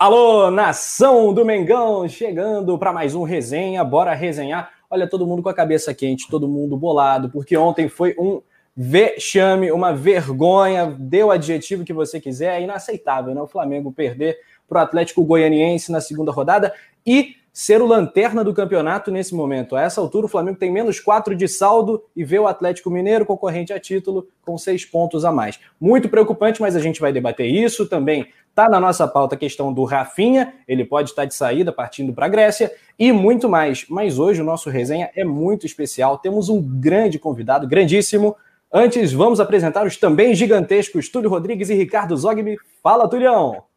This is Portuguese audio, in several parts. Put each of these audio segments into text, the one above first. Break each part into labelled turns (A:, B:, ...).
A: Alô, nação do Mengão, chegando para mais um resenha, bora resenhar. Olha, todo mundo com a cabeça quente, todo mundo bolado, porque ontem foi um vexame, uma vergonha, dê o adjetivo que você quiser, é inaceitável, né? O Flamengo perder para o Atlético Goianiense na segunda rodada e ser o lanterna do campeonato nesse momento. A essa altura, o Flamengo tem menos quatro de saldo e vê o Atlético Mineiro, concorrente a título, com seis pontos a mais. Muito preocupante, mas a gente vai debater isso também. Está na nossa pauta a questão do Rafinha, ele pode estar de saída partindo para a Grécia e muito mais. Mas hoje o nosso resenha é muito especial. Temos um grande convidado, grandíssimo. Antes, vamos apresentar os também gigantescos Túlio Rodrigues e Ricardo Zogby. Fala, Tulião!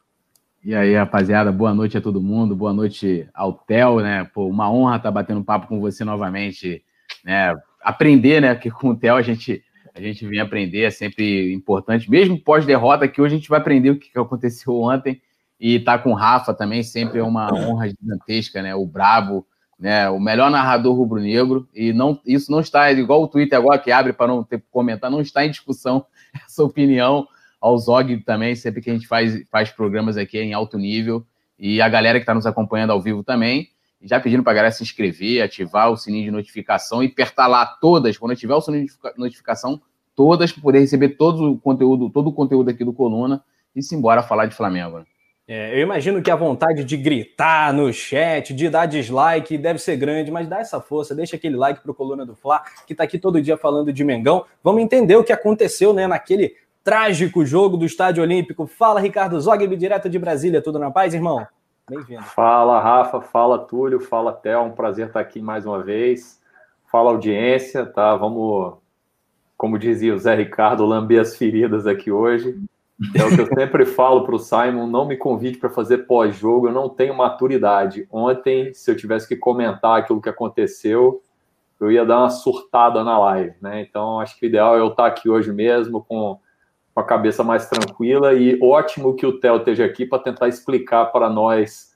B: E aí, rapaziada, boa noite a todo mundo, boa noite ao Theo, né? Pô, uma honra estar batendo papo com você novamente, né? Aprender, né? Porque com o Theo a gente, a gente vem aprender, é sempre importante, mesmo pós-derrota, que hoje a gente vai aprender o que aconteceu ontem. E estar tá com o Rafa também sempre é uma honra gigantesca, né? O Brabo, né? O melhor narrador rubro-negro. E não, isso não está, igual o Twitter agora que abre para não ter que comentar, não está em discussão essa opinião ao Zog também, sempre que a gente faz, faz programas aqui em alto nível, e a galera que está nos acompanhando ao vivo também. Já pedindo para a galera se inscrever, ativar o sininho de notificação e apertar lá todas, quando tiver o sininho de notificação, todas, para poder receber todo o conteúdo, todo o conteúdo aqui do Coluna e se embora falar de Flamengo. Né?
A: É, eu imagino que a vontade de gritar no chat, de dar dislike, deve ser grande, mas dá essa força, deixa aquele like pro Coluna do Fla, que está aqui todo dia falando de Mengão. Vamos entender o que aconteceu né, naquele trágico jogo do Estádio Olímpico. Fala, Ricardo Zogby, direto de Brasília. Tudo na paz, irmão?
C: Bem-vindo. Fala, Rafa. Fala, Túlio. Fala, Théo. Um prazer estar aqui mais uma vez. Fala, audiência, tá? Vamos, como dizia o Zé Ricardo, lamber as feridas aqui hoje. É o que eu sempre falo para o Simon: não me convide para fazer pós-jogo, eu não tenho maturidade. Ontem, se eu tivesse que comentar aquilo que aconteceu, eu ia dar uma surtada na live, né? Então, acho que o ideal é eu estar aqui hoje mesmo com com a cabeça mais tranquila e ótimo que o Theo esteja aqui para tentar explicar para nós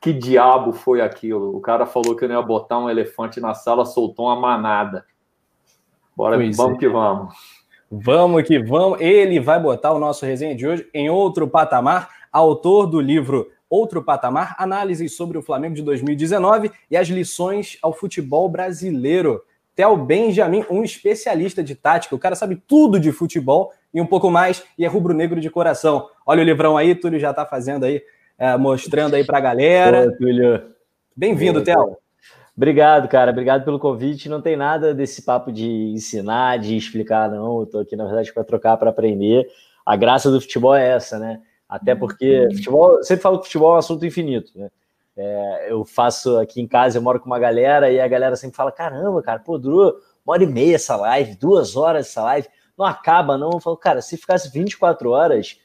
C: que diabo foi aquilo. O cara falou que não ia botar um elefante na sala, soltou uma manada. Bora, pois vamos é. que vamos.
A: Vamos que vamos. Ele vai botar o nosso resenha de hoje em outro patamar. Autor do livro Outro Patamar, análises sobre o Flamengo de 2019 e as lições ao futebol brasileiro. Theo Benjamin, um especialista de tática. O cara sabe tudo de futebol e um pouco mais, e é rubro-negro de coração. Olha o livrão aí, Túlio já está fazendo aí, é, mostrando aí para a galera. Túlio. Bem-vindo, Theo.
D: Obrigado, cara. Obrigado pelo convite. Não tem nada desse papo de ensinar, de explicar, não. Eu tô aqui, na verdade, para trocar, para aprender. A graça do futebol é essa, né? Até porque futebol, sempre falo que futebol é um assunto infinito, né? É, eu faço aqui em casa, eu moro com uma galera e a galera sempre fala: caramba, cara, pô, durou uma hora e meia essa live, duas horas essa live, não acaba, não. Eu falo, cara, se ficasse 24 horas,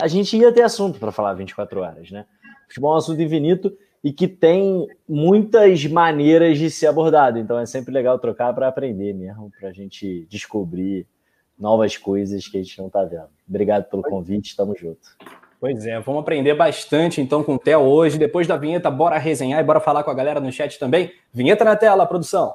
D: a gente ia ter assunto para falar 24 horas, né? Futebol é um assunto infinito e que tem muitas maneiras de ser abordado, então é sempre legal trocar para aprender mesmo, para a gente descobrir novas coisas que a gente não está vendo. Obrigado pelo convite, tamo junto.
A: Pois é, vamos aprender bastante então com o Theo hoje. Depois da vinheta, bora resenhar e bora falar com a galera no chat também. Vinheta na tela, produção.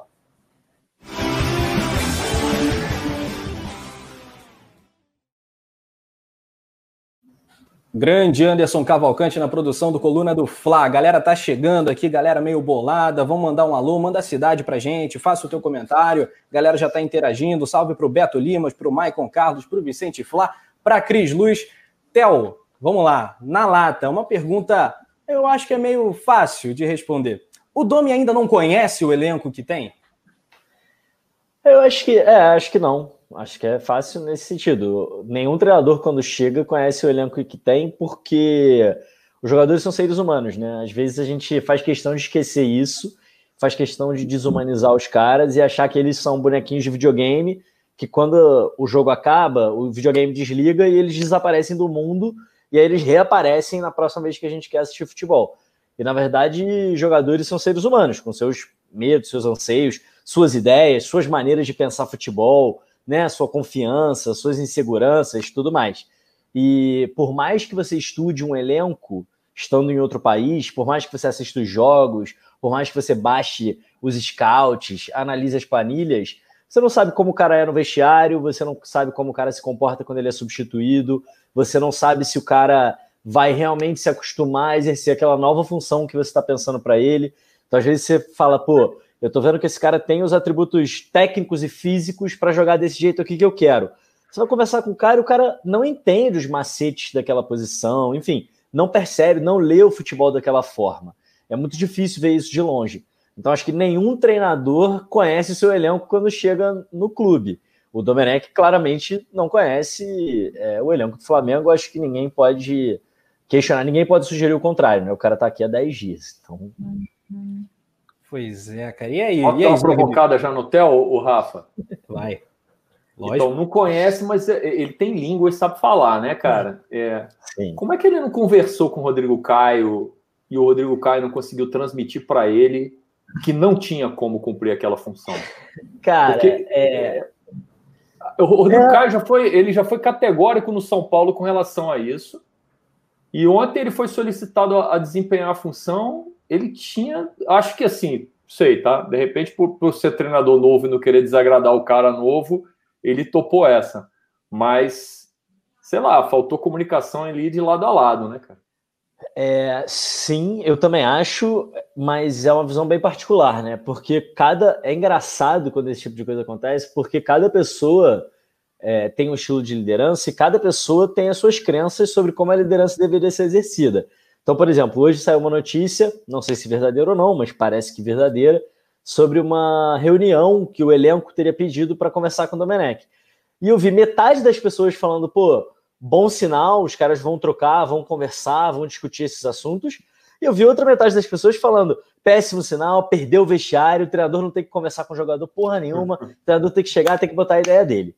A: Grande Anderson Cavalcante na produção do Coluna do Fla. Galera tá chegando aqui, galera meio bolada. Vamos mandar um alô, manda a cidade pra gente, faça o teu comentário. A galera já tá interagindo. Salve pro Beto Limas, pro Maicon Carlos, pro Vicente Fla, pra Cris Luz. Theo, Vamos lá, na lata, uma pergunta eu acho que é meio fácil de responder. O Domi ainda não conhece o elenco que tem?
D: Eu acho que é, acho que não. Acho que é fácil nesse sentido. Nenhum treinador, quando chega, conhece o elenco que tem, porque os jogadores são seres humanos, né? Às vezes a gente faz questão de esquecer isso, faz questão de desumanizar os caras e achar que eles são bonequinhos de videogame, que quando o jogo acaba, o videogame desliga e eles desaparecem do mundo e aí eles reaparecem na próxima vez que a gente quer assistir futebol. E na verdade, jogadores são seres humanos, com seus medos, seus anseios, suas ideias, suas maneiras de pensar futebol, né, sua confiança, suas inseguranças, tudo mais. E por mais que você estude um elenco estando em outro país, por mais que você assista os jogos, por mais que você baixe os scouts, analise as planilhas, você não sabe como o cara é no vestiário, você não sabe como o cara se comporta quando ele é substituído, você não sabe se o cara vai realmente se acostumar a exercer aquela nova função que você está pensando para ele. Então, às vezes, você fala, pô, eu tô vendo que esse cara tem os atributos técnicos e físicos para jogar desse jeito aqui que eu quero. Você vai conversar com o cara e o cara não entende os macetes daquela posição, enfim, não percebe, não lê o futebol daquela forma. É muito difícil ver isso de longe. Então, acho que nenhum treinador conhece seu elenco quando chega no clube. O Domenech claramente não conhece é, o elenco do Flamengo. Acho que ninguém pode questionar, ninguém pode sugerir o contrário, né? O cara tá aqui há 10 dias. Então.
A: Pois é, cara. E aí?
C: Pode
A: e aí,
C: uma provocada já no Theo, o Rafa?
A: Vai.
C: Lógico. Então, não conhece, mas é, ele tem língua e sabe falar, né, cara? É. Como é que ele não conversou com o Rodrigo Caio e o Rodrigo Caio não conseguiu transmitir para ele que não tinha como cumprir aquela função?
D: Cara, Porque, é...
C: o Rodrigo é... Caio já foi, ele já foi categórico no São Paulo com relação a isso. E ontem ele foi solicitado a desempenhar a função. Ele tinha, acho que assim, sei, tá? De repente, por, por ser treinador novo e não querer desagradar o cara novo, ele topou essa. Mas, sei lá, faltou comunicação ali de lado a lado, né, cara?
D: É, sim, eu também acho, mas é uma visão bem particular, né? Porque cada. É engraçado quando esse tipo de coisa acontece, porque cada pessoa é, tem um estilo de liderança e cada pessoa tem as suas crenças sobre como a liderança deveria ser exercida. Então, por exemplo, hoje saiu uma notícia, não sei se verdadeira ou não, mas parece que verdadeira, sobre uma reunião que o elenco teria pedido para conversar com o Domenech. E eu vi metade das pessoas falando, pô, bom sinal, os caras vão trocar, vão conversar, vão discutir esses assuntos. E eu vi outra metade das pessoas falando: péssimo sinal, perdeu o vestiário, o treinador não tem que conversar com o jogador porra nenhuma, o treinador tem que chegar, tem que botar a ideia dele.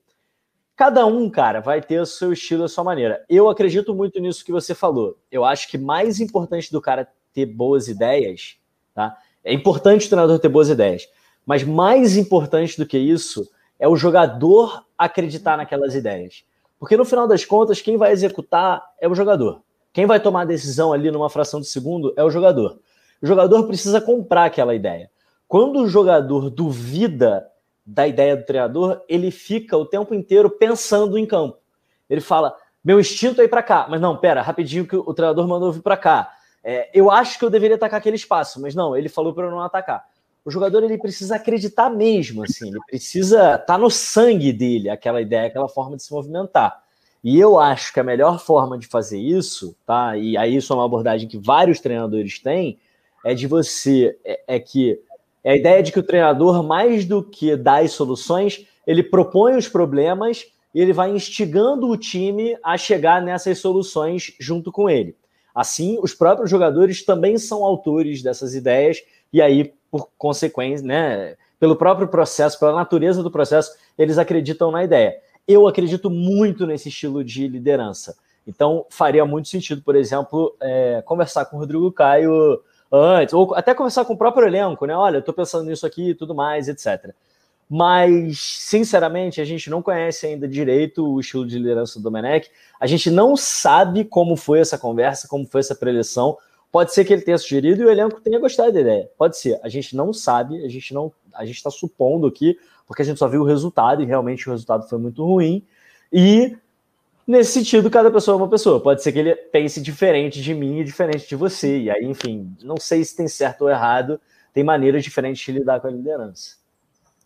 D: Cada um, cara, vai ter o seu estilo, a sua maneira. Eu acredito muito nisso que você falou. Eu acho que mais importante do cara ter boas ideias, tá? É importante o treinador ter boas ideias, mas mais importante do que isso é o jogador acreditar naquelas ideias. Porque no final das contas, quem vai executar é o jogador. Quem vai tomar a decisão ali numa fração de segundo é o jogador. O jogador precisa comprar aquela ideia. Quando o jogador duvida da ideia do treinador, ele fica o tempo inteiro pensando em campo. Ele fala: meu instinto é ir para cá, mas não, pera, rapidinho que o treinador mandou vir para cá. É, eu acho que eu deveria atacar aquele espaço, mas não, ele falou para eu não atacar. O jogador ele precisa acreditar mesmo, assim, ele precisa estar tá no sangue dele aquela ideia, aquela forma de se movimentar. E eu acho que a melhor forma de fazer isso, tá? E aí isso é uma abordagem que vários treinadores têm, é de você é, é que é a ideia de que o treinador, mais do que dar as soluções, ele propõe os problemas e ele vai instigando o time a chegar nessas soluções junto com ele. Assim, os próprios jogadores também são autores dessas ideias e aí por consequência, né, pelo próprio processo, pela natureza do processo, eles acreditam na ideia. Eu acredito muito nesse estilo de liderança. Então, faria muito sentido, por exemplo, é, conversar com o Rodrigo Caio antes, ou até conversar com o próprio elenco, né? Olha, eu estou pensando nisso aqui e tudo mais, etc. Mas, sinceramente, a gente não conhece ainda direito o estilo de liderança do Domenech. A gente não sabe como foi essa conversa, como foi essa preleção. Pode ser que ele tenha sugerido e o elenco tenha gostado da ideia. Pode ser. A gente não sabe, a gente não, a gente está supondo aqui, porque a gente só viu o resultado e realmente o resultado foi muito ruim. E nesse sentido, cada pessoa é uma pessoa. Pode ser que ele pense diferente de mim e diferente de você. E aí, enfim, não sei se tem certo ou errado, tem maneiras diferentes de lidar com a liderança.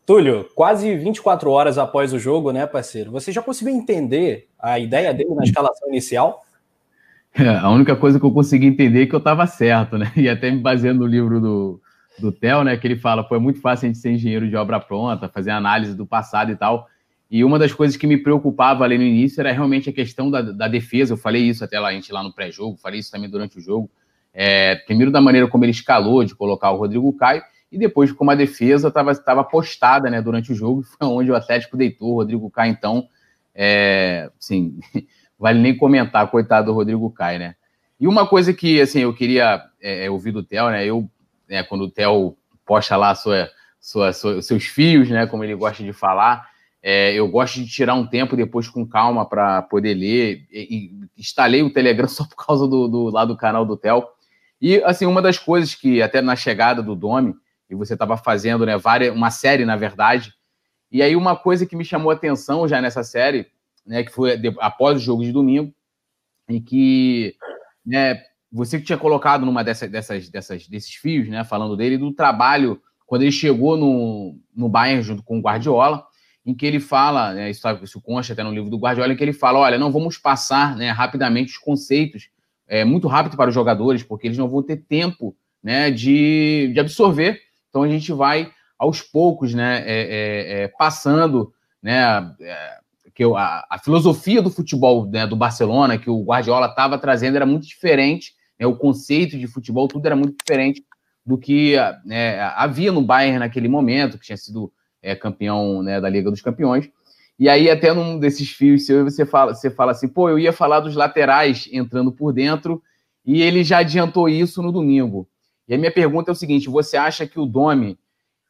A: Túlio, quase 24 horas após o jogo, né, parceiro? Você já conseguiu entender a ideia dele na escalação inicial?
B: É, a única coisa que eu consegui entender é que eu estava certo, né? E até me baseando no livro do, do Theo, né? Que ele fala, pô, é muito fácil a gente ser engenheiro de obra pronta, fazer análise do passado e tal. E uma das coisas que me preocupava ali no início era realmente a questão da, da defesa. Eu falei isso até lá, a gente lá no pré-jogo, falei isso também durante o jogo. É, primeiro da maneira como ele escalou de colocar o Rodrigo Caio, e depois como a defesa estava postada né, durante o jogo, foi onde o Atlético deitou o Rodrigo Caio, então, é, assim, vale nem comentar, coitado do Rodrigo Caio, né? E uma coisa que, assim, eu queria é, é ouvir do Theo, né? Eu, né, quando o Theo posta lá sua, sua, sua, seus fios, né? Como ele gosta de falar, é, eu gosto de tirar um tempo depois com calma para poder ler. E, e, instalei o Telegram só por causa do, do lá do canal do Theo. E, assim, uma das coisas que, até na chegada do Domi, e você estava fazendo, né, várias, uma série, na verdade, e aí uma coisa que me chamou a atenção já nessa série né, que foi após o jogo de domingo, em que né, você que tinha colocado numa dessas, dessas, dessas, desses fios, né, falando dele, do trabalho, quando ele chegou no, no Bayern junto com o Guardiola, em que ele fala, né, isso, isso consta até no livro do Guardiola, em que ele fala, olha, não vamos passar né, rapidamente os conceitos, é, muito rápido para os jogadores, porque eles não vão ter tempo né, de, de absorver, então a gente vai aos poucos né, é, é, é passando né, é, que a, a, filosofia do futebol né, do Barcelona, que o Guardiola estava trazendo, era muito diferente, né, o conceito de futebol, tudo era muito diferente do que né, havia no Bayern naquele momento, que tinha sido é, campeão né, da Liga dos Campeões. E aí, até num desses fios seu, você fala, você fala assim, pô, eu ia falar dos laterais entrando por dentro, e ele já adiantou isso no domingo. E a minha pergunta é o seguinte: você acha que o Domi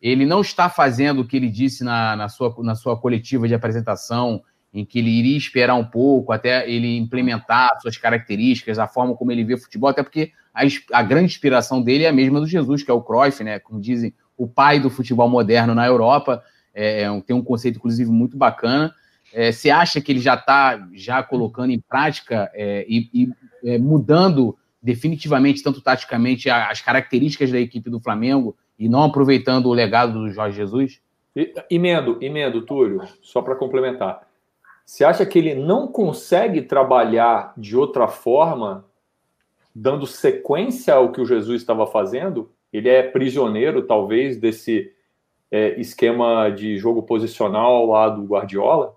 B: ele não está fazendo o que ele disse na, na, sua, na sua coletiva de apresentação, em que ele iria esperar um pouco até ele implementar suas características, a forma como ele vê futebol, até porque a, a grande inspiração dele é a mesma do Jesus, que é o Cruyff, né? Como dizem, o pai do futebol moderno na Europa. É, é tem um conceito, inclusive, muito bacana. É, você acha que ele já está já colocando em prática é, e, e é, mudando definitivamente, tanto taticamente, as características da equipe do Flamengo e não aproveitando o legado do Jorge Jesus?
C: Emendo, emendo, Túlio, só para complementar. Você acha que ele não consegue trabalhar de outra forma, dando sequência ao que o Jesus estava fazendo? Ele é prisioneiro, talvez, desse é, esquema de jogo posicional lá do Guardiola?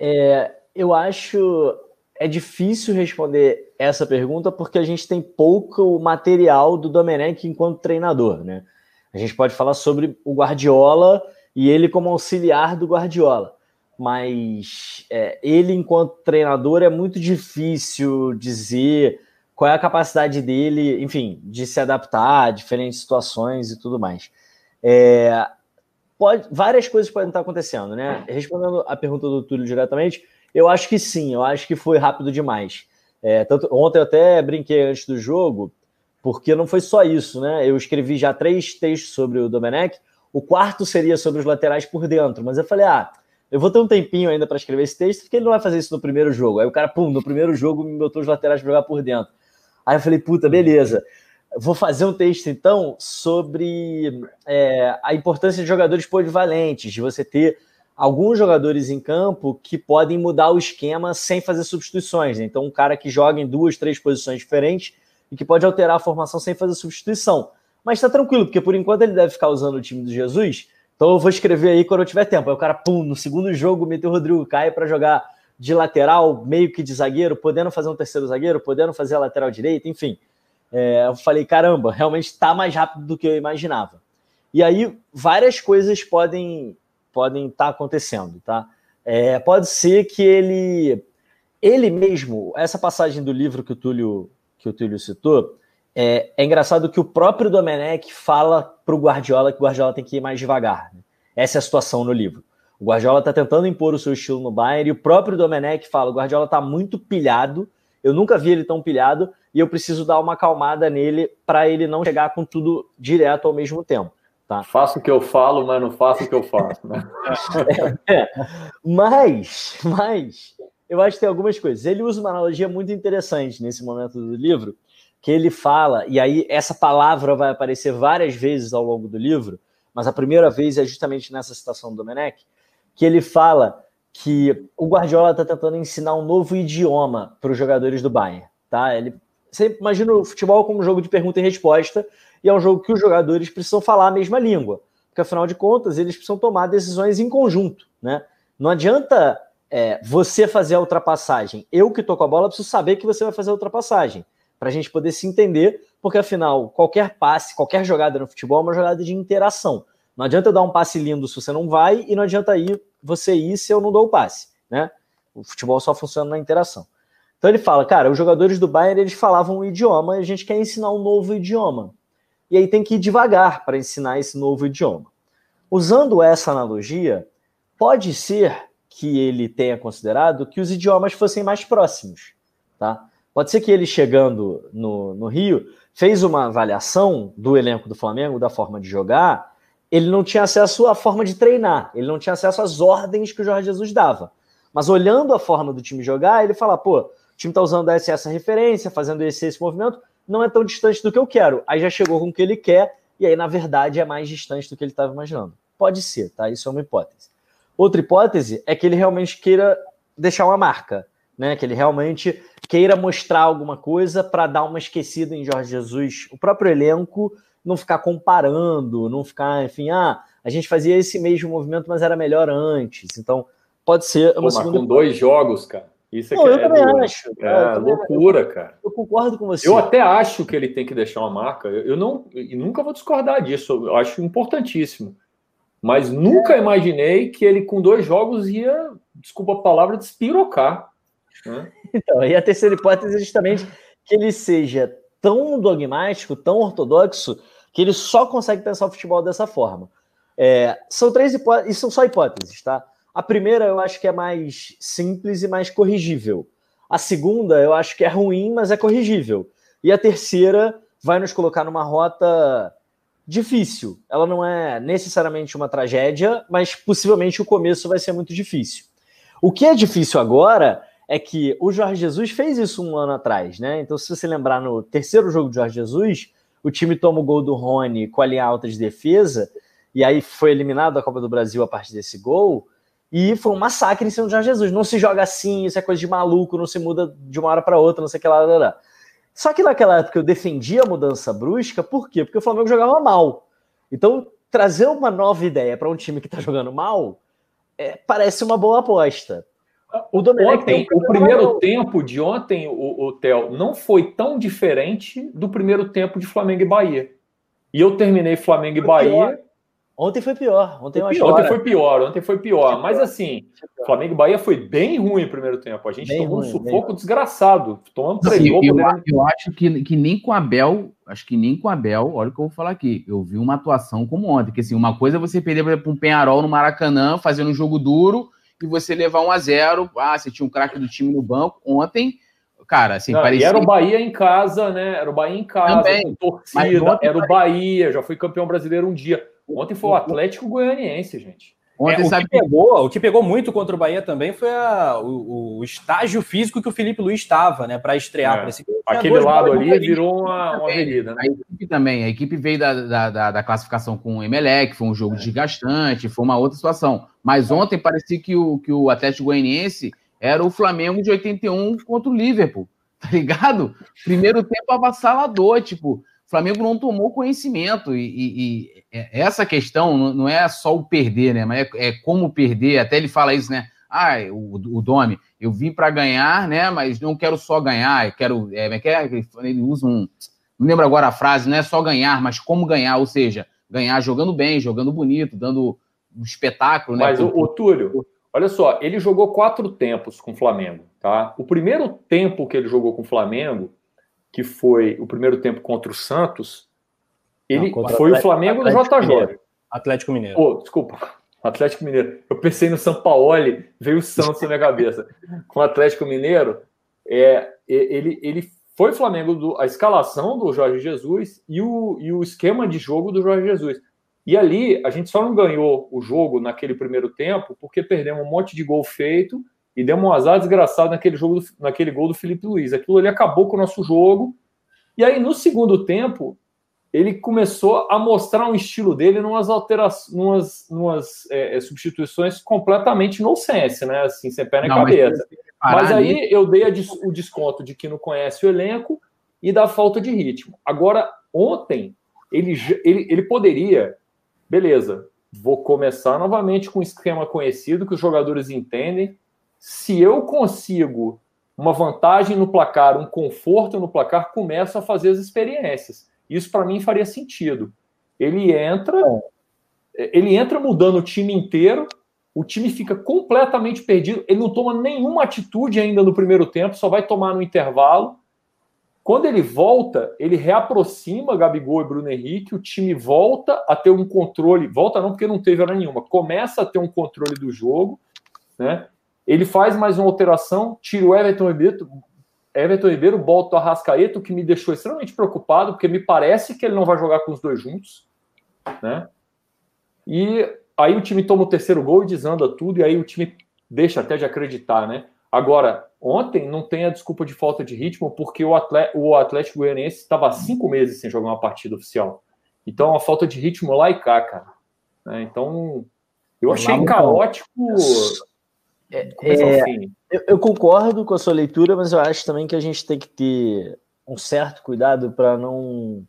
D: É, eu acho é difícil responder essa pergunta porque a gente tem pouco material do Domenech enquanto treinador, né? A gente pode falar sobre o Guardiola e ele como auxiliar do Guardiola, mas é, ele enquanto treinador é muito difícil dizer qual é a capacidade dele, enfim, de se adaptar a diferentes situações e tudo mais. É, pode, várias coisas podem estar acontecendo, né? Respondendo a pergunta do Túlio diretamente, eu acho que sim, eu acho que foi rápido demais. É, tanto, ontem eu até brinquei antes do jogo porque não foi só isso, né? Eu escrevi já três textos sobre o Domenech, o quarto seria sobre os laterais por dentro, mas eu falei, ah, eu vou ter um tempinho ainda para escrever esse texto, porque ele não vai fazer isso no primeiro jogo. Aí o cara, pum, no primeiro jogo me botou os laterais para jogar por dentro. Aí eu falei, puta, beleza. Vou fazer um texto então sobre é, a importância de jogadores polivalentes, de você ter alguns jogadores em campo que podem mudar o esquema sem fazer substituições. Né? Então, um cara que joga em duas, três posições diferentes e que pode alterar a formação sem fazer substituição. Mas tá tranquilo, porque por enquanto ele deve ficar usando o time do Jesus. Então eu vou escrever aí quando eu tiver tempo. Aí o cara, pum, no segundo jogo, meteu o Rodrigo Caio para jogar de lateral, meio que de zagueiro, podendo fazer um terceiro zagueiro, podendo fazer a lateral direita, enfim. É, eu falei, caramba, realmente está mais rápido do que eu imaginava. E aí várias coisas podem podem estar tá acontecendo, tá? É, pode ser que ele ele mesmo, essa passagem do livro que o Túlio que o Túlio citou, é, é engraçado que o próprio Domenech fala para o Guardiola que o Guardiola tem que ir mais devagar. Né? Essa é a situação no livro. O Guardiola está tentando impor o seu estilo no Bayern e o próprio Domenech fala: o Guardiola está muito pilhado, eu nunca vi ele tão pilhado e eu preciso dar uma acalmada nele para ele não chegar com tudo direto ao mesmo tempo. Tá?
C: Faço o que eu falo, mas não faço o que eu faço. Né?
D: é, é. Mas, mas eu acho que tem algumas coisas. Ele usa uma analogia muito interessante nesse momento do livro, que ele fala, e aí essa palavra vai aparecer várias vezes ao longo do livro, mas a primeira vez é justamente nessa citação do Domenech, que ele fala que o Guardiola está tentando ensinar um novo idioma para os jogadores do Bayern. Tá? Ele, você imagina o futebol como um jogo de pergunta e resposta, e é um jogo que os jogadores precisam falar a mesma língua, porque afinal de contas eles precisam tomar decisões em conjunto. Né? Não adianta é, você fazer a ultrapassagem. Eu que tô com a bola preciso saber que você vai fazer a ultrapassagem, para a gente poder se entender, porque afinal, qualquer passe, qualquer jogada no futebol é uma jogada de interação. Não adianta dar um passe lindo se você não vai, e não adianta ir, você ir se eu não dou o passe. Né? O futebol só funciona na interação. Então ele fala, cara, os jogadores do Bayern eles falavam um idioma e a gente quer ensinar um novo idioma. E aí tem que ir devagar para ensinar esse novo idioma. Usando essa analogia, pode ser que ele tenha considerado que os idiomas fossem mais próximos. Tá? Pode ser que ele, chegando no, no Rio, fez uma avaliação do elenco do Flamengo, da forma de jogar, ele não tinha acesso à forma de treinar, ele não tinha acesso às ordens que o Jorge Jesus dava. Mas olhando a forma do time jogar, ele fala, pô, time está usando essa, essa referência, fazendo esse, esse movimento, não é tão distante do que eu quero. Aí já chegou com o que ele quer, e aí, na verdade, é mais distante do que ele estava imaginando. Pode ser, tá? Isso é uma hipótese. Outra hipótese é que ele realmente queira deixar uma marca, né? Que ele realmente queira mostrar alguma coisa para dar uma esquecida em Jorge Jesus, o próprio elenco não ficar comparando, não ficar, enfim, ah, a gente fazia esse mesmo movimento, mas era melhor antes. Então, pode ser
C: uma Pô, segunda. Com dois jogos, cara. Isso
D: não,
C: é,
D: eu também do... acho.
C: É, eu loucura, acho. cara.
D: Eu concordo com você.
C: Eu até acho que ele tem que deixar uma marca. Eu não, e nunca vou discordar disso. Eu acho importantíssimo. Mas nunca é. imaginei que ele com dois jogos ia, desculpa a palavra, despirocar. Né?
D: Então, e a terceira hipótese é justamente que ele seja tão dogmático, tão ortodoxo, que ele só consegue pensar o futebol dessa forma. É, são três hipóteses, e são só hipóteses, tá? A primeira eu acho que é mais simples e mais corrigível. A segunda eu acho que é ruim, mas é corrigível. E a terceira vai nos colocar numa rota difícil. Ela não é necessariamente uma tragédia, mas possivelmente o começo vai ser muito difícil. O que é difícil agora é que o Jorge Jesus fez isso um ano atrás, né? Então, se você lembrar no terceiro jogo de Jorge Jesus, o time toma o gol do Rony com a linha alta de defesa, e aí foi eliminado da Copa do Brasil a partir desse gol, e foi um massacre em cima do Jorge Jesus. Não se joga assim, isso é coisa de maluco, não se muda de uma hora para outra, não sei o que lá, lá, lá. Só que naquela época eu defendia a mudança brusca, por quê? Porque o Flamengo jogava mal. Então, trazer uma nova ideia para um time que está jogando mal é, parece uma boa aposta.
C: O Domenech ontem, o primeiro tempo de ontem, o, o Theo, não foi tão diferente do primeiro tempo de Flamengo e Bahia. E eu terminei Flamengo e Bahia.
D: Ontem foi pior. Ontem,
C: foi pior. ontem foi pior. Ontem foi pior. Mas assim, Flamengo e Bahia foi bem ruim o primeiro tempo. A gente bem tomou ruim, um sufoco desgraçado. Tomando
B: três eu, eu, eu, acho que, que nem com a Abel, acho que nem com a Abel, olha o que eu vou falar aqui. Eu vi uma atuação como ontem. Que assim, uma coisa é você perder, por exemplo, um Penharol no Maracanã, fazendo um jogo duro e você levar um a zero. Ah, você tinha um craque do time no banco. Ontem, cara, assim,
C: Não, parecia. era o Bahia em casa, né? Era o Bahia em casa, Também. com torcida. Era o Bahia, já foi campeão brasileiro um dia. Ontem foi o Atlético Goianiense, gente.
A: Ontem, é, o, sabe... que pegou, o que pegou muito contra o Bahia também foi a, o, o, estágio físico que o Felipe Luiz estava, né, para estrear.
C: É. Aquele lado ali virou uma, uma avenida. Né?
B: A equipe também, a equipe veio da, da, da, da classificação com o Emelec, foi um jogo é. desgastante, foi uma outra situação. Mas ontem parecia que o, que o Atlético Goianiense era o Flamengo de 81 contra o Liverpool, tá ligado? Primeiro tempo avassalador, tipo, o Flamengo não tomou conhecimento e, e, e é, essa questão não é só o perder, né? Mas é, é como perder. Até ele fala isso, né? Ah, o, o Domi, eu vim para ganhar, né? Mas não quero só ganhar, eu quero. É, é ele usa um. Não lembro agora a frase, não é só ganhar, mas como ganhar, ou seja, ganhar jogando bem, jogando bonito, dando um espetáculo,
C: né? Mas o, o Túlio, olha só, ele jogou quatro tempos com o Flamengo, tá? O primeiro tempo que ele jogou com o Flamengo, que foi o primeiro tempo contra o Santos, ele não, foi o Flamengo do JJ.
A: Mineiro. Atlético Mineiro.
C: Oh, desculpa. Atlético Mineiro. Eu pensei no São Paulo, veio o Santos na minha cabeça. Com o Atlético Mineiro, é, ele, ele foi o Flamengo, do, a escalação do Jorge Jesus e o, e o esquema de jogo do Jorge Jesus. E ali, a gente só não ganhou o jogo naquele primeiro tempo porque perdemos um monte de gol feito e deu um azar desgraçado naquele, jogo do, naquele gol do Felipe Luiz. Aquilo ali acabou com o nosso jogo. E aí, no segundo tempo, ele começou a mostrar um estilo dele numas alterações, numas, numas é, é substituições completamente nonsense, né? Assim, sem pé na não, cabeça. Mas, mas aí ali... eu dei a, o desconto de que não conhece o elenco e da falta de ritmo. Agora, ontem, ele, ele, ele poderia, beleza, vou começar novamente com um esquema conhecido que os jogadores entendem, se eu consigo uma vantagem no placar, um conforto no placar, começo a fazer as experiências. Isso para mim faria sentido. Ele entra, ele entra mudando o time inteiro, o time fica completamente perdido, ele não toma nenhuma atitude ainda no primeiro tempo, só vai tomar no intervalo. Quando ele volta, ele reaproxima Gabigol e Bruno Henrique, o time volta a ter um controle, volta não porque não teve hora nenhuma, começa a ter um controle do jogo, né? Ele faz mais uma alteração, tira o Everton Ribeiro, Everton Ribeiro, bota o Arrascaeta, o que me deixou extremamente preocupado, porque me parece que ele não vai jogar com os dois juntos, né? E aí o time toma o terceiro gol e desanda tudo, e aí o time deixa até de acreditar, né? Agora, ontem não tem a desculpa de falta de ritmo, porque o Atlético, o Atlético Goianiense estava há cinco meses sem jogar uma partida oficial. Então, a falta de ritmo lá e cá, cara. Né? Então, eu achei caótico.
D: É, é, eu, eu, concordo com a sua leitura, mas eu acho também que a gente tem que ter um certo cuidado para não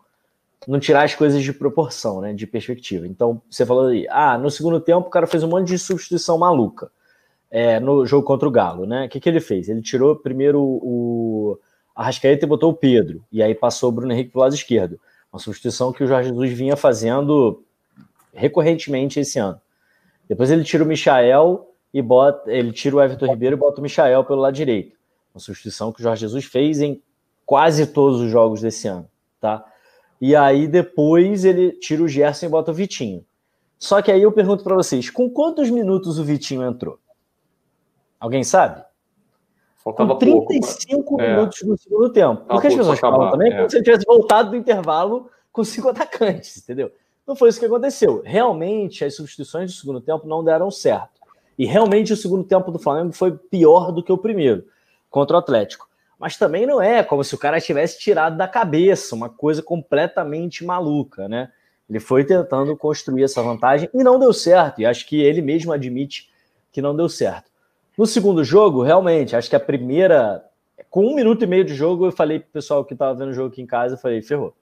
D: não tirar as coisas de proporção, né, de perspectiva. Então, você falou aí, ah, no segundo tempo o cara fez um monte de substituição maluca é, no jogo contra o Galo, né? O que, que ele fez? Ele tirou primeiro o Arrascaeta e botou o Pedro, e aí passou o Bruno Henrique para lado esquerdo. Uma substituição que o Jorge Jesus vinha fazendo recorrentemente esse ano. Depois ele tira o Michael e bota, ele tira o Everton Ribeiro e bota o Michael pelo lado direito. Uma substituição que o Jorge Jesus fez em quase todos os jogos desse ano, tá? E aí depois ele tira o Gerson e bota o Vitinho. Só que aí eu pergunto para vocês, com quantos minutos o Vitinho entrou? Alguém sabe? Faltava com 35 pouco, minutos é. no segundo tempo. Porque as pessoas falam também é. como se ele tivesse voltado do intervalo com cinco atacantes, entendeu? Não foi isso que aconteceu. Realmente, as substituições do segundo tempo não deram certo. E realmente o segundo tempo do Flamengo foi pior do que o primeiro contra o Atlético. Mas também não é como se o cara tivesse tirado da cabeça uma coisa completamente maluca, né? Ele foi tentando construir essa vantagem e não deu certo. E acho que ele mesmo admite que não deu certo. No segundo jogo, realmente, acho que a primeira. Com um minuto e meio de jogo, eu falei pro pessoal que tava vendo o jogo aqui em casa, eu falei, ferrou.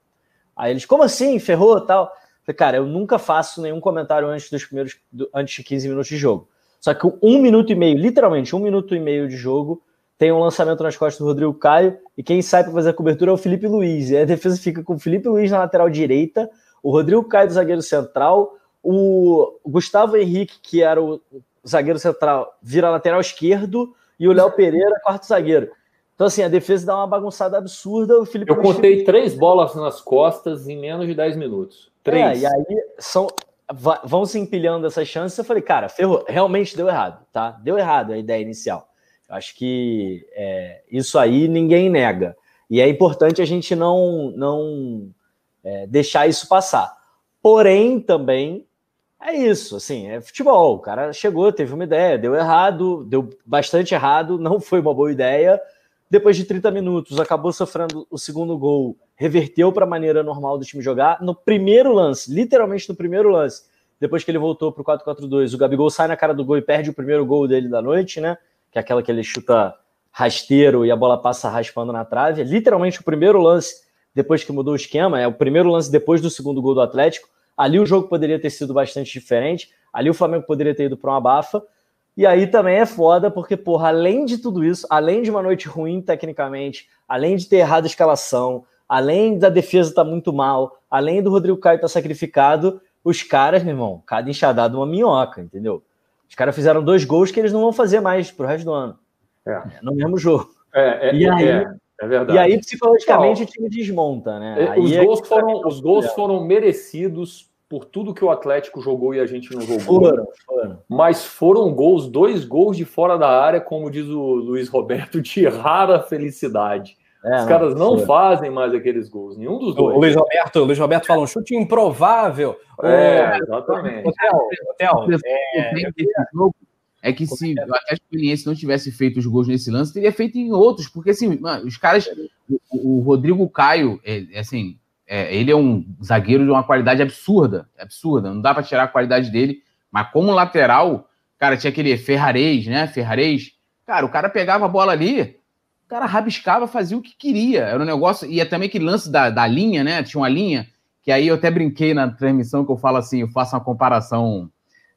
D: Aí eles, como assim? Ferrou tal? falei, cara, eu nunca faço nenhum comentário antes dos primeiros. antes de 15 minutos de jogo. Só que um minuto e meio, literalmente um minuto e meio de jogo, tem um lançamento nas costas do Rodrigo Caio, e quem sai para fazer a cobertura é o Felipe Luiz. E a defesa fica com o Felipe Luiz na lateral direita, o Rodrigo Caio do zagueiro central, o Gustavo Henrique, que era o zagueiro central vira lateral esquerdo e o Léo Pereira, quarto zagueiro. Então, assim, a defesa dá uma bagunçada absurda. O Felipe
C: Eu contei três bolas nas costas em menos de 10 minutos. Três.
D: É, e aí são, vão se empilhando essas chances. Eu falei, cara, ferrou, realmente deu errado, tá? Deu errado a ideia inicial. Eu acho que é, isso aí ninguém nega. E é importante a gente não, não é, deixar isso passar. Porém, também é isso, assim, é futebol. O cara chegou, teve uma ideia, deu errado, deu bastante errado, não foi uma boa ideia. Depois de 30 minutos, acabou sofrendo o segundo gol, reverteu para a maneira normal do time jogar. No primeiro lance, literalmente no primeiro lance, depois que ele voltou para o 4-4-2, o Gabigol sai na cara do gol e perde o primeiro gol dele da noite, né? Que é aquela que ele chuta rasteiro e a bola passa raspando na trave. É literalmente o primeiro lance depois que mudou o esquema, é o primeiro lance depois do segundo gol do Atlético. Ali o jogo poderia ter sido bastante diferente. Ali o Flamengo poderia ter ido para uma bafa. E aí também é foda, porque, porra, além de tudo isso, além de uma noite ruim tecnicamente, além de ter errado a escalação, além da defesa estar tá muito mal, além do Rodrigo Caio estar tá sacrificado, os caras, meu irmão, cada enxadado uma minhoca, entendeu? Os caras fizeram dois gols que eles não vão fazer mais pro resto do ano. É. No mesmo jogo.
C: É, é,
D: e aí,
C: é, é verdade.
D: E aí, psicologicamente, o time desmonta, né?
C: É, os, gols, foram, os gols foram merecidos por tudo que o Atlético jogou e a gente não jogou. Foram, foram. Mas foram gols, dois gols de fora da área, como diz o Luiz Roberto, de rara felicidade. É, Os caras não, não fazem mais aqueles gols, nenhum dos dois.
A: O Luiz Roberto, o Luiz Roberto fala um chute improvável.
C: É, exatamente. Hotel,
B: hotel, é, é que se o Atlético Goianiense não tivesse feito os gols nesse lance, teria feito em outros, porque assim, mano, os caras, o, o Rodrigo Caio, é, é assim, é, ele é um zagueiro de uma qualidade absurda, absurda, não dá para tirar a qualidade dele, mas como lateral, cara, tinha aquele Ferrarez, né? Ferrarez, cara, o cara pegava a bola ali, o cara rabiscava, fazia o que queria, era um negócio, e é também que lance da, da linha, né? Tinha uma linha, que aí eu até brinquei na transmissão que eu falo assim, eu faço uma comparação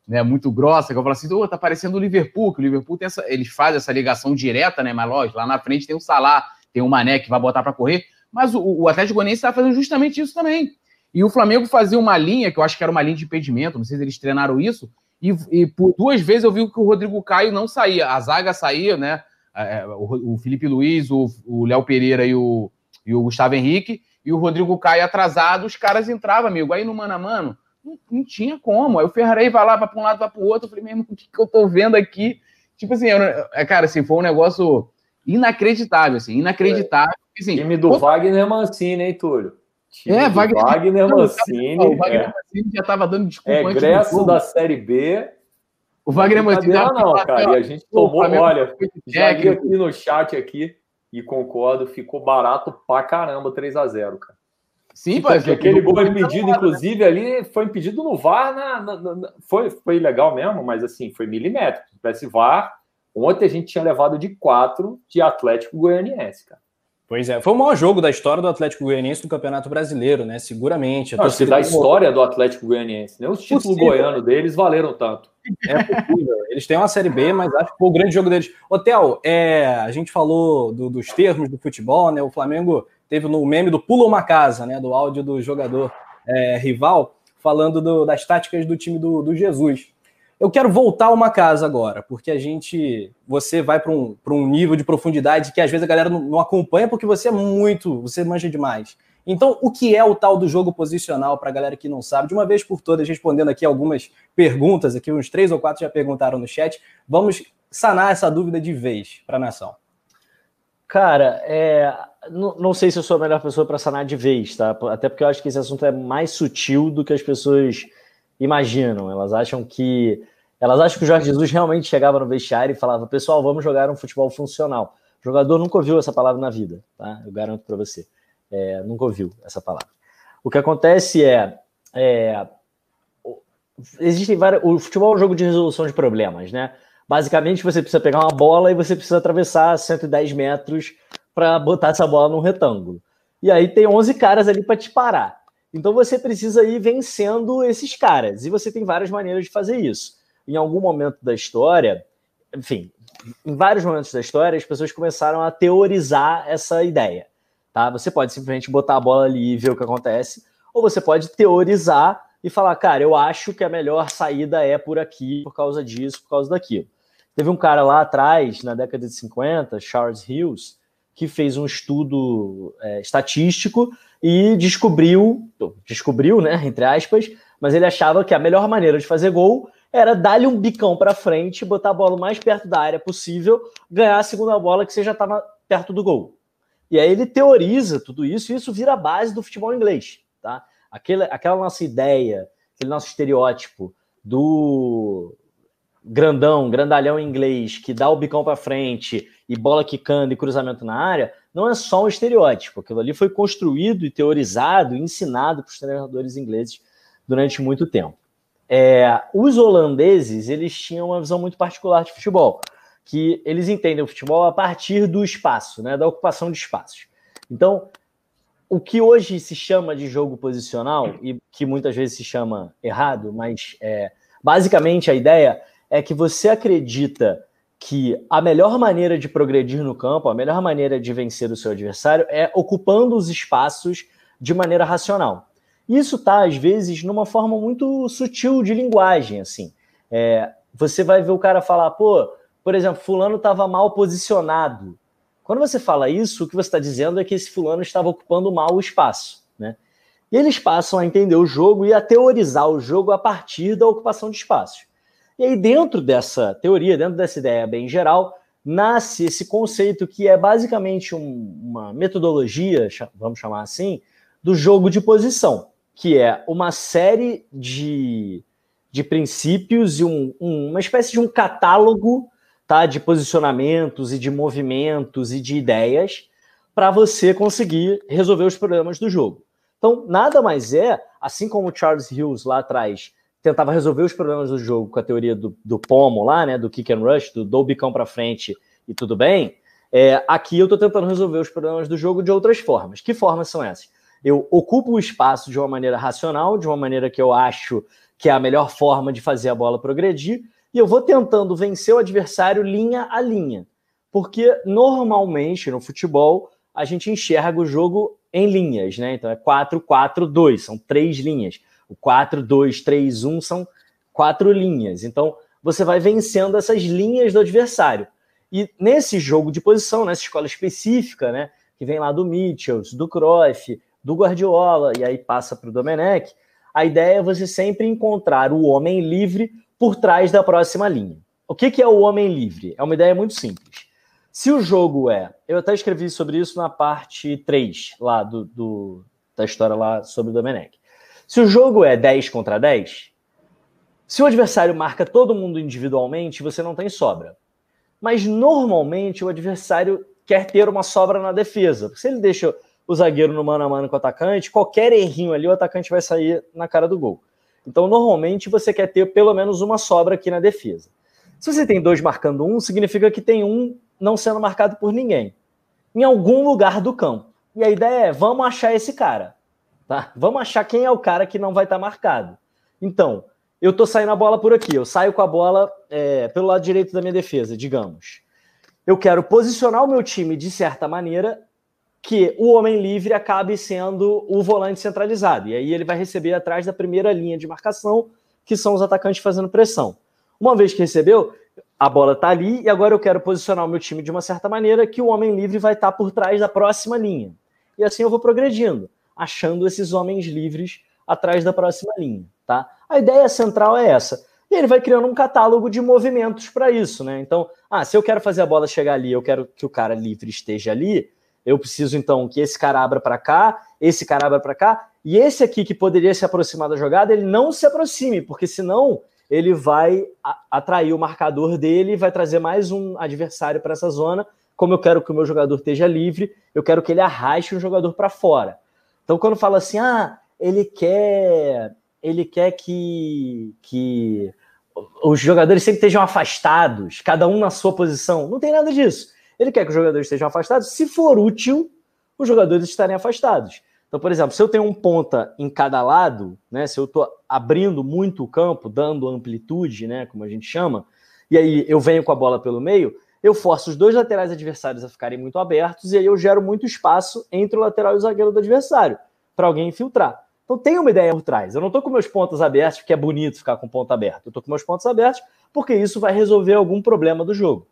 B: né, muito grossa, que eu falo assim, oh, tá parecendo o Liverpool, que o Liverpool tem essa, eles fazem essa ligação direta, né? Mas lógico, lá na frente tem o Salah, tem o Mané que vai botar para correr, mas o, o Atlético Goianiense estava fazendo justamente isso também. E o Flamengo fazia uma linha, que eu acho que era uma linha de impedimento, não sei se eles treinaram isso, e, e por duas vezes eu vi que o Rodrigo Caio não saía. A zaga saía, né? É, é, o, o Felipe Luiz, o Léo Pereira e o, e o Gustavo Henrique, e o Rodrigo Caio atrasado, os caras entravam, amigo. Aí no mano a mano, não, não tinha como. Aí o Ferrarei vai lá, vai para um lado, vai para o outro. Eu falei, mesmo, o que, que eu tô vendo aqui? Tipo assim, eu, é, cara, assim, foi um negócio inacreditável, assim, inacreditável. Assim,
C: time do Wagner Mancini, hein, Túlio?
B: Time é, Wagner,
C: Wagner Mancini. O
B: Wagner é. Mancini já estava dando desculpa.
C: Egresso da Série B. O Wagner Mancini. Não, não, cara. E a gente tomou, olha, já vi aqui no chat aqui e concordo, ficou barato pra caramba 3 a 0 cara. Sim, porque aquele gol impedido, inclusive, ali foi impedido no VAR, na, na, na, foi, foi legal mesmo, mas assim, foi milimétrico. Se tivesse VAR, ontem a gente tinha levado de 4 de Atlético Goianiense, cara.
A: Pois é, foi o maior jogo da história do Atlético Goianiense do Campeonato Brasileiro, né? Seguramente.
C: Acho da história do Atlético Goianiense. Nem os títulos goianos deles valeram tanto.
A: É possível. Eles têm uma Série B, mas acho que foi o grande jogo deles. Hotel, é, a gente falou do, dos termos do futebol, né? O Flamengo teve no meme do Pula uma Casa, né? Do áudio do jogador é, rival, falando do, das táticas do time do, do Jesus. Eu quero voltar a uma casa agora, porque a gente. Você vai para um, um nível de profundidade que às vezes a galera não, não, acompanha porque você é muito. Você manja demais. Então, o que é o tal do jogo posicional para a galera que não sabe? De uma vez por todas, respondendo aqui algumas perguntas, aqui uns três ou quatro já perguntaram no chat. Vamos sanar essa dúvida de vez para a nação.
D: Cara, é, não, não, sei se eu sou a melhor pessoa para sanar de vez, tá? Até porque eu acho que esse assunto é mais sutil do que as pessoas imaginam. Elas acham que elas acham que o Jorge Jesus realmente chegava no vestiário e falava: pessoal, vamos jogar um futebol funcional. O jogador nunca ouviu essa palavra na vida, tá? Eu garanto para você. É, nunca ouviu essa palavra. O que acontece é, é existem várias. O futebol é um jogo de resolução de problemas, né? Basicamente, você precisa pegar uma bola e você precisa atravessar 110 metros para botar essa bola num retângulo. E aí tem 11 caras ali para te parar. Então você precisa ir vencendo esses caras. E você tem várias maneiras de fazer isso em algum momento da história, enfim, em vários momentos da história, as pessoas começaram a teorizar essa ideia. Tá? Você pode simplesmente botar a bola ali e ver o que acontece, ou você pode teorizar e falar, cara, eu acho que a melhor saída é por aqui, por causa disso, por causa daquilo. Teve um cara lá atrás, na década de 50, Charles Hughes, que fez um estudo é, estatístico e descobriu, descobriu, né, entre aspas, mas ele achava que a melhor maneira de fazer gol era dar-lhe um bicão para frente, botar a bola o mais perto da área possível, ganhar a segunda bola que você já estava perto do gol. E aí ele teoriza tudo isso e isso vira a base do futebol inglês, tá? Aquela, aquela nossa ideia, aquele nosso estereótipo do grandão, grandalhão inglês que dá o bicão para frente e bola quicando e cruzamento na área, não é só um estereótipo. Aquilo ali foi construído e teorizado, ensinado para os treinadores ingleses durante muito tempo. É, os holandeses eles tinham uma visão muito particular de futebol, que eles entendem o futebol a partir do espaço, né, da ocupação de espaços. Então, o que hoje se chama de jogo posicional e que muitas vezes se chama errado, mas é, basicamente a ideia é que você acredita que a melhor maneira de progredir no campo, a melhor maneira de vencer o seu adversário é ocupando os espaços de maneira racional. Isso tá, às vezes, numa forma muito sutil de linguagem, assim. É, você vai ver o cara falar, pô, por exemplo, fulano estava mal posicionado. Quando você fala isso, o que você está dizendo é que esse fulano estava ocupando mal o espaço, né? E eles passam a entender o jogo e a teorizar o jogo a partir da ocupação de espaços. E aí, dentro dessa teoria, dentro dessa ideia bem geral, nasce esse conceito que é basicamente um, uma metodologia, vamos chamar assim, do jogo de posição que é uma série de, de princípios e um, um, uma espécie de um catálogo tá, de posicionamentos e de movimentos e de ideias para você conseguir resolver os problemas do jogo. Então, nada mais é, assim como o Charles Hughes lá atrás tentava resolver os problemas do jogo com a teoria do, do pomo lá, né, do kick and rush, do dou bicão para frente e tudo bem, é, aqui eu estou tentando resolver os problemas do jogo de outras formas. Que formas são essas? Eu ocupo o espaço de uma maneira racional, de uma maneira que eu acho que é a melhor forma de fazer a bola progredir, e eu vou tentando vencer o adversário linha a linha. Porque normalmente no futebol a gente enxerga o jogo em linhas, né? Então é 4-4-2, são três linhas. O 4-2-3-1 são quatro linhas. Então você vai vencendo essas linhas do adversário. E nesse jogo de posição, nessa escola específica, né? Que vem lá do Mitchell, do Cruyff, do Guardiola e aí passa para o Domenech, a ideia é você sempre encontrar o homem livre por trás da próxima linha. O que, que é o homem livre? É uma ideia muito simples. Se o jogo é. Eu até escrevi sobre isso na parte 3 lá do, do da história lá sobre o Domenech. Se o jogo é 10 contra 10, Se o adversário marca todo mundo individualmente, você não tem sobra. Mas normalmente o adversário quer ter uma sobra na defesa. Porque se ele deixa o zagueiro no mano a mano com o atacante, qualquer errinho ali, o atacante vai sair na cara do gol. Então, normalmente, você quer ter pelo menos uma sobra aqui na defesa. Se você tem dois marcando um, significa que tem um não sendo marcado por ninguém. Em algum lugar do campo. E a ideia é, vamos achar esse cara. Tá? Vamos achar quem é o cara que não vai estar tá marcado. Então, eu tô saindo a bola por aqui. Eu saio com a bola é, pelo lado direito da minha defesa, digamos. Eu quero posicionar o meu time de certa maneira que o homem livre acabe sendo o volante centralizado. E aí ele vai receber atrás da primeira linha de marcação, que são os atacantes fazendo pressão. Uma vez que recebeu, a bola está ali e agora eu quero posicionar o meu time de uma certa maneira que o homem livre vai estar tá por trás da próxima linha. E assim eu vou progredindo, achando esses homens livres atrás da próxima linha, tá? A ideia central é essa. E ele vai criando um catálogo de movimentos para isso, né? Então, ah, se eu quero fazer a bola chegar ali, eu quero que o cara livre esteja ali, eu preciso então que esse cara abra para cá, esse cara abra para cá, e esse aqui que poderia se aproximar da jogada, ele não se aproxime, porque senão ele vai atrair o marcador dele e vai trazer mais um adversário para essa zona. Como eu quero que o meu jogador esteja livre, eu quero que ele arraste o jogador para fora. Então, quando fala assim, ah, ele quer, ele quer que, que os jogadores sempre estejam afastados, cada um na sua posição. Não tem nada disso. Ele quer que os jogadores estejam afastados. Se for útil, os jogadores estarem afastados. Então, por exemplo, se eu tenho um ponta em cada lado, né, se eu estou abrindo muito o campo, dando amplitude, né, como a gente chama, e aí eu venho com a bola pelo meio, eu forço os dois laterais adversários a ficarem muito abertos e aí eu gero muito espaço entre o lateral e o zagueiro do adversário para alguém infiltrar. Então tem uma ideia por trás. Eu não estou com meus pontos abertos porque é bonito ficar com ponto aberto. Eu estou com meus pontos abertos porque isso vai resolver algum problema do jogo.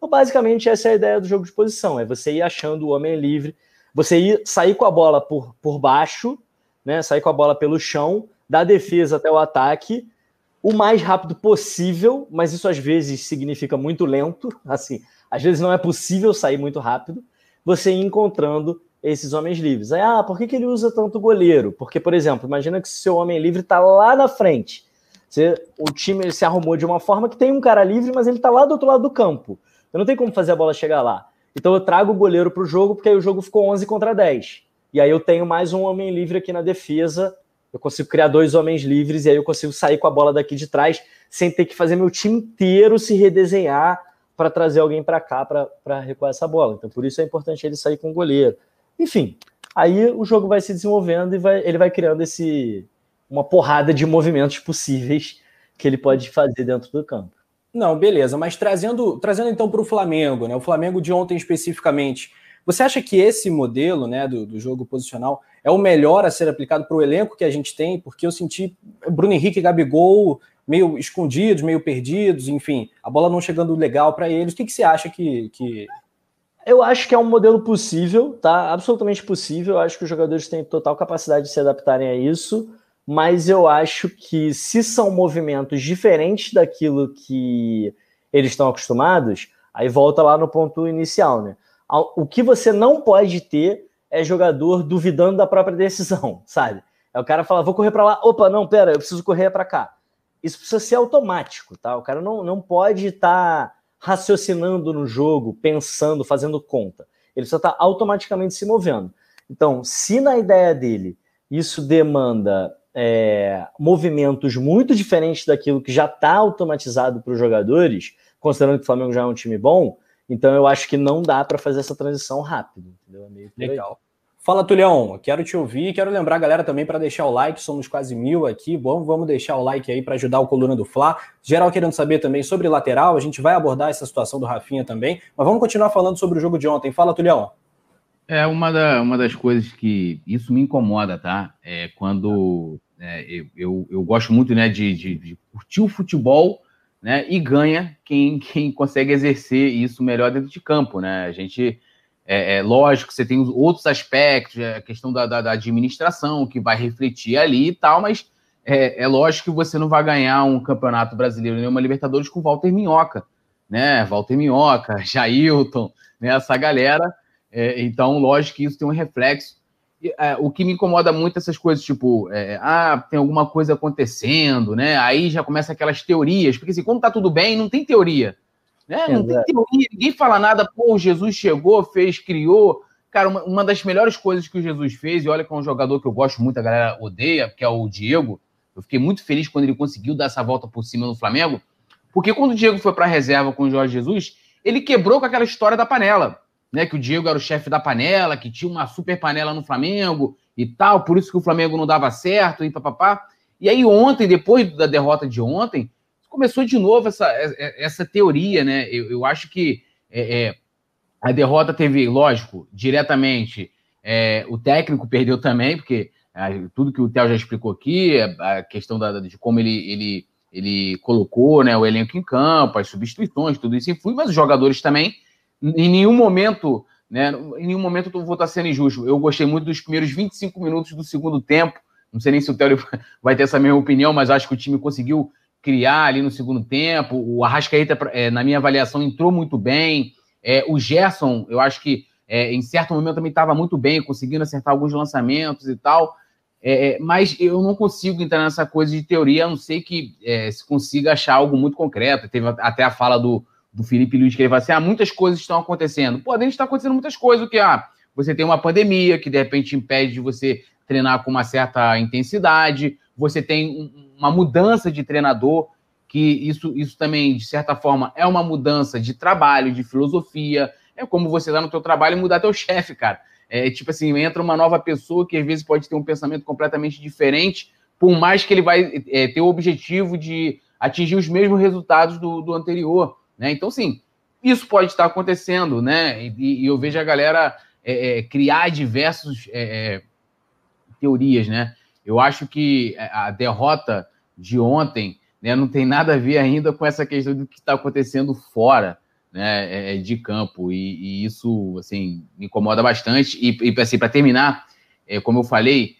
D: Então, basicamente, essa é a ideia do jogo de posição: é você ir achando o homem livre, você ir sair com a bola por, por baixo, né? Sair com a bola pelo chão, da defesa até o ataque, o mais rápido possível, mas isso às vezes significa muito lento. Assim, às vezes não é possível sair muito rápido. Você ir encontrando esses homens livres. Aí, ah, por que, que ele usa tanto goleiro? Porque, por exemplo, imagina que seu homem livre está lá na frente. Você, o time se arrumou de uma forma que tem um cara livre, mas ele está lá do outro lado do campo. Eu não tenho como fazer a bola chegar lá. Então eu trago o goleiro para o jogo, porque aí o jogo ficou 11 contra 10. E aí eu tenho mais um homem livre aqui na defesa. Eu consigo criar dois homens livres e aí eu consigo sair com a bola daqui de trás sem ter que fazer meu time inteiro se redesenhar para trazer alguém para cá para recuar essa bola. Então por isso é importante ele sair com o goleiro. Enfim, aí o jogo vai se desenvolvendo e vai, ele vai criando esse uma porrada de movimentos possíveis que ele pode fazer dentro do campo.
A: Não, beleza, mas trazendo, trazendo então para o Flamengo, né? O Flamengo de ontem especificamente. Você acha que esse modelo né, do, do jogo posicional é o melhor a ser aplicado para o elenco que a gente tem? Porque eu senti Bruno Henrique e Gabigol meio escondidos, meio perdidos, enfim, a bola não chegando legal para eles. O que, que você acha que, que.
D: Eu acho que é um modelo possível, tá? Absolutamente possível. Eu acho que os jogadores têm total capacidade de se adaptarem a isso mas eu acho que se são movimentos diferentes daquilo que eles estão acostumados, aí volta lá no ponto inicial, né? O que você não pode ter é jogador duvidando da própria decisão, sabe? É o cara falar, vou correr para lá, opa, não, pera, eu preciso correr para cá. Isso precisa ser automático, tá? O cara não, não pode estar tá raciocinando no jogo, pensando, fazendo conta. Ele precisa estar tá automaticamente se movendo. Então, se na ideia dele isso demanda é, movimentos muito diferentes daquilo que já está automatizado para os jogadores, considerando que o Flamengo já é um time bom, então eu acho que não dá para fazer essa transição rápido.
A: É Legal. Fala, Tulhão, quero te ouvir, quero lembrar a galera também para deixar o like, somos quase mil aqui, bom, vamos deixar o like aí para ajudar o Coluna do Fla. Geral querendo saber também sobre lateral, a gente vai abordar essa situação do Rafinha também, mas vamos continuar falando sobre o jogo de ontem. Fala, Tulhão.
B: É uma, da, uma das coisas que isso me incomoda, tá? É quando é, eu, eu, gosto muito né, de, de, de, curtir o futebol né, e ganha quem, quem consegue exercer isso melhor dentro de campo. Né? A gente, é, é lógico, você tem outros aspectos, é, a questão da, da, da, administração que vai refletir ali e tal, mas é, é lógico que você não vai ganhar um campeonato brasileiro nem uma Libertadores com Walter Minhoca, né? Walter Minhoca, Jailton, né? essa galera é, então, lógico que isso tem um reflexo. é, o que me incomoda muito essas coisas, tipo, é, ah, tem alguma coisa acontecendo, né? Aí já começa aquelas teorias, porque assim, quando tá tudo bem, não tem teoria. Né? Não tem teoria, ninguém fala nada, pô, Jesus chegou, fez, criou. Cara, uma, uma, das melhores coisas que o Jesus fez, e olha que é um jogador que eu gosto muito, a galera odeia, que é o Diego. Eu fiquei muito feliz quando ele conseguiu dar essa volta por cima no Flamengo, porque quando o Diego foi para a reserva com o Jorge Jesus, ele quebrou com aquela história da panela né? Que o Diego era o chefe da panela, que tinha uma super panela no Flamengo e tal, por isso que o Flamengo não dava certo e papapá. E aí ontem, depois da derrota de ontem, começou de novo essa, essa teoria, né? Eu, eu acho que é, é, a derrota teve, lógico, diretamente é, o técnico perdeu também, porque é, tudo que o Theo já explicou aqui, a questão da, de como ele, ele, ele colocou né, o elenco em campo, as substituições, tudo isso influi, mas os jogadores também em nenhum momento, né? Em nenhum momento eu vou estar sendo injusto. Eu gostei muito dos primeiros 25 minutos do segundo tempo. Não sei nem se o Télio vai ter essa mesma opinião, mas acho que o time conseguiu criar ali no segundo tempo. O Arrascaeta, é, na minha avaliação, entrou muito bem. É, o Gerson, eu acho que é, em certo momento também estava muito bem, conseguindo acertar alguns lançamentos e tal. É, é, mas eu não consigo entrar nessa coisa de teoria, a não ser que é, se consiga achar algo muito concreto. Teve até a fala do, do Felipe Luiz, que ele fala assim: ah, muitas coisas estão acontecendo. Pô, dentro está acontecendo muitas coisas, o que ah, você tem uma pandemia que de repente impede de você treinar com uma certa intensidade, você tem uma mudança de treinador, que isso, isso também, de certa forma, é uma mudança de trabalho, de filosofia. É como você lá no teu trabalho e mudar teu chefe, cara. É tipo assim, entra uma nova pessoa que às vezes pode ter um pensamento completamente diferente, por mais que ele vai é, ter o objetivo de atingir os mesmos resultados do, do anterior. Né? Então, sim, isso pode estar acontecendo, né? E, e eu vejo a galera é, é, criar diversas é, é, teorias, né? Eu acho que a derrota de ontem né, não tem nada a ver ainda com essa questão do que está acontecendo fora né, é, de campo. E, e, isso, assim, me incomoda bastante. E, e assim, para terminar, é, como eu falei,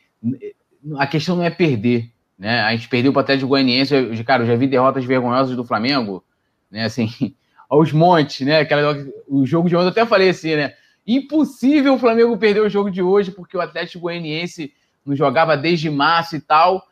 B: a questão não é perder. Né? A gente perdeu para o Atlético Goianiense. Eu, cara, eu já vi derrotas vergonhosas do Flamengo né? Assim, aos montes, né? Aquela, o jogo de ontem eu até falei assim, né? Impossível o Flamengo perder o jogo de hoje, porque o Atlético Goianiense não jogava desde março e tal.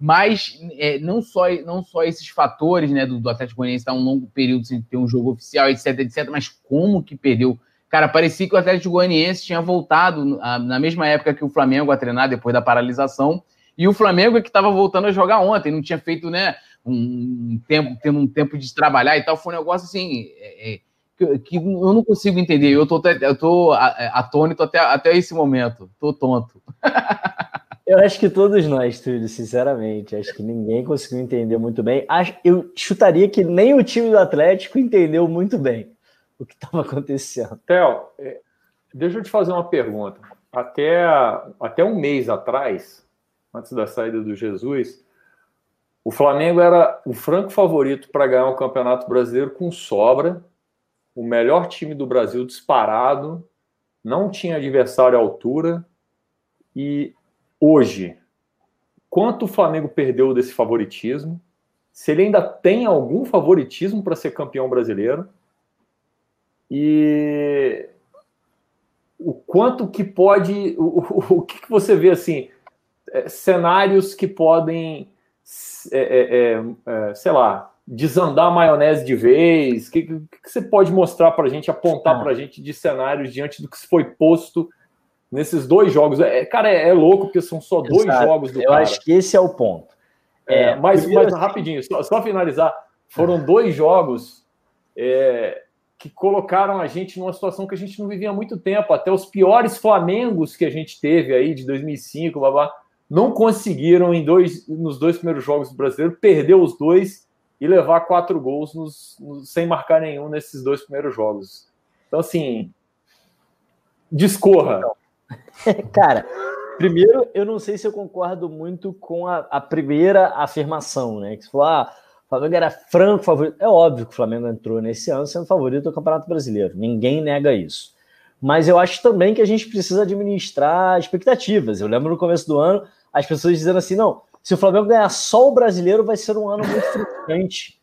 B: Mas é, não, só, não só esses fatores, né, do, do Atlético Goianiense estar um longo período sem ter um jogo oficial, etc, etc, mas como que perdeu? Cara, parecia que o Atlético Goianiense tinha voltado a, na mesma época que o Flamengo a treinar depois da paralisação, e o Flamengo é que estava voltando a jogar ontem, não tinha feito, né, um tempo, tendo um tempo de trabalhar e tal, foi um negócio assim é, é, que, que, eu não consigo entender. Eu tô, eu tô atônito até, até esse momento. Tô tonto.
D: Eu acho que todos nós, Túlio, sinceramente. Acho que ninguém conseguiu entender muito bem. Eu chutaria que nem o time do Atlético entendeu muito bem o que estava acontecendo.
C: Theo, é, deixa eu te fazer uma pergunta. Até, até um mês atrás, antes da saída do Jesus, o Flamengo era o franco favorito para ganhar o Campeonato Brasileiro com sobra, o melhor time do Brasil disparado, não tinha adversário à altura. E hoje, quanto o Flamengo perdeu desse favoritismo? Se ele ainda tem algum favoritismo para ser campeão brasileiro? E o quanto que pode, o, o, o que, que você vê assim, é, cenários que podem é, é, é, é, sei lá, desandar a maionese de vez? O que, que, você pode mostrar para a gente, apontar ah. para a gente de cenários diante do que foi posto nesses dois jogos? É, cara, é, é louco porque são só dois Exato. jogos do
D: Eu
C: cara.
D: acho que esse é o ponto.
C: É, mas, mas rapidinho, só, só, finalizar, foram dois jogos que colocaram a gente numa situação que a gente não vivia há muito tempo. Até os piores Flamengos que a gente teve aí de 2005, babá não conseguiram em dois, nos dois primeiros jogos do brasileiro perder os dois e levar quatro gols nos, nos, sem marcar nenhum nesses dois primeiros jogos. Então, assim, discorra.
D: Cara, primeiro, eu não sei se eu concordo muito com a, a primeira afirmação, né? Que se falou, ah, o Flamengo era franco favorito. É óbvio que o Flamengo entrou nesse ano sendo favorito do Campeonato Brasileiro. Ninguém nega isso. Mas eu acho também que a gente precisa administrar expectativas. Eu lembro no começo do ano, as pessoas dizendo assim: não, se o Flamengo ganhar só o brasileiro, vai ser um ano muito frustrante.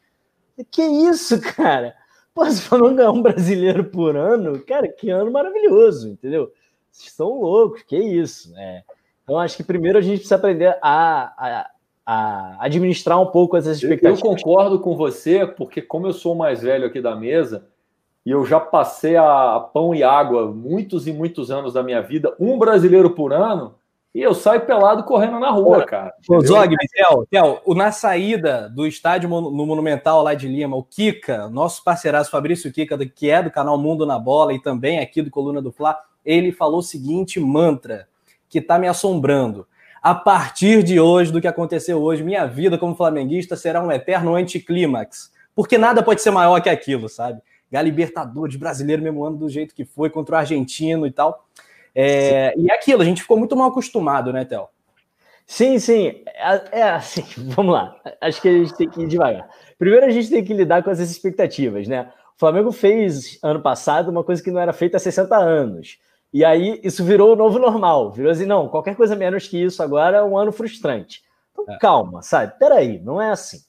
D: que isso, cara? Pô, se o Flamengo ganhar um brasileiro por ano, cara, que ano maravilhoso, entendeu? Vocês estão loucos, que isso. É. Então, acho que primeiro a gente precisa aprender a, a, a administrar um pouco essas expectativas.
C: Eu concordo com você, porque como eu sou o mais velho aqui da mesa, e eu já passei a pão e água muitos e muitos anos da minha vida, um brasileiro por ano, e eu saio pelado correndo na rua, Pô, cara.
A: Ô, Zog, Tel, Tel, na saída do estádio no Monumental lá de Lima, o Kika, nosso parceiraço Fabrício Kika, que é do canal Mundo na Bola e também aqui do Coluna do Fla, ele falou o seguinte mantra que está me assombrando. A partir de hoje, do que aconteceu hoje, minha vida como flamenguista será um eterno anticlímax. Porque nada pode ser maior que aquilo, sabe? Ganhar Libertadores, brasileiro mesmo ano do jeito que foi, contra o argentino e tal. É, e é aquilo, a gente ficou muito mal acostumado, né, Théo?
D: Sim, sim. É, é assim, vamos lá. Acho que a gente tem que ir devagar. Primeiro, a gente tem que lidar com as expectativas, né? O Flamengo fez ano passado uma coisa que não era feita há 60 anos. E aí isso virou o novo normal. Virou assim, não, qualquer coisa menos que isso agora é um ano frustrante. Então, é. calma, sabe? Peraí, não é assim.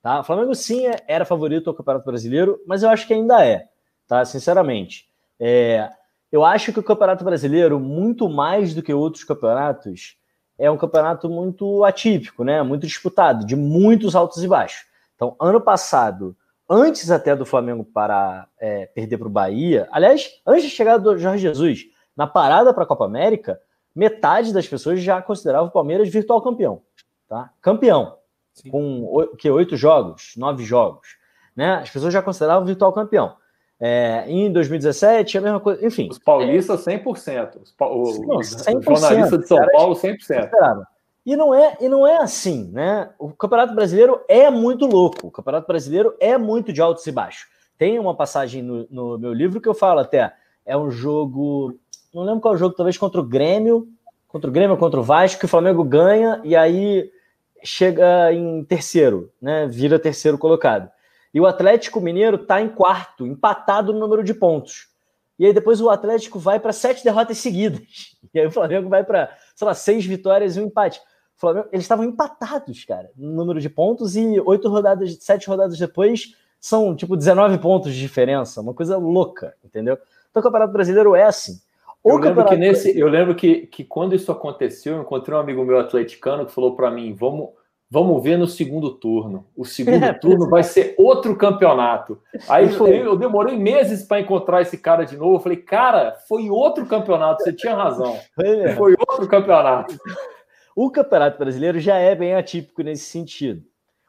D: Tá? O Flamengo sim é, era favorito ao Campeonato Brasileiro, mas eu acho que ainda é, tá? Sinceramente. É, eu acho que o Campeonato Brasileiro, muito mais do que outros campeonatos, é um campeonato muito atípico, né? Muito disputado, de muitos altos e baixos. Então, ano passado, antes até do Flamengo parar, é, perder para o Bahia, aliás, antes de chegar do Jorge Jesus, na parada para a Copa América, metade das pessoas já considerava o Palmeiras virtual campeão, tá? Campeão, Sim. com que oito jogos, nove jogos, né? As pessoas já consideravam virtual campeão. É, em 2017, a mesma coisa, enfim.
C: Os paulistas, 100%. Os, pa... os, Não, 100%, os jornalistas de São Paulo, 100%.
D: E não, é, e não é assim, né? O Campeonato Brasileiro é muito louco. O Campeonato Brasileiro é muito de altos e baixos. Tem uma passagem no, no meu livro que eu falo até. É um jogo. Não lembro qual é o jogo, talvez contra o Grêmio. Contra o Grêmio, contra o Vasco, que o Flamengo ganha e aí chega em terceiro, né? Vira terceiro colocado. E o Atlético Mineiro está em quarto, empatado no número de pontos. E aí depois o Atlético vai para sete derrotas seguidas. E aí o Flamengo vai para, sei lá, seis vitórias e um empate. O Flamengo, eles estavam empatados, cara, no número de pontos e oito rodadas, sete rodadas depois são tipo 19 pontos de diferença, uma coisa louca, entendeu? Então o Campeonato Brasileiro é assim.
C: O eu lembro que nesse, eu lembro que, que quando isso aconteceu, eu encontrei um amigo meu atleticano que falou para mim, vamos Vamos ver no segundo turno. O segundo é, turno vai ser outro campeonato. Aí foi, eu demorei meses para encontrar esse cara de novo. Eu falei, cara, foi outro campeonato. Você tinha razão. Foi outro campeonato.
D: O Campeonato Brasileiro já é bem atípico nesse sentido.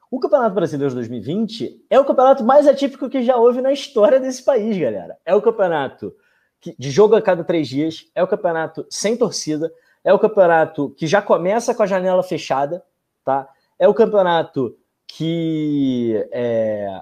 D: O Campeonato Brasileiro de 2020 é o campeonato mais atípico que já houve na história desse país, galera. É o campeonato de jogo a cada três dias, é o campeonato sem torcida, é o campeonato que já começa com a janela fechada, tá? É o campeonato que é,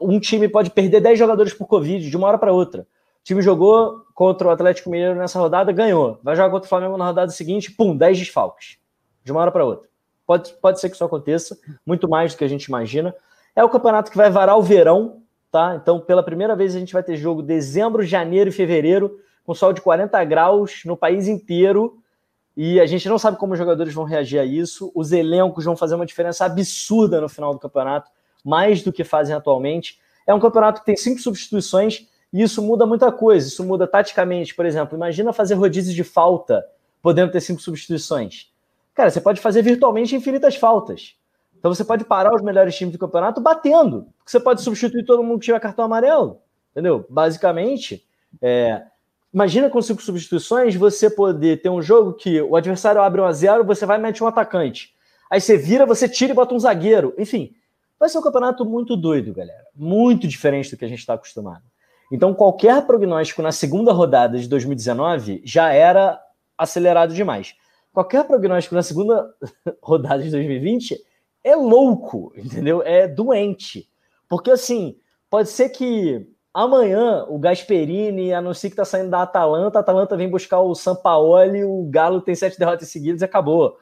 D: um time pode perder 10 jogadores por Covid de uma hora para outra. O time jogou contra o Atlético Mineiro nessa rodada, ganhou. Vai jogar contra o Flamengo na rodada seguinte, pum, 10 desfalques. De uma hora para outra. Pode, pode ser que isso aconteça, muito mais do que a gente imagina. É o campeonato que vai varar o verão, tá? Então, pela primeira vez, a gente vai ter jogo dezembro, janeiro e fevereiro, com sol de 40 graus no país inteiro. E a gente não sabe como os jogadores vão reagir a isso. Os elencos vão fazer uma diferença absurda no final do campeonato, mais do que fazem atualmente. É um campeonato que tem cinco substituições e isso muda muita coisa. Isso muda taticamente. Por exemplo, imagina fazer rodízio de falta, podendo ter cinco substituições. Cara, você pode fazer virtualmente infinitas faltas. Então você pode parar os melhores times do campeonato batendo. Porque você pode substituir todo mundo que tiver cartão amarelo. Entendeu? Basicamente, é, Imagina com cinco substituições você poder ter um jogo que o adversário abre um a zero, você vai e mete um atacante. Aí você vira, você tira e bota um zagueiro. Enfim, vai ser um campeonato muito doido, galera. Muito diferente do que a gente está acostumado. Então, qualquer prognóstico na segunda rodada de 2019 já era acelerado demais. Qualquer prognóstico na segunda rodada de 2020 é louco, entendeu? É doente. Porque, assim, pode ser que Amanhã, o Gasperini anuncia que está saindo da Atalanta, a Atalanta vem buscar o Sampaoli, o Galo tem sete derrotas seguidas e acabou.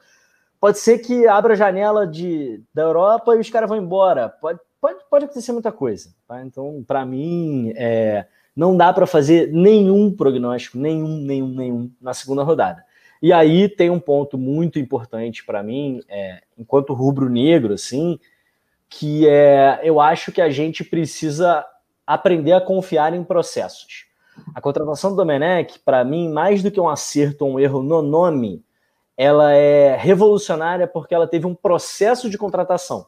D: Pode ser que abra a janela de, da Europa e os caras vão embora. Pode, pode, pode acontecer muita coisa. Tá? Então, para mim, é, não dá para fazer nenhum prognóstico, nenhum, nenhum, nenhum na segunda rodada. E aí tem um ponto muito importante para mim, é, enquanto rubro-negro, assim, que é eu acho que a gente precisa aprender a confiar em processos. A contratação do Domenech, para mim, mais do que um acerto ou um erro no nome, ela é revolucionária porque ela teve um processo de contratação.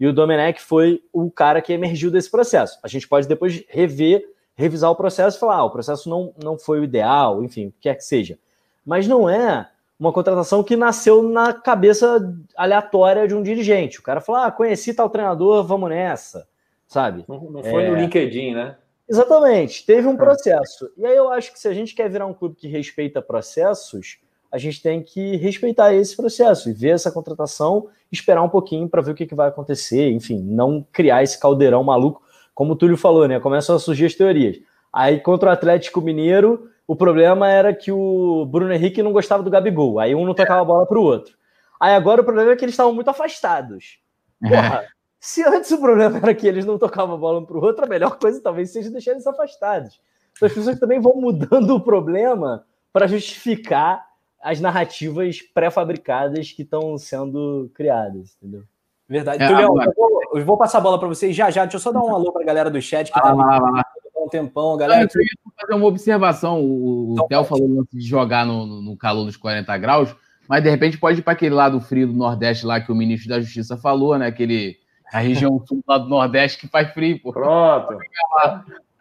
D: E o Domenech foi o cara que emergiu desse processo. A gente pode depois rever, revisar o processo e falar: ah, o processo não, não foi o ideal, enfim, o que quer que seja. Mas não é uma contratação que nasceu na cabeça aleatória de um dirigente. O cara falou: ah, conheci tal treinador, vamos nessa, sabe?
C: Não, não foi é... no LinkedIn, né?
D: Exatamente, teve um processo. E aí eu acho que se a gente quer virar um clube que respeita processos, a gente tem que respeitar esse processo e ver essa contratação, esperar um pouquinho para ver o que, que vai acontecer, enfim, não criar esse caldeirão maluco, como o Túlio falou, né? Começam a surgir as teorias. Aí contra o Atlético Mineiro, o problema era que o Bruno Henrique não gostava do Gabigol. Aí um não tocava a bola para o outro. Aí agora o problema é que eles estavam muito afastados. Porra, se antes o problema era que eles não tocavam a bola um para o outro, a melhor coisa talvez seja deixar eles afastados. Então as pessoas também vão mudando o problema para justificar as narrativas pré-fabricadas que estão sendo criadas, entendeu?
A: Verdade. É, Tulião, eu, vou, eu vou passar a bola para vocês já já. Deixa eu só dar um alô para a galera do chat que ah, tá lá, lá um tempão, galera.
B: eu ia fazer uma observação. O, então, Theo falou antes de jogar no, no calor dos 40 graus, mas de repente pode ir para aquele lado frio do Nordeste lá que o ministro da Justiça falou, né? Aquele, a região sul lá do Nordeste que faz frio. Pô.
C: Pronto.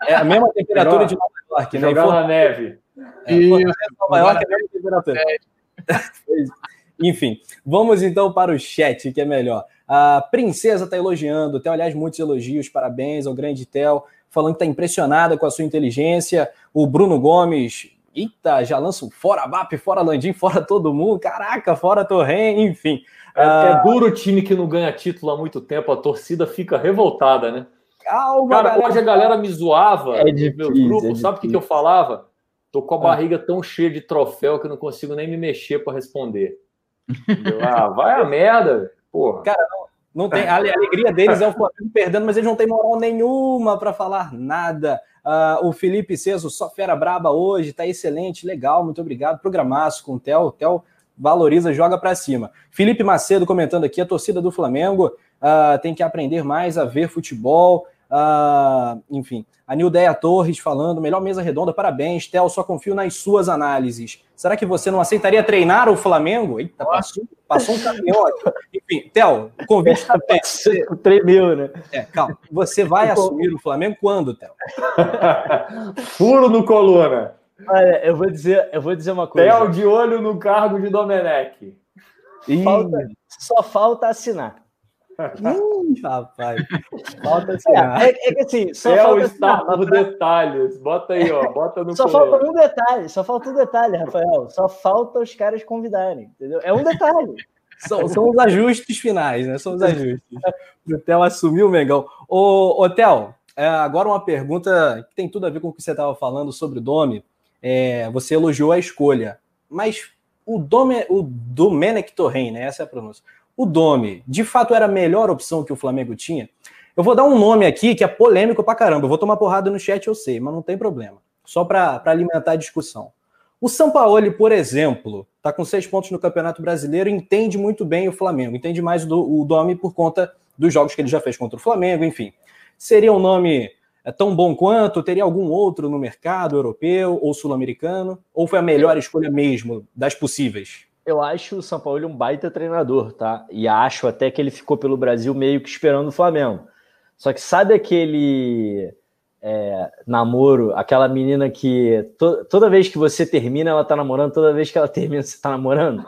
A: É a mesma temperatura de Nova
C: York, né? Jogar na neve.
A: É, Nova York é a mesma temperatura. Enfim, vamos então para o chat, que é melhor. A Princesa está elogiando, tem, aliás, muitos elogios, parabéns ao grande Theo falando que está impressionada com a sua inteligência. O Bruno Gomes, eita, já lança um fora BAP, fora Landim, fora todo mundo, caraca, fora Torren, enfim.
C: É, uh... é, duro o time que não ganha título há muito tempo, a torcida fica revoltada, né? Calma, Cara, galera. hoje a galera me zoava é difícil, no meu grupo, é sabe o que, que eu falava? Tô com a ah. barriga tão cheia de troféu que eu não consigo nem me mexer para responder. ah, vai a merda, porra.
A: Cara, não, não tem, a alegria deles é o Flamengo perdendo, mas eles não têm moral nenhuma para falar nada. Uh, o Felipe Ceso, só fera braba hoje, tá excelente, legal, muito obrigado. Programaço com o Theo, o Theo valoriza, joga para cima. Felipe Macedo comentando aqui, a torcida do Flamengo uh, tem que aprender mais a ver futebol. Uh, enfim, a Nildeia Torres falando, melhor mesa redonda, parabéns, Theo, só confio nas suas análises. Será que você não aceitaria treinar o Flamengo? Eita, passou, passou um caminhão aqui. Enfim, Theo, o convite
D: tá você... Tremeu, né?
A: É, calma. Você vai assumir o Flamengo quando, Theo?
C: Furo no coluna.
D: Olha, eu vou dizer, eu vou dizer uma coisa.
C: Theo de olho no cargo de Domenech.
D: Falta, só falta assinar.
A: Hum, rapaz.
D: Falta. É, é, é que assim,
C: só é falta o estar por detalhes. Bota aí, ó. Bota no
D: Só falta um detalhe, só falta um detalhe, Rafael. Só falta os caras convidarem, entendeu? É um detalhe.
A: São, são os ajustes finais, né? São os ajustes. o Theo assumiu o Mengão. Ô, ô Theo, é, agora uma pergunta que tem tudo a ver com o que você estava falando sobre o Domi. É, você elogiou a escolha, mas o, Dome, o Domenech Torren, né? Essa é a pronúncia o Domi de fato era a melhor opção que o Flamengo tinha? Eu vou dar um nome aqui que é polêmico pra caramba. Eu vou tomar porrada no chat, eu sei, mas não tem problema. Só para alimentar a discussão. O Sampaoli, por exemplo, está com seis pontos no Campeonato Brasileiro entende muito bem o Flamengo. Entende mais do, o Domi por conta dos jogos que ele já fez contra o Flamengo, enfim. Seria um nome é, tão bom quanto? Teria algum outro no mercado europeu ou sul-americano? Ou foi a melhor escolha mesmo das possíveis?
D: Eu acho o São Paulo um baita treinador, tá? E acho até que ele ficou pelo Brasil meio que esperando o Flamengo. Só que sabe aquele é, namoro, aquela menina que to, toda vez que você termina, ela tá namorando, toda vez que ela termina, você tá namorando?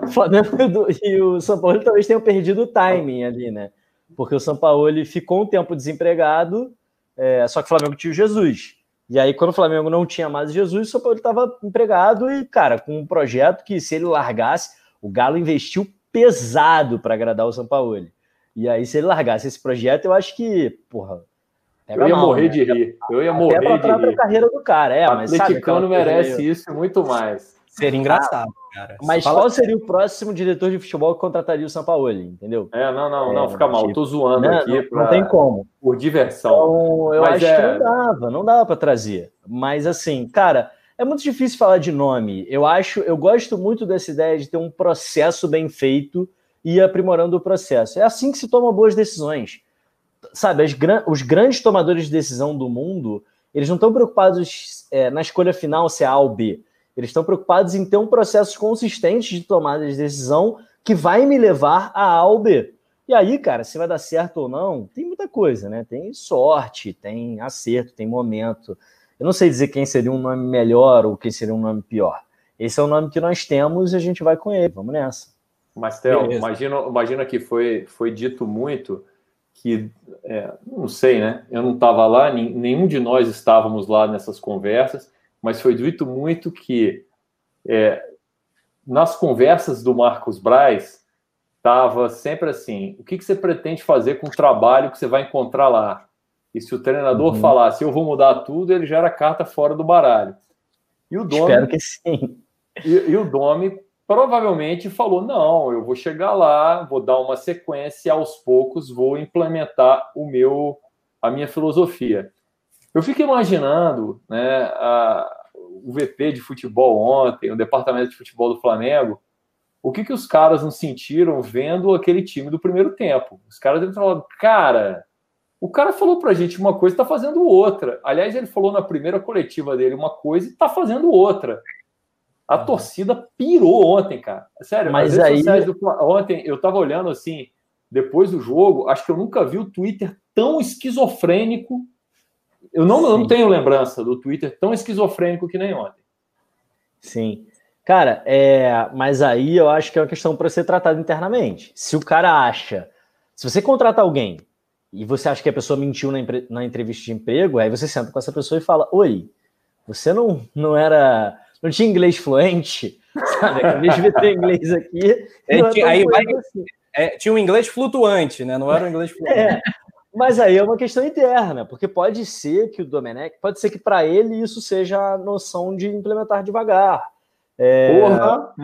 D: O Flamengo e o São Paulo talvez tenham perdido o timing ali, né? Porque o São Paulo ficou um tempo desempregado, é, só que o Flamengo tinha o Jesus. E aí, quando o Flamengo não tinha mais Jesus, o São Paulo estava empregado e, cara, com um projeto que, se ele largasse, o Galo investiu pesado para agradar o São Paulo. E aí, se ele largasse esse projeto, eu acho que, porra.
C: Eu ia mal, morrer né? de rir. Eu ia morrer
D: Até de rir. a carreira do cara, é. O
C: mas atleticano merece meio... isso muito mais.
A: Seria engraçado, cara.
D: Mas Fala... qual seria o próximo diretor de futebol que contrataria o São Paulo, entendeu?
C: É, não, não, não, é, fica mal. Tipo, Tô zoando
D: não,
C: aqui.
D: Não, pra... não tem como.
C: Por diversão.
D: Então, eu Mas acho é... que não dava, não dava para trazer. Mas assim, cara, é muito difícil falar de nome. Eu acho, eu gosto muito dessa ideia de ter um processo bem feito e ir aprimorando o processo. É assim que se tomam boas decisões. Sabe, as, os grandes tomadores de decisão do mundo, Eles não estão preocupados é, na escolha final se é A ou B. Eles estão preocupados em ter um processo consistente de tomada de decisão que vai me levar a A ou B. E aí, cara, se vai dar certo ou não, tem muita coisa, né? Tem sorte, tem acerto, tem momento. Eu não sei dizer quem seria um nome melhor ou quem seria um nome pior. Esse é o nome que nós temos e a gente vai com ele. Vamos nessa.
C: Mas, Theo, imagina, imagina que foi, foi dito muito que, é, não sei, né? Eu não estava lá, nenhum de nós estávamos lá nessas conversas, mas foi dito muito que é, nas conversas do Marcos Braz estava sempre assim: o que, que você pretende fazer com o trabalho que você vai encontrar lá? E se o treinador uhum. falasse, eu vou mudar tudo, ele já era carta fora do baralho.
D: E o Domi, Espero que sim.
C: E, e o Domi provavelmente falou: não, eu vou chegar lá, vou dar uma sequência e aos poucos vou implementar o meu, a minha filosofia. Eu fico imaginando né, a, o VP de futebol ontem, o departamento de futebol do Flamengo, o que, que os caras não sentiram vendo aquele time do primeiro tempo. Os caras devem ter falado, cara, o cara falou pra gente uma coisa e tá fazendo outra. Aliás, ele falou na primeira coletiva dele uma coisa e tá fazendo outra. A uhum. torcida pirou ontem, cara. Sério,
D: mas aí...
C: Do... Ontem eu tava olhando assim, depois do jogo, acho que eu nunca vi o Twitter tão esquizofrênico. Eu não, eu não tenho lembrança do Twitter tão esquizofrênico que nem ontem.
D: Sim. Cara, é, mas aí eu acho que é uma questão para ser tratada internamente. Se o cara acha, se você contrata alguém e você acha que a pessoa mentiu na, na entrevista de emprego, aí você senta com essa pessoa e fala: Oi, você não, não era não tinha inglês fluente, sabe? Acabei de ver teu inglês aqui.
A: É, tinha, aí vai, assim. é, tinha um inglês flutuante, né? Não era um inglês fluente. É,
D: mas aí é uma questão interna, porque pode ser que o Domenech, pode ser que para ele isso seja a noção de implementar devagar.
C: É... Porra!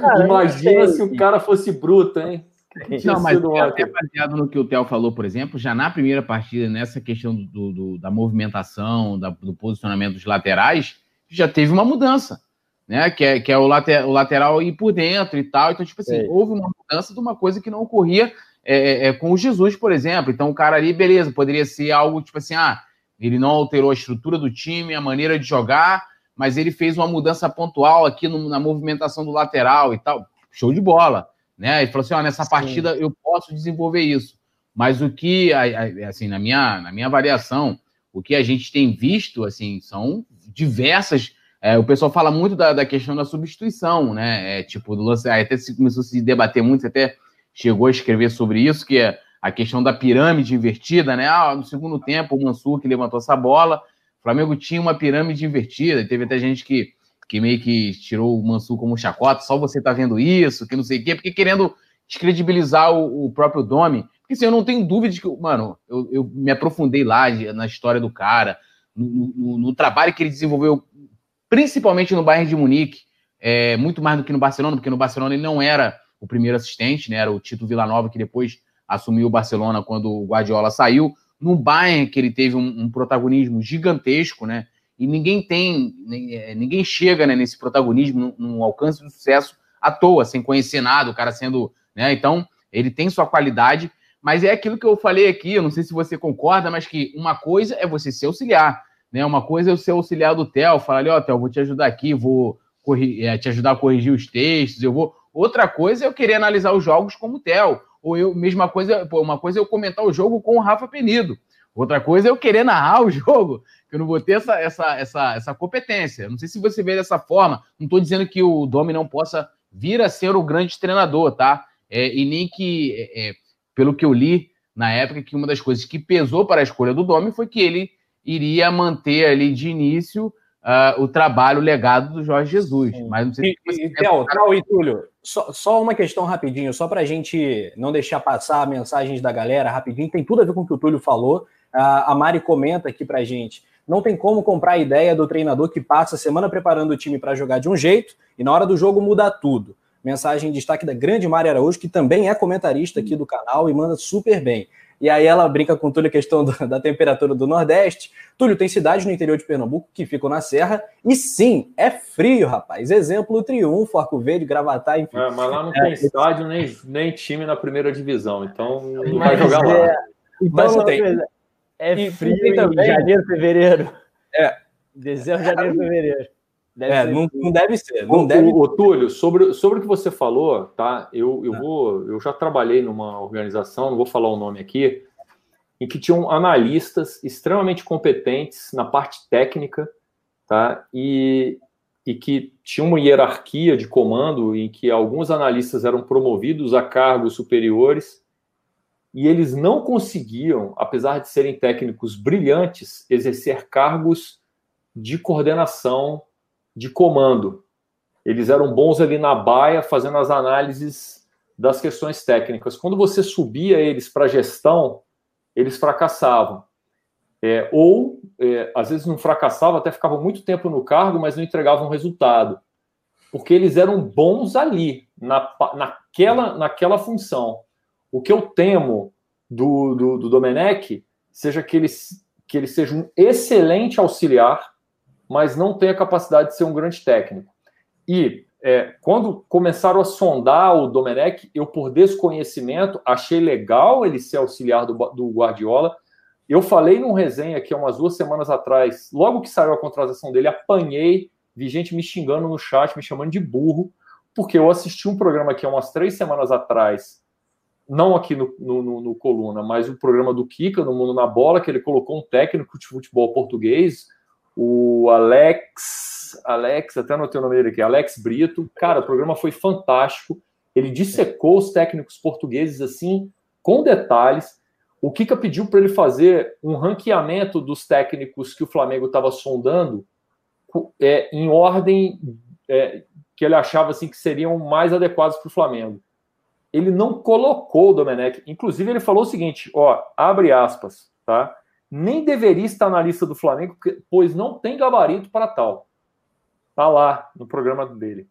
C: Cara, Imagina se o cara fosse bruto, hein?
B: Não, mas até baseado no que o Theo falou, por exemplo, já na primeira partida, nessa questão do, do da movimentação, da, do posicionamento dos laterais, já teve uma mudança, né? Que é, que é o, later, o lateral ir por dentro e tal. Então, tipo assim, é. houve uma mudança de uma coisa que não ocorria é, é, é, com o Jesus, por exemplo. Então, o cara ali, beleza, poderia ser algo tipo assim, ah, ele não alterou a estrutura do time, a maneira de jogar, mas ele fez uma mudança pontual aqui no, na movimentação do lateral e tal. Show de bola, né? Ele falou assim, ó, nessa Sim. partida eu posso desenvolver isso. Mas o que, assim, na minha, na minha avaliação, o que a gente tem visto, assim, são diversas. É, o pessoal fala muito da, da, questão da substituição, né? É, tipo, do lance, até se começou a se debater muito, até chegou a escrever sobre isso, que é a questão da pirâmide invertida, né? Ah, no segundo tempo, o Mansur que levantou essa bola, o Flamengo tinha uma pirâmide invertida, teve até gente que, que meio que tirou o Mansur como chacota, só você tá vendo isso, que não sei o quê, porque querendo descredibilizar o, o próprio Domi. Porque assim, eu não tenho dúvida de que, mano, eu, eu me aprofundei lá na história do cara, no, no, no, trabalho que ele desenvolveu, principalmente no Bayern de Munique, é, muito mais do que no Barcelona, porque no Barcelona ele não era o primeiro assistente, né? Era o Tito Villanova que depois assumiu o Barcelona quando o Guardiola saiu. No Bayern que ele teve um, um protagonismo gigantesco, né? E ninguém tem, é, ninguém chega né, nesse protagonismo, num, alcance de sucesso à toa, sem conhecer nada, o cara sendo, né? Então ele tem sua qualidade mas é aquilo que eu falei aqui, eu não sei se você concorda, mas que uma coisa é você ser auxiliar, né? Uma coisa é o ser auxiliar do Theo, falar ali, ó, oh, Theo, vou te ajudar aqui, vou é, te ajudar a corrigir os textos, eu vou. Outra coisa é eu querer analisar os jogos como o Theo. Ou eu, mesma coisa, uma coisa é eu comentar o jogo com o Rafa Penido. Outra coisa é eu querer narrar o jogo, que eu não vou ter essa, essa, essa, essa competência. Não sei se você vê dessa forma. Não estou dizendo que o Domi não possa vir a ser o grande treinador, tá? É, e nem que é, é pelo que eu li na época, que uma das coisas que pesou para a escolha do Domi foi que ele iria manter ali de início uh, o trabalho, o legado do Jorge Jesus. Mas não sei
A: e, se e, Theo, Theo e Túlio, só, só uma questão rapidinho, só para a gente não deixar passar mensagens da galera rapidinho, tem tudo a ver com o que o Túlio falou. A Mari comenta aqui para gente. Não tem como comprar a ideia do treinador que passa a semana preparando o time para jogar de um jeito e na hora do jogo muda tudo. Mensagem em destaque da grande Mari Araújo, que também é comentarista aqui do canal e manda super bem. E aí ela brinca com Túlio a questão do, da temperatura do Nordeste. Túlio, tem cidades no interior de Pernambuco que ficam na serra e sim, é frio, rapaz. Exemplo, o Triunfo, Arco Verde, Gravatar, enfim. É,
C: mas lá não tem é, estádio nem, nem time na primeira divisão, então não vai jogar lá.
D: É, então, não tem. É frio em também... janeiro, fevereiro.
A: É.
D: Dezembro, janeiro, fevereiro.
A: Deve é, não, não, deve ser. Não o, deve...
C: O, o, Túlio, sobre, sobre o que você falou, tá? Eu, eu, ah. vou, eu já trabalhei numa organização, não vou falar o nome aqui, em que tinham analistas extremamente competentes na parte técnica, tá? E, e que tinha uma hierarquia de comando em que alguns analistas eram promovidos a cargos superiores e eles não conseguiam, apesar de serem técnicos brilhantes, exercer cargos de coordenação, de comando. Eles eram bons ali na baia, fazendo as análises das questões técnicas. Quando você subia eles para gestão, eles fracassavam. É, ou, é, às vezes, não fracassavam, até ficavam muito tempo no cargo, mas não entregavam resultado. Porque eles eram bons ali, na, naquela, naquela função. O que eu temo do, do, do Domenech seja que ele, que ele seja um excelente auxiliar, mas não tenha capacidade de ser um grande técnico. E é, quando começaram a sondar o Domenech, eu, por desconhecimento, achei legal ele ser auxiliar do, do Guardiola. Eu falei num resenha aqui há umas duas semanas atrás, logo que saiu a contratação dele, apanhei, vi gente me xingando no chat, me chamando de burro, porque eu assisti um programa aqui há umas três semanas atrás, não aqui no, no, no Coluna, mas o programa do Kika, no Mundo na Bola, que ele colocou um técnico de futebol português, o Alex Alex, até anotei o nome dele aqui, Alex Brito. Cara, o programa foi fantástico. Ele dissecou os técnicos portugueses assim, com detalhes. O Kika pediu para ele fazer um ranqueamento dos técnicos que o Flamengo estava sondando é, em ordem é, que ele achava assim que seriam mais adequados para o Flamengo. Ele não colocou o Domenech. Inclusive, ele falou o seguinte: ó, abre aspas, tá? Nem deveria estar na lista do Flamengo, pois não tem gabarito para tal. Está lá no programa dele.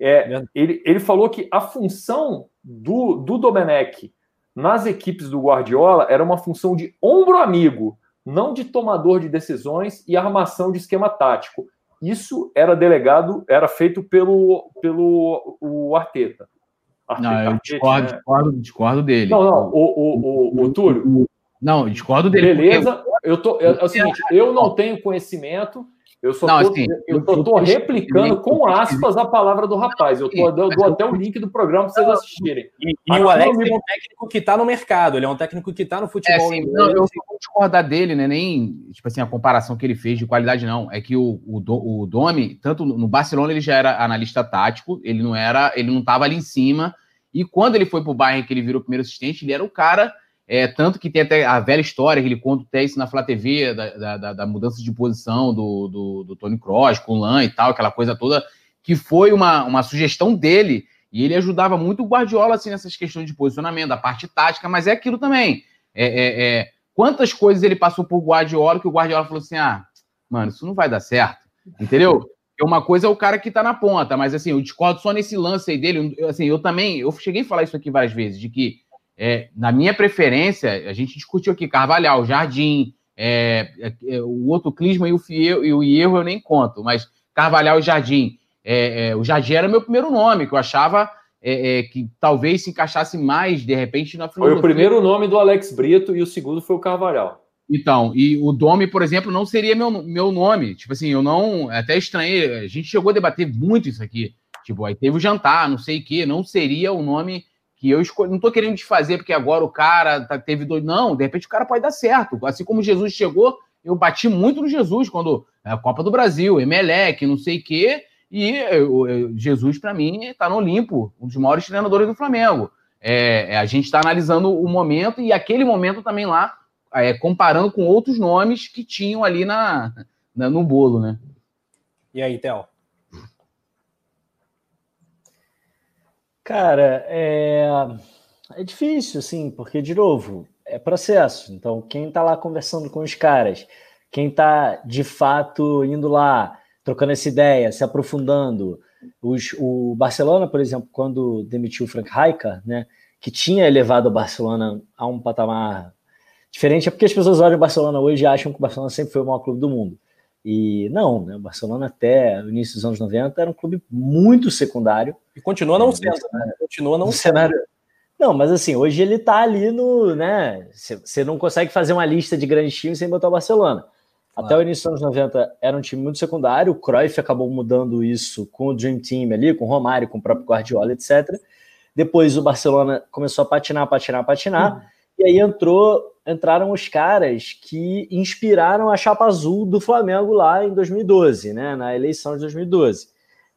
C: É, ele, ele falou que a função do, do Domenech nas equipes do Guardiola era uma função de ombro amigo, não de tomador de decisões e armação de esquema tático. Isso era delegado, era feito pelo, pelo o Arteta.
B: Arteta não, eu discordo, né? discordo, discordo dele.
C: Não, não, o, o, o, o Túlio.
B: Não, discordo dele.
C: Beleza, porque... eu tô. É, é o seguinte, eu não tenho conhecimento eu só não, tô, assim, eu tô, tô replicando com aspas a palavra do rapaz. Eu, tô, eu dou até o link do programa para vocês assistirem.
A: E, e o Alex é um técnico que está no mercado, ele é um técnico que está no futebol. É,
B: assim, não, eu não vou discordar dele, né? Nem tipo assim, a comparação que ele fez de qualidade, não. É que o, o, o Domi, tanto no Barcelona, ele já era analista tático, ele não era, ele não estava ali em cima. E quando ele foi para o Bayern, que ele virou primeiro assistente, ele era o cara é, tanto que tem até a velha história que ele conta até isso na Flá TV, da, da, da, mudança de posição do, do, do Tony Cross com o Lan e tal, aquela coisa toda, que foi uma, uma sugestão dele. E ele ajudava muito o Guardiola assim, nessas questões de posicionamento, da parte tática, mas é aquilo também. É, é, é, quantas coisas ele passou por Guardiola que o Guardiola falou assim: ah, mano, isso não vai dar certo. Entendeu? Uma coisa é o cara que tá na ponta, mas assim, eu discordo só nesse lance aí dele. Assim, eu também, eu cheguei a falar isso aqui várias vezes, de que é, na minha preferência, a gente discutiu aqui Carvalhal, Jardim, é, é, é o outro Clisma e o, Fiel, e o Ierro eu nem conto, mas Carvalhal e Jardim. É, é, o Jardim era meu primeiro nome, que eu achava que talvez se encaixasse mais, de repente, na
C: filosofia. Foi o primeiro nome do Alex Brito e o segundo foi o Carvalhal.
B: Então, e o Domi, por exemplo, não seria meu, meu nome. Tipo assim, eu não. Até estranhei. A gente chegou a debater muito isso aqui. Tipo, aí teve o jantar, não sei o quê. Não seria o nome que eu escolhi, não estou querendo desfazer porque agora o cara tá, teve dois. Não, de repente o cara pode dar certo. Assim como Jesus chegou, eu bati muito no Jesus quando a Copa do Brasil, Emelec, não sei o quê. E eu, eu, Jesus, para mim, está no Olimpo, um dos maiores treinadores do Flamengo. É, é a gente está analisando o momento e aquele momento também lá, é, comparando com outros nomes que tinham ali na, na no bolo, né?
A: E aí, Théo?
D: Cara, é, é difícil, assim, porque, de novo, é processo. Então, quem está lá conversando com os caras, quem está de fato indo lá, trocando essa ideia, se aprofundando. Os, o Barcelona, por exemplo, quando demitiu o Frank Rijkaard, né, que tinha elevado o Barcelona a um patamar diferente, é porque as pessoas olham o Barcelona hoje e acham que o Barcelona sempre foi o maior clube do mundo. E não, né? O Barcelona até o início dos anos 90 era um clube muito secundário.
A: E continua não é, sendo, né? Continua não
D: sendo. Cenário... Não, mas assim, hoje ele tá ali no, né? Você não consegue fazer uma lista de grandes times sem botar o Barcelona. Até o início dos anos 90 era um time muito secundário, o Cruyff acabou mudando isso com o Dream Team ali, com o Romário, com o próprio Guardiola, etc. Depois o Barcelona começou a patinar, patinar, patinar, uhum. E aí entrou, entraram os caras que inspiraram a chapa azul do Flamengo lá em 2012, né, na eleição de 2012.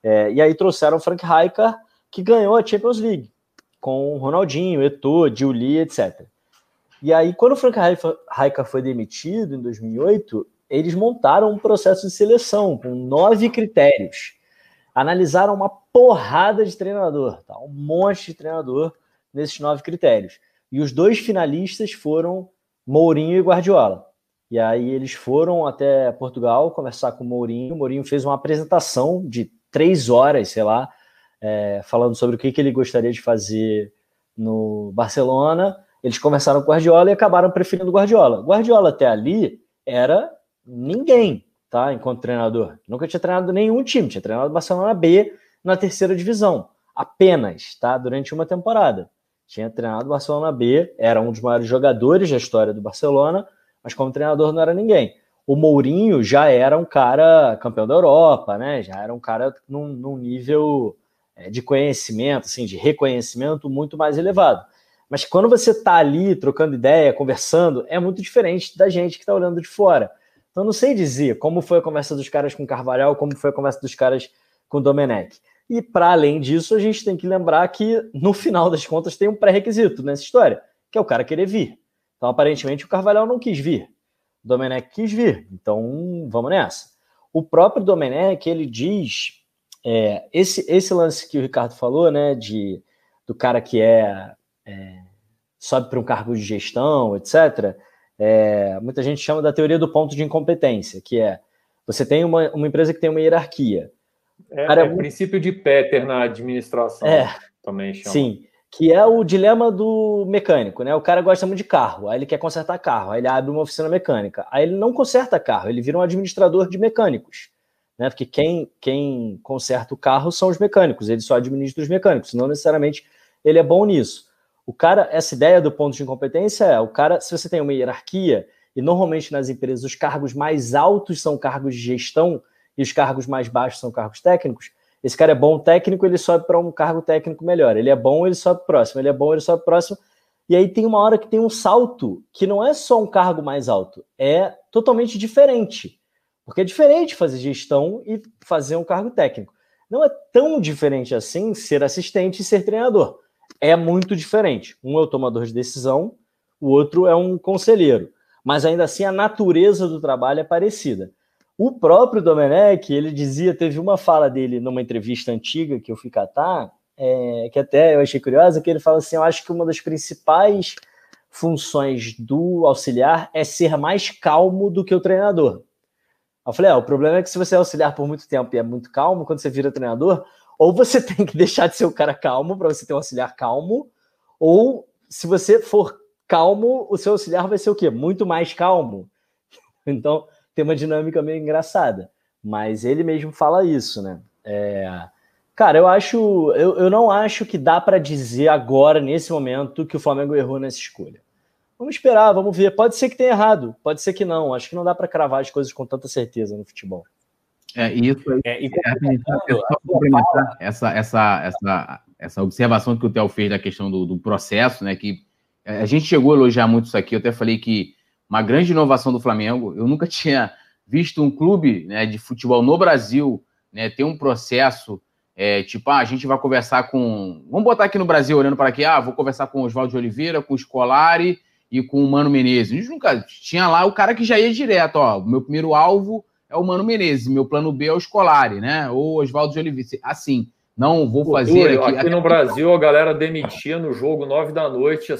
D: É, e aí trouxeram o Frank Rijkaard, que ganhou a Champions League, com Ronaldinho, Eto'o, Giuli, etc. E aí, quando o Frank Rijkaard foi demitido em 2008, eles montaram um processo de seleção com nove critérios. Analisaram uma porrada de treinador, tá? um monte de treinador nesses nove critérios. E os dois finalistas foram Mourinho e Guardiola. E aí eles foram até Portugal conversar com o Mourinho. O Mourinho fez uma apresentação de três horas, sei lá, é, falando sobre o que, que ele gostaria de fazer no Barcelona. Eles conversaram com o Guardiola e acabaram preferindo o Guardiola. Guardiola até ali era ninguém, tá? Enquanto treinador. Nunca tinha treinado nenhum time, tinha treinado o Barcelona B na terceira divisão, apenas, tá? Durante uma temporada. Tinha treinado o Barcelona B, era um dos maiores jogadores da história do Barcelona, mas como treinador não era ninguém. O Mourinho já era um cara campeão da Europa, né? Já era um cara num, num nível é, de conhecimento, assim, de reconhecimento muito mais elevado. Mas quando você está ali trocando ideia, conversando, é muito diferente da gente que está olhando de fora. Então, não sei dizer como foi a conversa dos caras com Carvalhal, como foi a conversa dos caras com Domenech. E, para além disso, a gente tem que lembrar que, no final das contas, tem um pré-requisito nessa história, que é o cara querer vir. Então, aparentemente, o Carvalhal não quis vir. O Domenech quis vir. Então, vamos nessa. O próprio Domenech, ele diz... É, esse, esse lance que o Ricardo falou, né, de, do cara que é, é sobe para um cargo de gestão, etc., é, muita gente chama da teoria do ponto de incompetência, que é você tem uma, uma empresa que tem uma hierarquia.
C: É, Cara, é o princípio de Peter na administração
D: é, também chama. Sim, que é o dilema do mecânico, né? O cara gosta muito de carro, aí ele quer consertar carro, aí ele abre uma oficina mecânica, aí ele não conserta carro, ele vira um administrador de mecânicos, né? Porque quem, quem conserta o carro são os mecânicos, ele só administra os mecânicos, não necessariamente ele é bom nisso. O cara, essa ideia do ponto de incompetência é o cara, se você tem uma hierarquia, e normalmente nas empresas os cargos mais altos são cargos de gestão e os cargos mais baixos são cargos técnicos, esse cara é bom técnico, ele sobe para um cargo técnico melhor. Ele é bom, ele sobe próximo. Ele é bom, ele sobe próximo. E aí tem uma hora que tem um salto que não é só um cargo mais alto, é totalmente diferente. Porque é diferente fazer gestão e fazer um cargo técnico. Não é tão diferente assim ser assistente e ser treinador é muito diferente. Um é o tomador de decisão, o outro é um conselheiro. Mas ainda assim a natureza do trabalho é parecida. O próprio Domenech, ele dizia, teve uma fala dele numa entrevista antiga que eu fui catar, é, que até eu achei curiosa, que ele fala assim: eu acho que uma das principais funções do auxiliar é ser mais calmo do que o treinador. Eu falei: é, o problema é que se você é auxiliar por muito tempo e é muito calmo, quando você vira treinador, ou você tem que deixar de ser o cara calmo para você ter um auxiliar calmo, ou se você for calmo, o seu auxiliar vai ser o quê? Muito mais calmo. Então, tem uma dinâmica meio engraçada. Mas ele mesmo fala isso, né? É... Cara, eu acho. Eu, eu não acho que dá para dizer agora, nesse momento, que o Flamengo errou nessa escolha. Vamos esperar, vamos ver. Pode ser que tenha errado, pode ser que não. Acho que não dá para cravar as coisas com tanta certeza no futebol.
B: É, isso aí. É, e é, complementar essa, essa, essa, essa observação que o Theo fez da questão do, do, processo, né? Que é, a gente chegou a elogiar muito isso aqui. Eu até falei que uma grande inovação do Flamengo, eu nunca tinha visto um clube né, de futebol no Brasil né, ter um processo é, tipo, ah, a gente vai conversar com. Vamos botar aqui no Brasil, olhando para aqui, ah, vou conversar com o Oswaldo de Oliveira, com o Scolari e com o Mano Menezes. A gente nunca tinha lá o cara que já ia direto, ó. O meu primeiro alvo é o Mano Menezes, meu plano B é o Scolari, né? Ou Oswaldo de Oliveira. Assim, não vou fazer.
C: aqui, aqui no Brasil, a galera demitia no jogo nove da noite,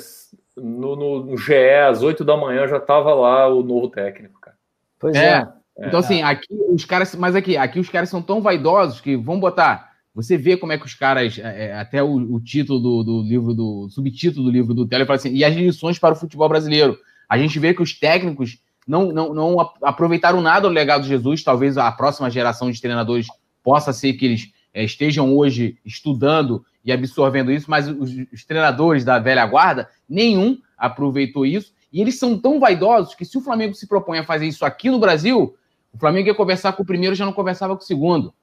C: no, no, no GE, às oito da manhã, já estava lá o novo técnico, cara.
B: Pois é. é. Então, assim, aqui os caras. Mas aqui, aqui os caras são tão vaidosos que vão botar. Você vê como é que os caras. É, é até o, o título do, do, livro, do subtítulo do livro do Tele fala assim, e as lições para o futebol brasileiro. A gente vê que os técnicos não, não, não aproveitaram nada do legado de Jesus. Talvez a próxima geração de treinadores possa ser que eles é, estejam hoje estudando e absorvendo isso, mas os, os, treinadores da velha guarda, nenhum aproveitou isso. E eles são tão vaidosos que se o Flamengo se propõe a fazer isso aqui no Brasil, o Flamengo ia conversar com o primeiro já não conversava com o segundo.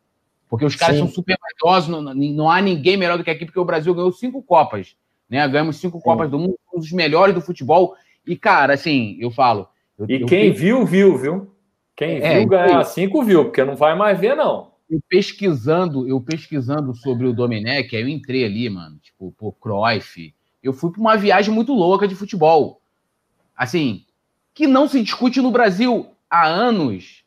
B: Porque os caras Sim. são super vaidosos, não, não, há ninguém melhor do que aqui, porque o Brasil ganhou cinco Copas. Né? Ganhamos cinco Sim. Copas do mundo, um dos melhores do futebol. E, cara, assim, eu falo. Eu,
C: e eu quem viu, viu, viu? Quem é, viu ganhar cinco, viu, porque não vai mais ver, não.
B: Eu pesquisando, eu pesquisando sobre o Domenech, aí eu entrei ali, mano, tipo, por Cruyff. Eu fui para uma viagem muito louca de futebol. Assim, que não se discute no Brasil há anos.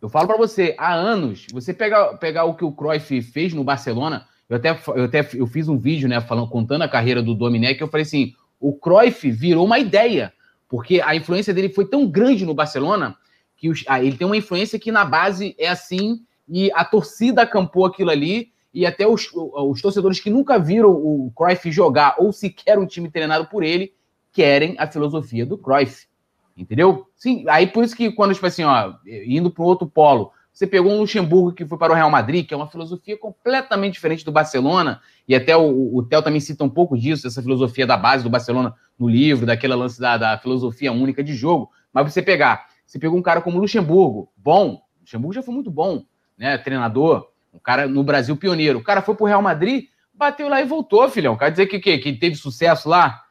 B: Eu falo para você, há anos. Você pegar, pegar o que o Cruyff fez no Barcelona, eu até, eu até eu fiz um vídeo, né, falando, contando a carreira do Domenech, eu falei assim, o Cruyff virou uma ideia, porque a influência dele foi tão grande no Barcelona que os, ah, ele tem uma influência que na base é assim e a torcida acampou aquilo ali e até os, os torcedores que nunca viram o Cruyff jogar ou sequer um time treinado por ele querem a filosofia do Cruyff. Entendeu? Sim, aí por isso que quando, tipo assim, ó, indo para outro polo, você pegou um Luxemburgo que foi para o Real Madrid, que é uma filosofia completamente diferente do Barcelona, e até o, o Theo também cita um pouco disso, essa filosofia da base do Barcelona no livro, daquele lance da, da filosofia única de jogo. Mas você pegar, você pegou um cara como Luxemburgo, bom, Luxemburgo já foi muito bom, né? Treinador, um cara no Brasil pioneiro. O cara foi para o Real Madrid, bateu lá e voltou, filhão. Quer dizer que, que, que teve sucesso lá?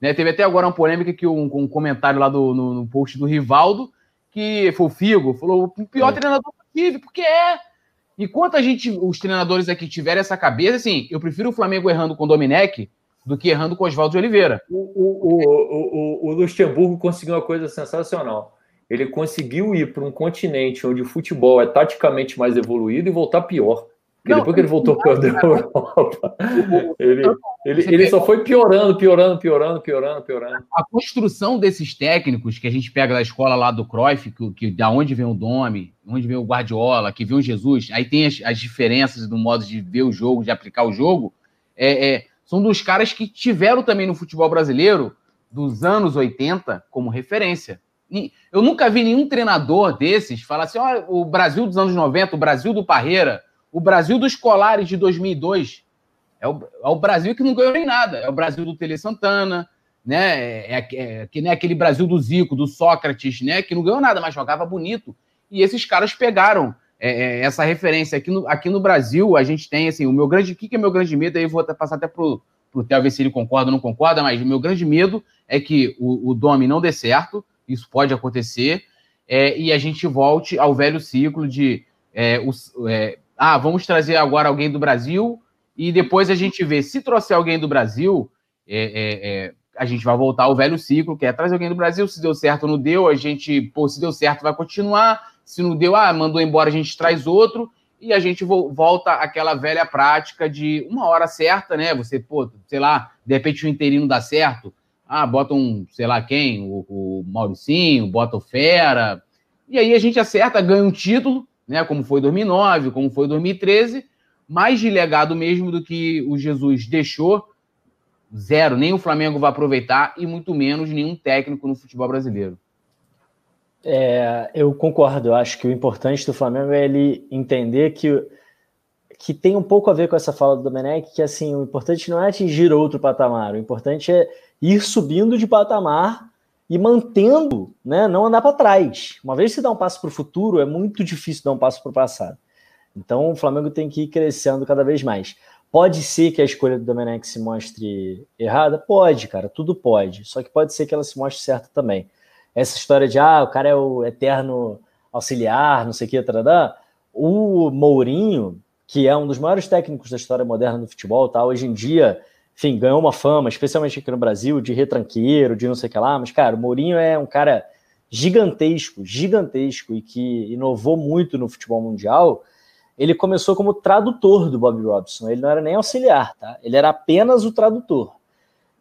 B: Né? Teve até agora uma polêmica que um, um comentário lá do, no, no, post do Rivaldo, que foi o Figo, falou o pior é. treinador possível, porque é. Enquanto a gente, os treinadores aqui tiverem essa cabeça, assim, eu prefiro o Flamengo errando com o Domenech do que errando com o Oswaldo de Oliveira.
C: O, o, o, o, o Luxemburgo conseguiu uma coisa sensacional. Ele conseguiu ir para um continente onde o futebol é taticamente mais evoluído e voltar pior. Porque não, depois que ele voltou para a Europa, ele, ele, ele só foi piorando, piorando, piorando, piorando, piorando.
B: A construção desses técnicos que a gente pega da escola lá do Cruyff, que, que da onde vem o Domi, onde vem o Guardiola, que vem o Jesus, aí tem as, as diferenças do modo de ver o jogo, de aplicar o jogo, é, é, são dos caras que tiveram também no futebol brasileiro dos anos 80 como referência. Eu nunca vi nenhum treinador desses falar assim: ó, o Brasil dos anos 90, o Brasil do Parreira, o Brasil dos Colares de 2002 é o, é o Brasil que não ganhou nem nada. É o Brasil do Tele Santana, né? É, é, é, que nem aquele Brasil do Zico, do Sócrates, né? Que não ganhou nada, mas jogava bonito. E esses caras pegaram é, é essa referência. Aqui no, aqui no Brasil, a gente tem assim, o meu grande. O que, que é meu grande medo? Aí eu vou passar até pro, pro Theo ver se ele concorda ou não concorda, mas o meu grande medo é que o, o Domi não dê certo, isso pode acontecer, é, e a gente volte ao velho ciclo de é, os, é, ah, vamos trazer agora alguém do Brasil e depois a gente vê. Se trouxer alguém do Brasil, é, é, é, a gente vai voltar ao velho ciclo, que é trazer alguém do Brasil. Se deu certo, não deu, a gente, pô, se deu certo, vai continuar. Se não deu, ah, mandou embora, a gente traz outro. E a gente volta àquela velha prática de uma hora certa, né? Você, pô, sei lá, de repente o interino dá certo. Ah, bota um, sei lá quem, o, o Mauricinho, bota o Fera. E aí a gente acerta, ganha um título né? Como foi 2009, como foi 2013, mais de legado mesmo do que o Jesus deixou, zero. Nem o Flamengo vai aproveitar e muito menos nenhum técnico no futebol brasileiro.
D: É, eu concordo. Eu acho que o importante do Flamengo é ele entender que que tem um pouco a ver com essa fala do Domenech, que assim, o importante não é atingir outro patamar, o importante é ir subindo de patamar e mantendo, né, não andar para trás. Uma vez que você dá um passo para o futuro, é muito difícil dar um passo para o passado. Então o Flamengo tem que ir crescendo cada vez mais. Pode ser que a escolha do Domenech se mostre errada? Pode, cara, tudo pode. Só que pode ser que ela se mostre certa também. Essa história de, ah, o cara é o eterno auxiliar, não sei o que, tradã. o Mourinho, que é um dos maiores técnicos da história moderna do futebol, tá? hoje em dia enfim, ganhou uma fama, especialmente aqui no Brasil, de retranqueiro, de não sei o que lá, mas, cara, o Mourinho é um cara gigantesco, gigantesco, e que inovou muito no futebol mundial. Ele começou como tradutor do Bob Robson, ele não era nem auxiliar, tá? Ele era apenas o tradutor.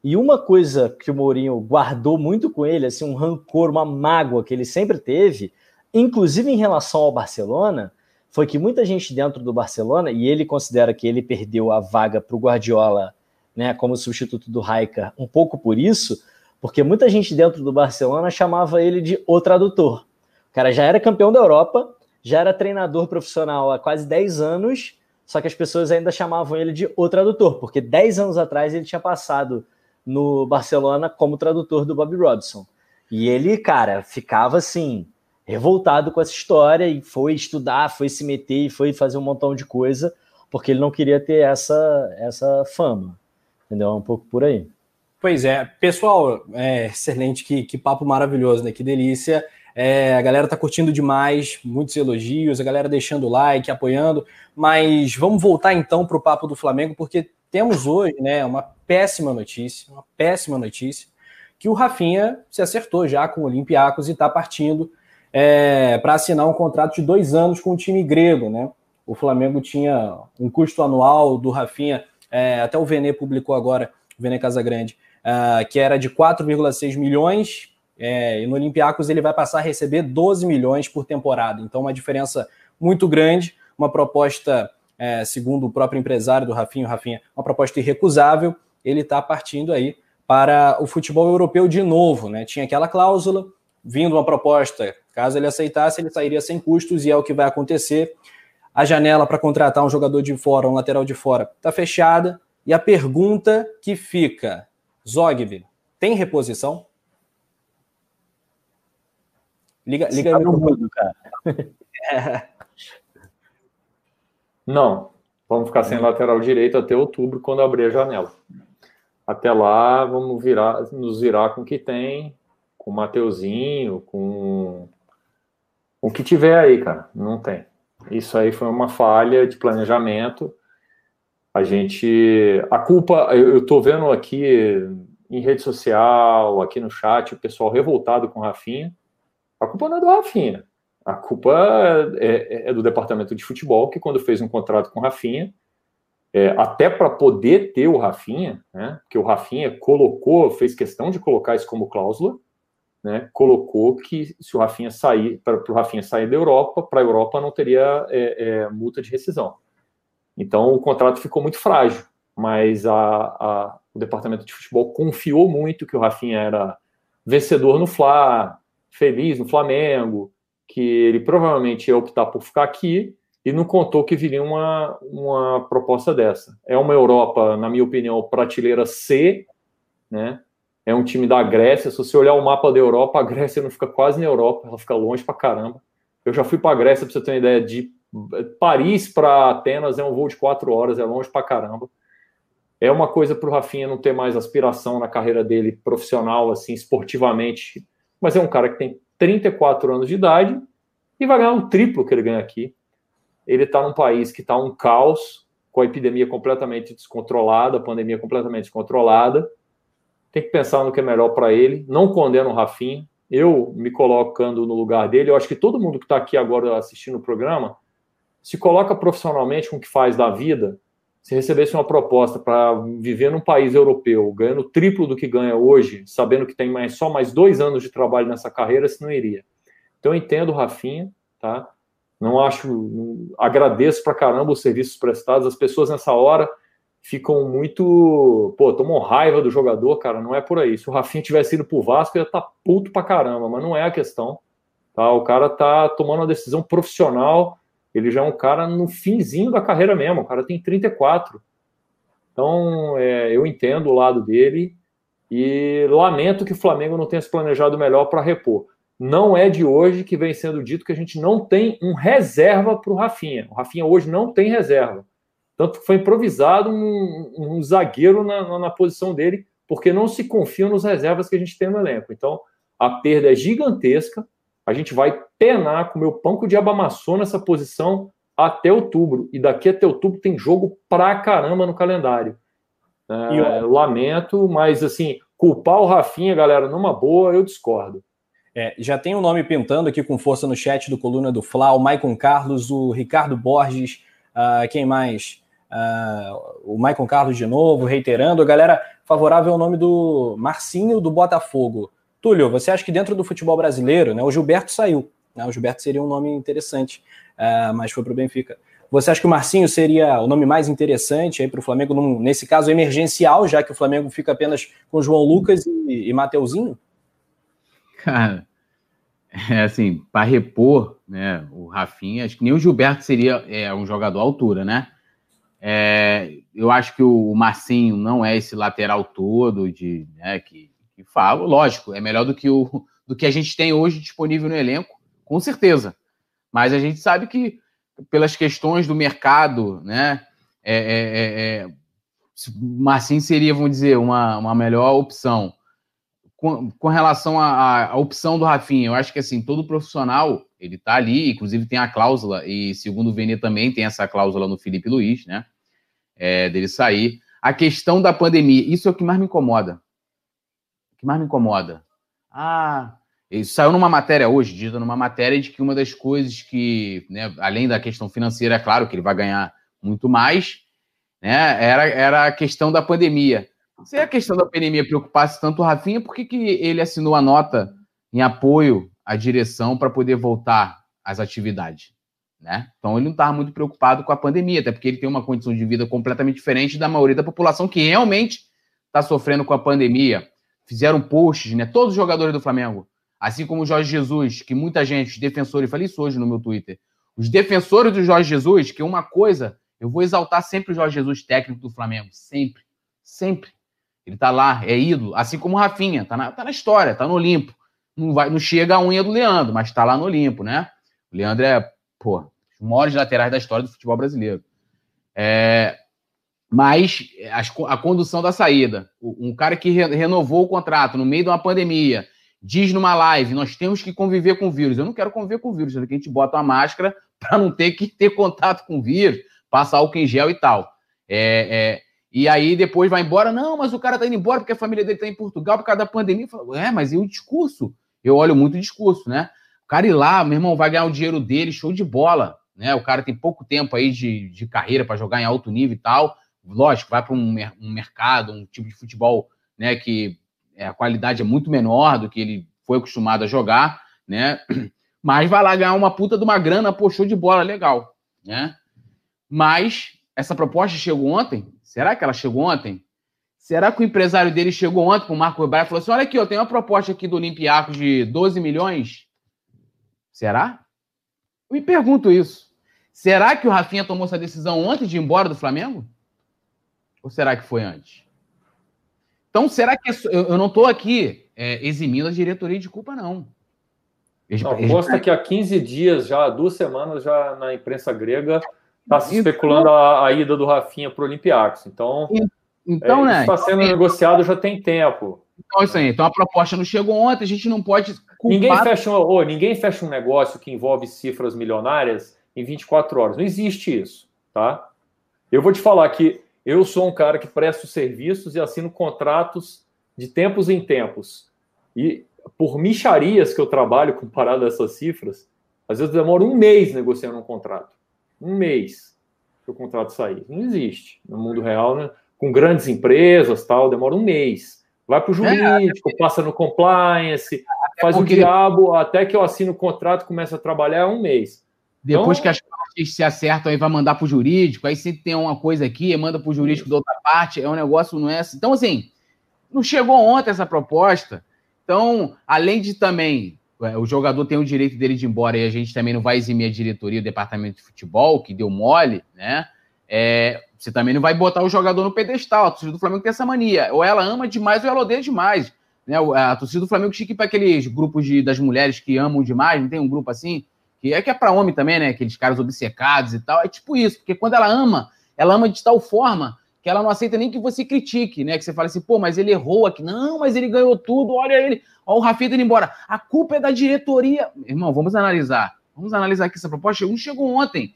D: E uma coisa que o Mourinho guardou muito com ele, assim, um rancor, uma mágoa que ele sempre teve, inclusive em relação ao Barcelona, foi que muita gente dentro do Barcelona, e ele considera que ele perdeu a vaga para o Guardiola né, como substituto do Raikar, um pouco por isso, porque muita gente dentro do Barcelona chamava ele de o tradutor. O cara já era campeão da Europa, já era treinador profissional há quase 10 anos, só que as pessoas ainda chamavam ele de o tradutor, porque 10 anos atrás ele tinha passado no Barcelona como tradutor do Bobby Robson. E ele, cara, ficava assim, revoltado com essa história e foi estudar, foi se meter e foi fazer um montão de coisa, porque ele não queria ter essa, essa fama. Entendeu? É um pouco por aí.
A: Pois é, pessoal, é, excelente, que, que papo maravilhoso, né? Que delícia. É, a galera tá curtindo demais, muitos elogios, a galera deixando like, apoiando. Mas vamos voltar então para o papo do Flamengo, porque temos hoje, né, uma péssima notícia, uma péssima notícia, que o Rafinha se acertou já com o Olympiacos e está partindo é, para assinar um contrato de dois anos com o time grego, né? O Flamengo tinha um custo anual do Rafinha, é, até o Vene publicou agora, o Vene Casagrande, uh, que era de 4,6 milhões, é, e no Olympiacos ele vai passar a receber 12 milhões por temporada. Então, uma diferença muito grande, uma proposta, é, segundo o próprio empresário do Rafinha, o Rafinha, uma proposta irrecusável. Ele está partindo aí para o futebol europeu de novo, né? Tinha aquela cláusula, vindo uma proposta, caso ele aceitasse, ele sairia sem custos, e é o que vai acontecer. A janela para contratar um jogador de fora, um lateral de fora, está fechada. E a pergunta que fica: Zogby, tem reposição?
D: Liga, liga tá no mundo, cara.
C: Não. Vamos ficar sem lateral direito até outubro, quando abrir a janela. Até lá, vamos virar, nos virar com o que tem, com o Mateuzinho, com o que tiver aí, cara. Não tem. Isso aí foi uma falha de planejamento. A gente. A culpa, eu, tô vendo aqui em rede social, aqui no chat, o pessoal revoltado com o Rafinha. A culpa não é do Rafinha. A culpa é, é, é do departamento de futebol, que quando fez um contrato com o Rafinha, é, até para poder ter o Rafinha, né, porque o Rafinha colocou, fez questão de colocar isso como cláusula, né, colocou que se o Rafinha sair, para o Rafinha sair da Europa, para a Europa não teria é, é, multa de rescisão. Então o contrato ficou muito frágil, mas a, a, o departamento de futebol confiou muito que o Rafinha era vencedor no Fla, feliz no Flamengo, que ele provavelmente ia optar por ficar aqui e não contou que viria uma, uma proposta dessa. É uma Europa, na minha opinião, prateleira C, né? É um time da Grécia. Se você olhar o mapa da Europa, a Grécia não fica quase na Europa, ela fica longe pra caramba. Eu já fui para a Grécia, para você ter uma ideia, de Paris para Atenas é um voo de quatro horas, é longe pra caramba. É uma coisa para o Rafinha não ter mais aspiração na carreira dele profissional, assim, esportivamente, mas é um cara que tem 34 anos de idade e vai ganhar um triplo que ele ganha aqui. Ele está num país que está um caos, com a epidemia completamente descontrolada, a pandemia completamente descontrolada. Tem que pensar no que é melhor para ele. Não condeno o Rafinha. Eu me colocando no lugar dele, eu acho que todo mundo que está aqui agora assistindo o programa se coloca profissionalmente com o que faz da vida se recebesse uma proposta para viver num país europeu, ganhando o triplo do que ganha hoje, sabendo que tem mais, só mais dois anos de trabalho nessa carreira, se não iria. Então eu entendo o Rafinha, tá? Não acho. Não, agradeço pra caramba os serviços prestados. As pessoas nessa hora ficam muito. Pô, tomam raiva do jogador, cara. Não é por aí. Se o Rafinha tivesse ido pro Vasco, ia tá puto pra caramba, mas não é a questão. Tá? O cara tá tomando uma decisão profissional ele já é um cara no finzinho da carreira mesmo, o cara tem 34. Então, é, eu entendo o lado dele e lamento que o Flamengo não tenha se planejado melhor para repor. Não é de hoje que vem sendo dito que a gente não tem um reserva para o Rafinha. O Rafinha hoje não tem reserva. Tanto que foi improvisado um, um zagueiro na, na posição dele, porque não se confiam nos reservas que a gente tem no elenco. Então, a perda é gigantesca a gente vai penar com o meu panco de abamaçou nessa posição até outubro. E daqui até outubro tem jogo pra caramba no calendário. É, lamento, mas assim, culpar o Rafinha, galera, numa boa, eu discordo.
A: É, já tem um nome pintando aqui com força no chat do Coluna do Fla, o Maicon Carlos, o Ricardo Borges, uh, quem mais? Uh, o Maicon Carlos de novo, reiterando. A galera favorável ao nome do Marcinho do Botafogo. Túlio, você acha que dentro do futebol brasileiro, né, o Gilberto saiu, né, o Gilberto seria um nome interessante, uh, mas foi para o Benfica. Você acha que o Marcinho seria o nome mais interessante para o Flamengo, num, nesse caso emergencial, já que o Flamengo fica apenas com João Lucas e, e Mateuzinho?
B: Cara, é assim, para repor né, o Rafinha, acho que nem o Gilberto seria é, um jogador à altura, né? É, eu acho que o Marcinho não é esse lateral todo de né, que que falo, lógico, é melhor do que o, do que a gente tem hoje disponível no elenco, com certeza. Mas a gente sabe que, pelas questões do mercado, né? É, é, é, é Marcinho seria, vamos dizer, uma, uma melhor opção. Com, com relação à, opção do Rafinha, eu acho que assim, todo profissional, ele tá ali, inclusive tem a cláusula, e segundo o Vene também tem essa cláusula no Felipe Luiz, né? É, dele sair. A questão da pandemia, isso é o que mais me incomoda. O que mais me incomoda. Ah, isso saiu numa matéria hoje, dita numa matéria de que uma das coisas que, né, além da questão financeira, é claro que ele vai ganhar muito mais, né, era, era a questão da pandemia. Se a questão da pandemia preocupasse tanto o Rafinha, por que, que ele assinou a nota em apoio à direção para poder voltar às atividades? Né? Então ele não estava muito preocupado com a pandemia, até porque ele tem uma condição de vida completamente diferente da maioria da população que realmente está sofrendo com a pandemia. Fizeram posts, né? Todos os jogadores do Flamengo, assim como o Jorge Jesus, que muita gente, os defensores, falei isso hoje no meu Twitter, os defensores do Jorge Jesus, que uma coisa, eu vou exaltar sempre o Jorge Jesus, técnico do Flamengo, sempre, sempre. Ele tá lá, é ídolo, assim como o Rafinha, tá na, tá na história, tá no Olimpo. Não, vai, não chega a unha do Leandro, mas tá lá no Olimpo, né? O Leandro é, pô, maiores laterais da história do futebol brasileiro. É, mas a, a, condução da saída, um cara que re, renovou o contrato no meio de uma pandemia, diz numa live: nós temos que conviver com o vírus. Eu não quero conviver com o vírus, que a gente bota uma máscara para não ter que ter contato com o vírus, passar álcool em gel e tal. É, é, e aí depois vai embora, não, mas o cara tá indo embora porque a família dele tá em Portugal por causa da pandemia. Falo, é, mas e o discurso? Eu olho muito o discurso, né? O cara ir lá, meu irmão, vai ganhar o dinheiro dele, show de bola né? O cara tem pouco tempo aí de, de carreira para jogar em alto nível e tal. Lógico, vai para um, um, mercado, um tipo de futebol, né? Que é, a qualidade é muito menor do que ele foi acostumado a jogar, né? Mas vai lá ganhar uma puta de uma grana, show de bola, legal, né? Mas essa proposta chegou ontem? Será que ela chegou ontem? Será que o empresário dele chegou ontem para o Marco Weber e falou assim: olha aqui, eu tenho uma proposta aqui do Olympiacos de 12 milhões? Será? Me pergunto isso. Será que o Rafinha tomou essa decisão antes de ir embora do Flamengo? Ou será que foi antes? Então, será que eu não estou aqui é, eximindo a diretoria de culpa, não.
C: Não, Costa que há 15 dias, já duas semanas, já na imprensa grega, está se especulando a, a, ida do Rafinha para o Olympiacos. Então, então é, né? Está sendo então, negociado já tem tempo.
B: Então, isso aí. Então, a proposta não chegou ontem, a gente não pode
C: Ninguém fecha, um, oh, ninguém fecha um negócio que envolve cifras milionárias em 24 horas. Não existe isso, tá? Eu vou te falar que eu sou um cara que presta serviços e assino contratos de tempos em tempos. E por micharias que eu trabalho comparado a essas cifras, às vezes demora um mês negociando um contrato. Um mês para o contrato sair. Não existe. No mundo real, né? Com grandes empresas, tal, demora um mês. Vai para o é, jurídico, é, passa no compliance, faz porque... o diabo até que eu assino o contrato começa a trabalhar é um mês.
B: Depois então... que as partes se acertam, aí vai mandar para o jurídico, aí sempre tem uma coisa aqui, manda para o jurídico da outra parte, é um negócio, não é assim. Então, assim, não chegou ontem essa proposta. Então, além de também é, o jogador tem o direito dele de ir embora e a gente também não vai eximir a diretoria, o departamento de futebol, que deu mole, né? É, você também não vai botar o jogador no pedestal. A torcida do Flamengo tem essa mania. Ou ela ama demais ou ela odeia demais. Né? A torcida do Flamengo chique para aqueles grupos de, das mulheres que amam demais, não tem um grupo assim? Que é que é para homem também, né? Aqueles caras obcecados e tal. É tipo isso, porque quando ela ama, ela ama de tal forma que ela não aceita nem que você critique, né? Que você fala assim, pô, mas ele errou aqui. Não, mas ele ganhou tudo, olha ele. Olha o Rafinha indo embora. A culpa é da diretoria. Irmão, vamos analisar. Vamos analisar aqui essa proposta. Um chegou ontem.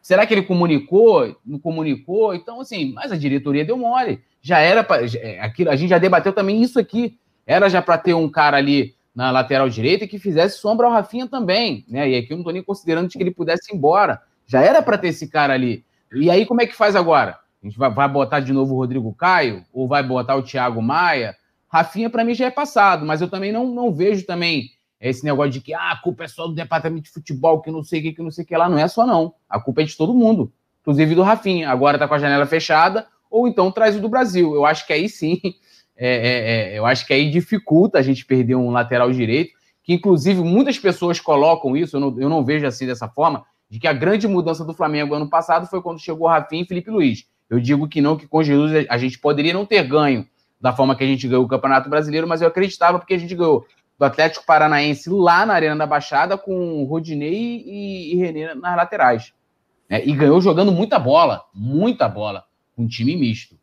B: Será que ele comunicou? Não comunicou? Então, assim, mas a diretoria deu mole. Já era para. É, a gente já debateu também isso aqui. Era já para ter um cara ali na lateral direita que fizesse sombra ao Rafinha também, né? E aqui eu não estou nem considerando que ele pudesse ir embora. Já era para ter esse cara ali. E aí, como é que faz agora? A gente vai, vai botar de novo o Rodrigo Caio? Ou vai botar o Thiago Maia? Rafinha, para mim, já é passado, mas eu também não, não vejo também esse negócio de que ah, a culpa é só do departamento de futebol, que não sei o que, que não sei o que lá. Não é só, não. A culpa é de todo mundo, inclusive do Rafinha. Agora tá com a janela fechada, ou então traz o do Brasil. Eu acho que aí sim é, é, é, eu acho que aí dificulta a gente perder um lateral direito, que inclusive muitas pessoas colocam isso, eu não, eu não vejo assim dessa forma, de que a grande mudança do Flamengo ano passado foi quando chegou Rafinha e Felipe Luiz. Eu digo que não, que com Jesus a gente poderia não ter ganho da forma que a gente ganhou o Campeonato Brasileiro, mas eu acreditava porque a gente ganhou do Atlético Paranaense lá na Arena da Baixada com Rodinei e, e René nas laterais. Né? E ganhou jogando muita bola, muita bola, um time misto.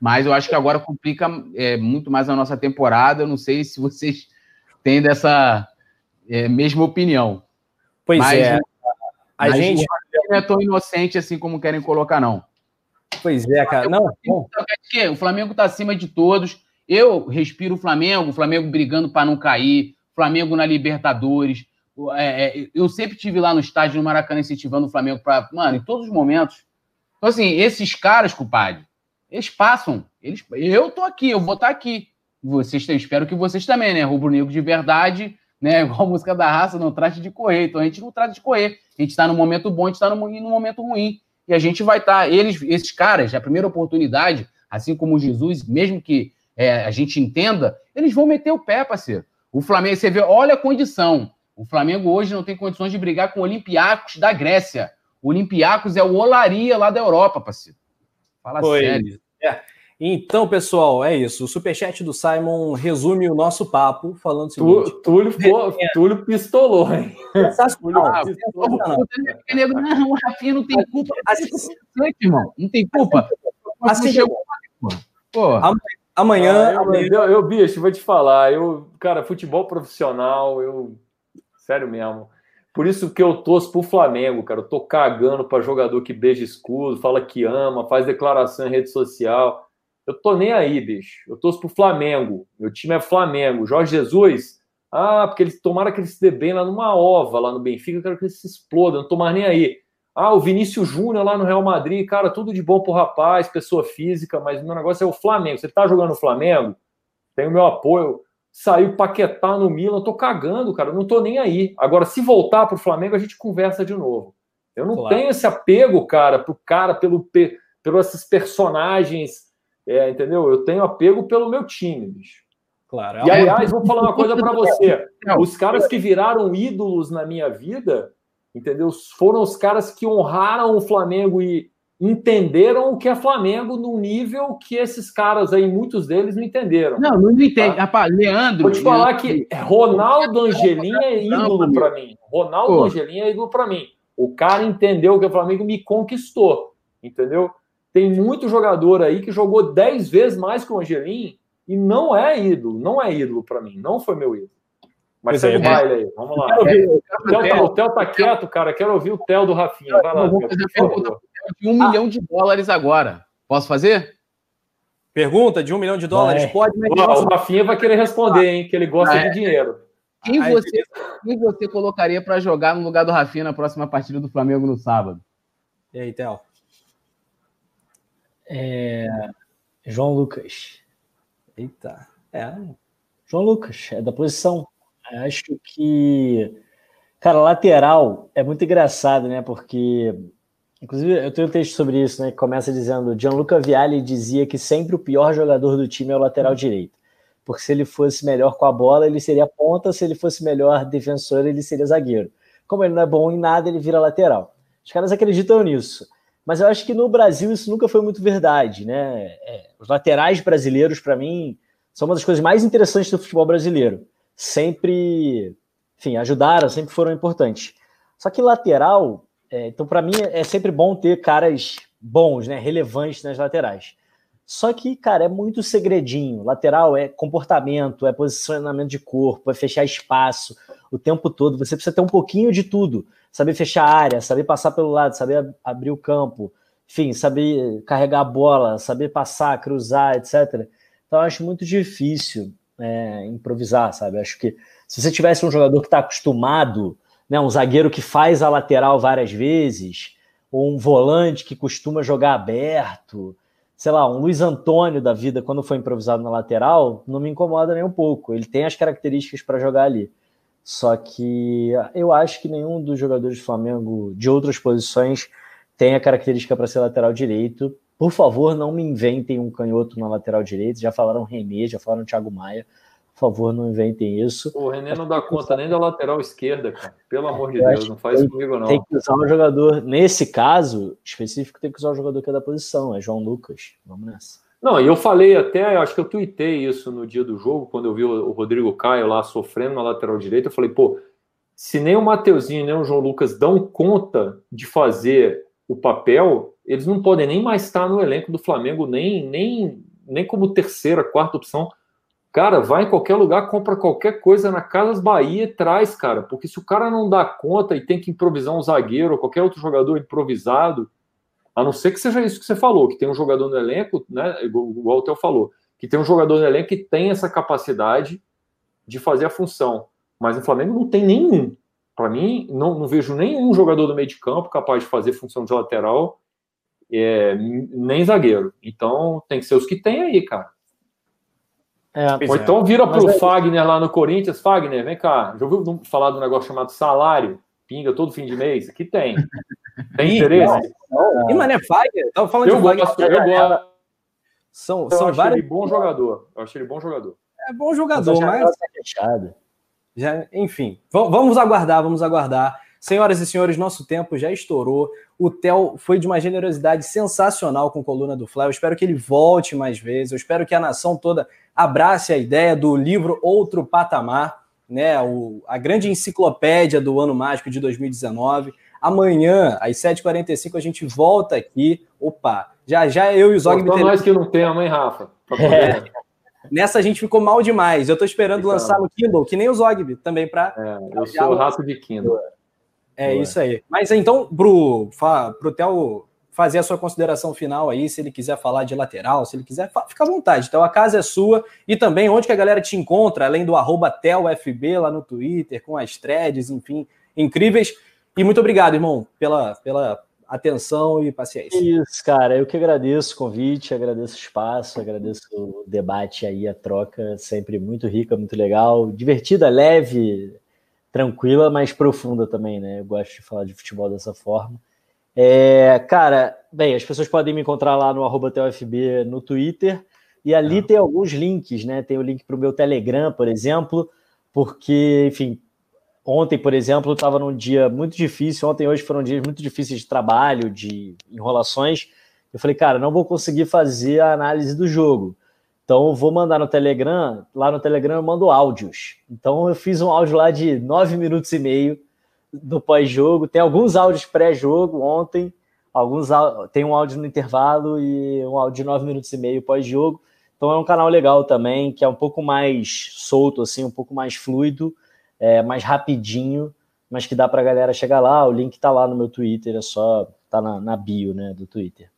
B: Mas eu acho que agora complica é, muito mais a nossa temporada. Eu não sei se vocês têm dessa é, mesma opinião.
A: Pois mas, é. A
B: mas gente não é tão inocente assim como querem colocar, não.
A: Pois é, cara. Não,
B: o Flamengo está acima de todos. Eu respiro o Flamengo, o Flamengo brigando para não cair, Flamengo na Libertadores. É, é, eu sempre tive lá no estádio no Maracanã incentivando o Flamengo para. Mano, em todos os momentos. Então, assim, esses caras, culpado, eles passam. Eles, eu tô aqui, eu vou estar tá aqui. Vocês, espero que vocês também, né? Rubro Negro de verdade, né? Igual a música da raça, não trate de correr. Então a gente não trata de correr. A gente está no momento bom, a gente está no, no momento ruim. E a gente vai estar. Tá, eles, esses caras, a primeira oportunidade, assim como Jesus, mesmo que é, a gente entenda, eles vão meter o pé, parceiro. O Flamengo, você vê, olha a condição. O Flamengo hoje não tem condições de brigar com o Olympiacos da Grécia. O Olympiacos é o Olaria lá da Europa, parceiro.
A: Fala Foi. sério. É. Então, pessoal, é isso. O superchat do Simon resume o nosso papo, falando o seguinte.
C: Túlio, pô, Túlio pistolou, hein?
B: Sensacional. Ah, não, o Rafinha não tem culpa. Assim, irmão, não tem culpa.
A: Assim, chegou... Amanhã.
C: Ah, eu, amanhã... Eu, eu, bicho, vou te falar. Eu, cara, futebol profissional, eu. Sério mesmo. Por isso que eu torço pro Flamengo, cara. Eu tô cagando para jogador que beija escudo, fala que ama, faz declaração em rede social. Eu tô nem aí, bicho. Eu torço pro Flamengo. Meu time é Flamengo. Jorge Jesus, ah, porque eles tomaram que ele se dê bem lá numa ova, lá no Benfica, eu quero que ele se exploda. Eu não tô mais nem aí. Ah, o Vinícius Júnior lá no Real Madrid, cara, tudo de bom pro rapaz, pessoa física, mas o meu negócio é o Flamengo. Você tá jogando o Flamengo, tem o meu apoio saiu Paquetá no Milan, tô cagando, cara, não tô nem aí. Agora, se voltar pro Flamengo, a gente conversa de novo. Eu não claro. tenho esse apego, cara, pro cara, pelo, pelo esses personagens, é, entendeu? Eu tenho apego pelo meu time, bicho. Claro. E aliás, vou falar uma coisa para você. Os caras que viraram ídolos na minha vida, entendeu? Foram os caras que honraram o Flamengo e entenderam o que é Flamengo num nível que esses caras aí, muitos deles, não entenderam.
B: Não, não entende. Tá? Rapaz, Leandro.
C: Vou te falar que Ronaldo Angelim é ídolo para mim. Ronaldo Pô. Angelim é ídolo para mim. O cara entendeu que o Flamengo me conquistou. Entendeu? Tem muito jogador aí que jogou 10 vezes mais que o Angelim e não é ídolo. Não é ídolo para mim. Não foi meu ídolo. Mas segue o é, baile aí, vamos lá. o Theo tá, tá quieto, cara. Quero ouvir o Theo do Rafinha. Vai lá. Vou fazer
B: de um ah. milhão de dólares agora. Posso fazer?
A: Pergunta de um milhão de dólares?
C: Pode, mas. o Rafinha vai querer responder, hein? Que ele gosta é. de dinheiro.
B: Quem você, quem você colocaria para jogar no lugar do Rafinha na próxima partida do Flamengo no sábado?
A: E aí, Theo?
D: É... João Lucas.
A: Eita. É.
D: João Lucas, é da posição. Acho que. Cara, lateral é muito engraçado, né? Porque Inclusive, eu tenho um texto sobre isso, né? Que começa dizendo: Gianluca Vialli dizia que sempre o pior jogador do time é o lateral direito. Porque se ele fosse melhor com a bola, ele seria ponta, se ele fosse melhor defensor, ele seria zagueiro. Como ele não é bom em nada, ele vira lateral. Os caras acreditam nisso. Mas eu acho que no Brasil isso nunca foi muito verdade, né? É, os laterais brasileiros, para mim, são uma das coisas mais interessantes do futebol brasileiro. Sempre, enfim, ajudaram, sempre foram importantes. Só que lateral, é, então, para mim, é sempre bom ter caras bons, né, relevantes nas laterais. Só que, cara, é muito segredinho. Lateral é comportamento, é posicionamento de corpo, é fechar espaço o tempo todo. Você precisa ter um pouquinho de tudo. Saber fechar a área, saber passar pelo lado, saber abrir o campo, enfim, saber carregar a bola, saber passar, cruzar, etc. Então, eu acho muito difícil é, improvisar, sabe? Acho que se você tivesse um jogador que está acostumado né, um zagueiro que faz a lateral várias vezes, ou um volante que costuma jogar aberto, sei lá, um Luiz Antônio da vida, quando foi improvisado na lateral, não me incomoda nem um pouco. Ele tem as características para jogar ali. Só que eu acho que nenhum dos jogadores do Flamengo de outras posições tem a característica para ser lateral direito. Por favor, não me inventem um canhoto na lateral direito. Já falaram René, já falaram Thiago Maia. Por favor, não inventem isso.
C: O René não dá conta nem da lateral esquerda, cara. Pelo amor de Deus, não faz comigo, não.
D: Tem que usar um jogador, nesse caso específico, tem que usar o um jogador que é da posição, é João Lucas. Vamos nessa.
C: Não, e eu falei até, acho que eu tuitei isso no dia do jogo, quando eu vi o Rodrigo Caio lá sofrendo na lateral direita, eu falei, pô, se nem o Mateuzinho nem o João Lucas dão conta de fazer o papel, eles não podem nem mais estar no elenco do Flamengo, nem, nem, nem como terceira, quarta opção. Cara, vai em qualquer lugar, compra qualquer coisa na Casas Bahia e traz, cara. Porque se o cara não dá conta e tem que improvisar um zagueiro ou qualquer outro jogador improvisado, a não ser que seja isso que você falou, que tem um jogador no elenco, né, igual o Theo falou, que tem um jogador no elenco que tem essa capacidade de fazer a função. Mas no Flamengo não tem nenhum. Para mim, não, não, vejo nenhum jogador do meio de campo capaz de fazer função de lateral, é, nem zagueiro. Então tem que ser os que tem aí, cara. É, Ou então vira para o é... Fagner lá no Corinthians. Fagner, vem cá. Já ouviu falar do negócio chamado salário? Pinga todo fim de mês? Aqui tem. Tem interesse?
A: E Mané Fagner? Tava falando
C: eu de Fagner. Gosto, eu gosto.
A: São, eu são acho vários...
C: ele bom jogador. Eu acho ele bom jogador.
A: É bom jogador, mas. Tá já, enfim, vamos aguardar, vamos aguardar. Senhoras e senhores, nosso tempo já estourou. O Theo foi de uma generosidade sensacional com a coluna do. Eu espero que ele volte mais vezes. Eu espero que a nação toda abrace a ideia do livro Outro Patamar, né? O, a grande enciclopédia do ano mágico de 2019. Amanhã, às 7h45, a gente volta aqui. Opa, já já eu e o Zog...
C: Só nós que não temos, hein, Rafa?
A: É. Nessa a gente ficou mal demais. Eu tô esperando lançar no Kindle, que nem o Zogby também para.
C: É, eu sou rato de Kindle.
A: É Boa. isso aí. Mas então, pro, pro Theo fazer a sua consideração final aí, se ele quiser falar de lateral, se ele quiser, fica à vontade. Então a casa é sua e também onde que a galera te encontra, além do arroba TelFB lá no Twitter, com as threads, enfim, incríveis. E muito obrigado, irmão, pela, pela atenção e paciência.
D: Isso, cara, eu que agradeço o convite, agradeço o espaço, agradeço o debate aí, a troca, sempre muito rica, muito legal, divertida, leve, tranquila, mas profunda também, né? Eu gosto de falar de futebol dessa forma. É, cara, bem, as pessoas podem me encontrar lá no arroba TUFB no Twitter, e ali ah. tem alguns links, né? Tem o link para o meu Telegram, por exemplo, porque, enfim, Ontem, por exemplo, estava num dia muito difícil. Ontem e hoje foram dias muito difíceis de trabalho, de enrolações. Eu falei, cara, não vou conseguir fazer a análise do jogo. Então, eu vou mandar no Telegram. Lá no Telegram eu mando áudios. Então, eu fiz um áudio lá de nove minutos e meio do pós-jogo. Tem alguns áudios pré-jogo ontem. Alguns tem um áudio no intervalo e um áudio de nove minutos e meio pós-jogo. Então, é um canal legal também, que é um pouco mais solto, assim, um pouco mais fluido é, mais rapidinho, mas que dá para a galera chegar lá. O link está lá no meu Twitter, é só tá na, na bio né, do Twitter.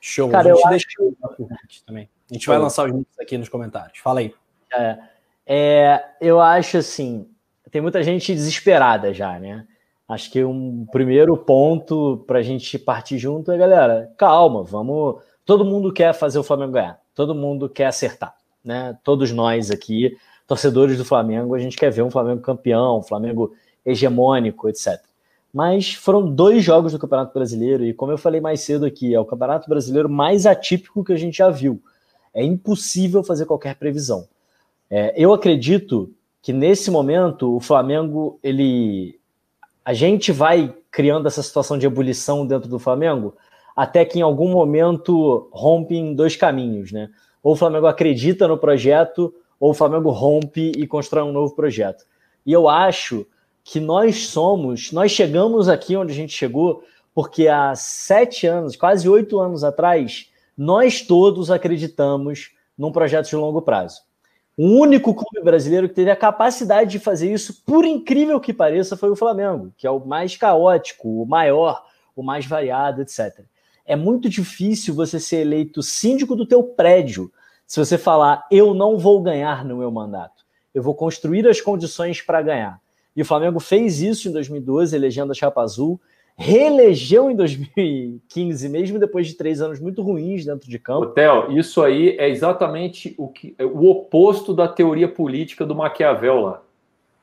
A: Show, Cara, a gente deixa acho... também. A gente vai lançar os links aqui nos comentários. Fala aí.
D: É, é, eu acho assim, tem muita gente desesperada já, né? Acho que um primeiro ponto para a gente partir junto é, galera, calma, vamos. Todo mundo quer fazer o Flamengo ganhar, todo mundo quer acertar, né? Todos nós aqui torcedores do Flamengo, a gente quer ver um Flamengo campeão, um Flamengo hegemônico, etc. Mas foram dois jogos do Campeonato Brasileiro, e como eu falei mais cedo aqui, é o Campeonato Brasileiro mais atípico que a gente já viu. É impossível fazer qualquer previsão. É, eu acredito que nesse momento o Flamengo, ele. A gente vai criando essa situação de ebulição dentro do Flamengo, até que em algum momento rompe em dois caminhos, né? Ou o Flamengo acredita no projeto, ou o Flamengo rompe e constrói um novo projeto. E eu acho que nós somos, nós chegamos aqui onde a gente chegou, porque há sete anos, quase oito anos atrás, nós todos acreditamos num projeto de longo prazo. O único clube brasileiro que teve a capacidade de fazer isso, por incrível que pareça, foi o Flamengo, que é o mais caótico, o maior, o mais variado, etc. É muito difícil você ser eleito síndico do teu prédio se você falar, eu não vou ganhar no meu mandato, eu vou construir as condições para ganhar. E o Flamengo fez isso em 2012, elegendo a Chapa Azul, reelegeu em 2015, mesmo depois de três anos muito ruins dentro de campo.
C: Hotel, isso aí é exatamente o, que, é o oposto da teoria política do Maquiavel lá.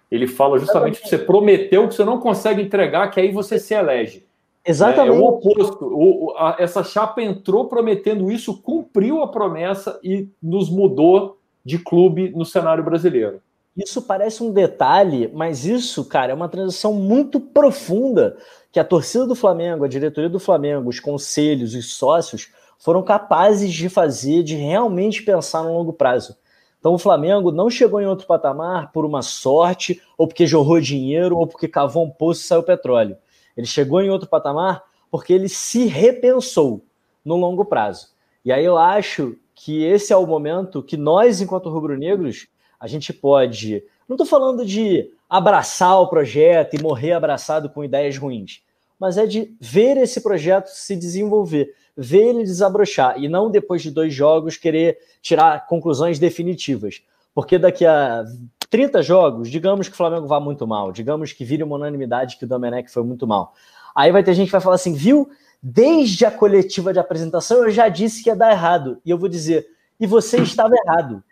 C: Ele fala justamente que você prometeu que você não consegue entregar, que aí você se elege.
D: Exatamente. É,
C: é o oposto. O, a, essa chapa entrou prometendo isso, cumpriu a promessa e nos mudou de clube no cenário brasileiro.
D: Isso parece um detalhe, mas isso, cara, é uma transição muito profunda que a torcida do Flamengo, a diretoria do Flamengo, os conselhos, os sócios foram capazes de fazer, de realmente pensar no longo prazo. Então o Flamengo não chegou em outro patamar por uma sorte, ou porque jorrou dinheiro, ou porque cavou um poço e saiu petróleo. Ele chegou em outro patamar porque ele se repensou no longo prazo. E aí eu acho que esse é o momento que nós, enquanto rubro-negros, a gente pode. Não estou falando de abraçar o projeto e morrer abraçado com ideias ruins, mas é de ver esse projeto se desenvolver, ver ele desabrochar e não depois de dois jogos querer tirar conclusões definitivas. Porque daqui a 30 jogos, digamos que o Flamengo vá muito mal, digamos que vire uma unanimidade que o Domenech foi muito mal. Aí vai ter gente que vai falar assim, viu? Desde a coletiva de apresentação eu já disse que ia dar errado. E eu vou dizer, e você estava errado.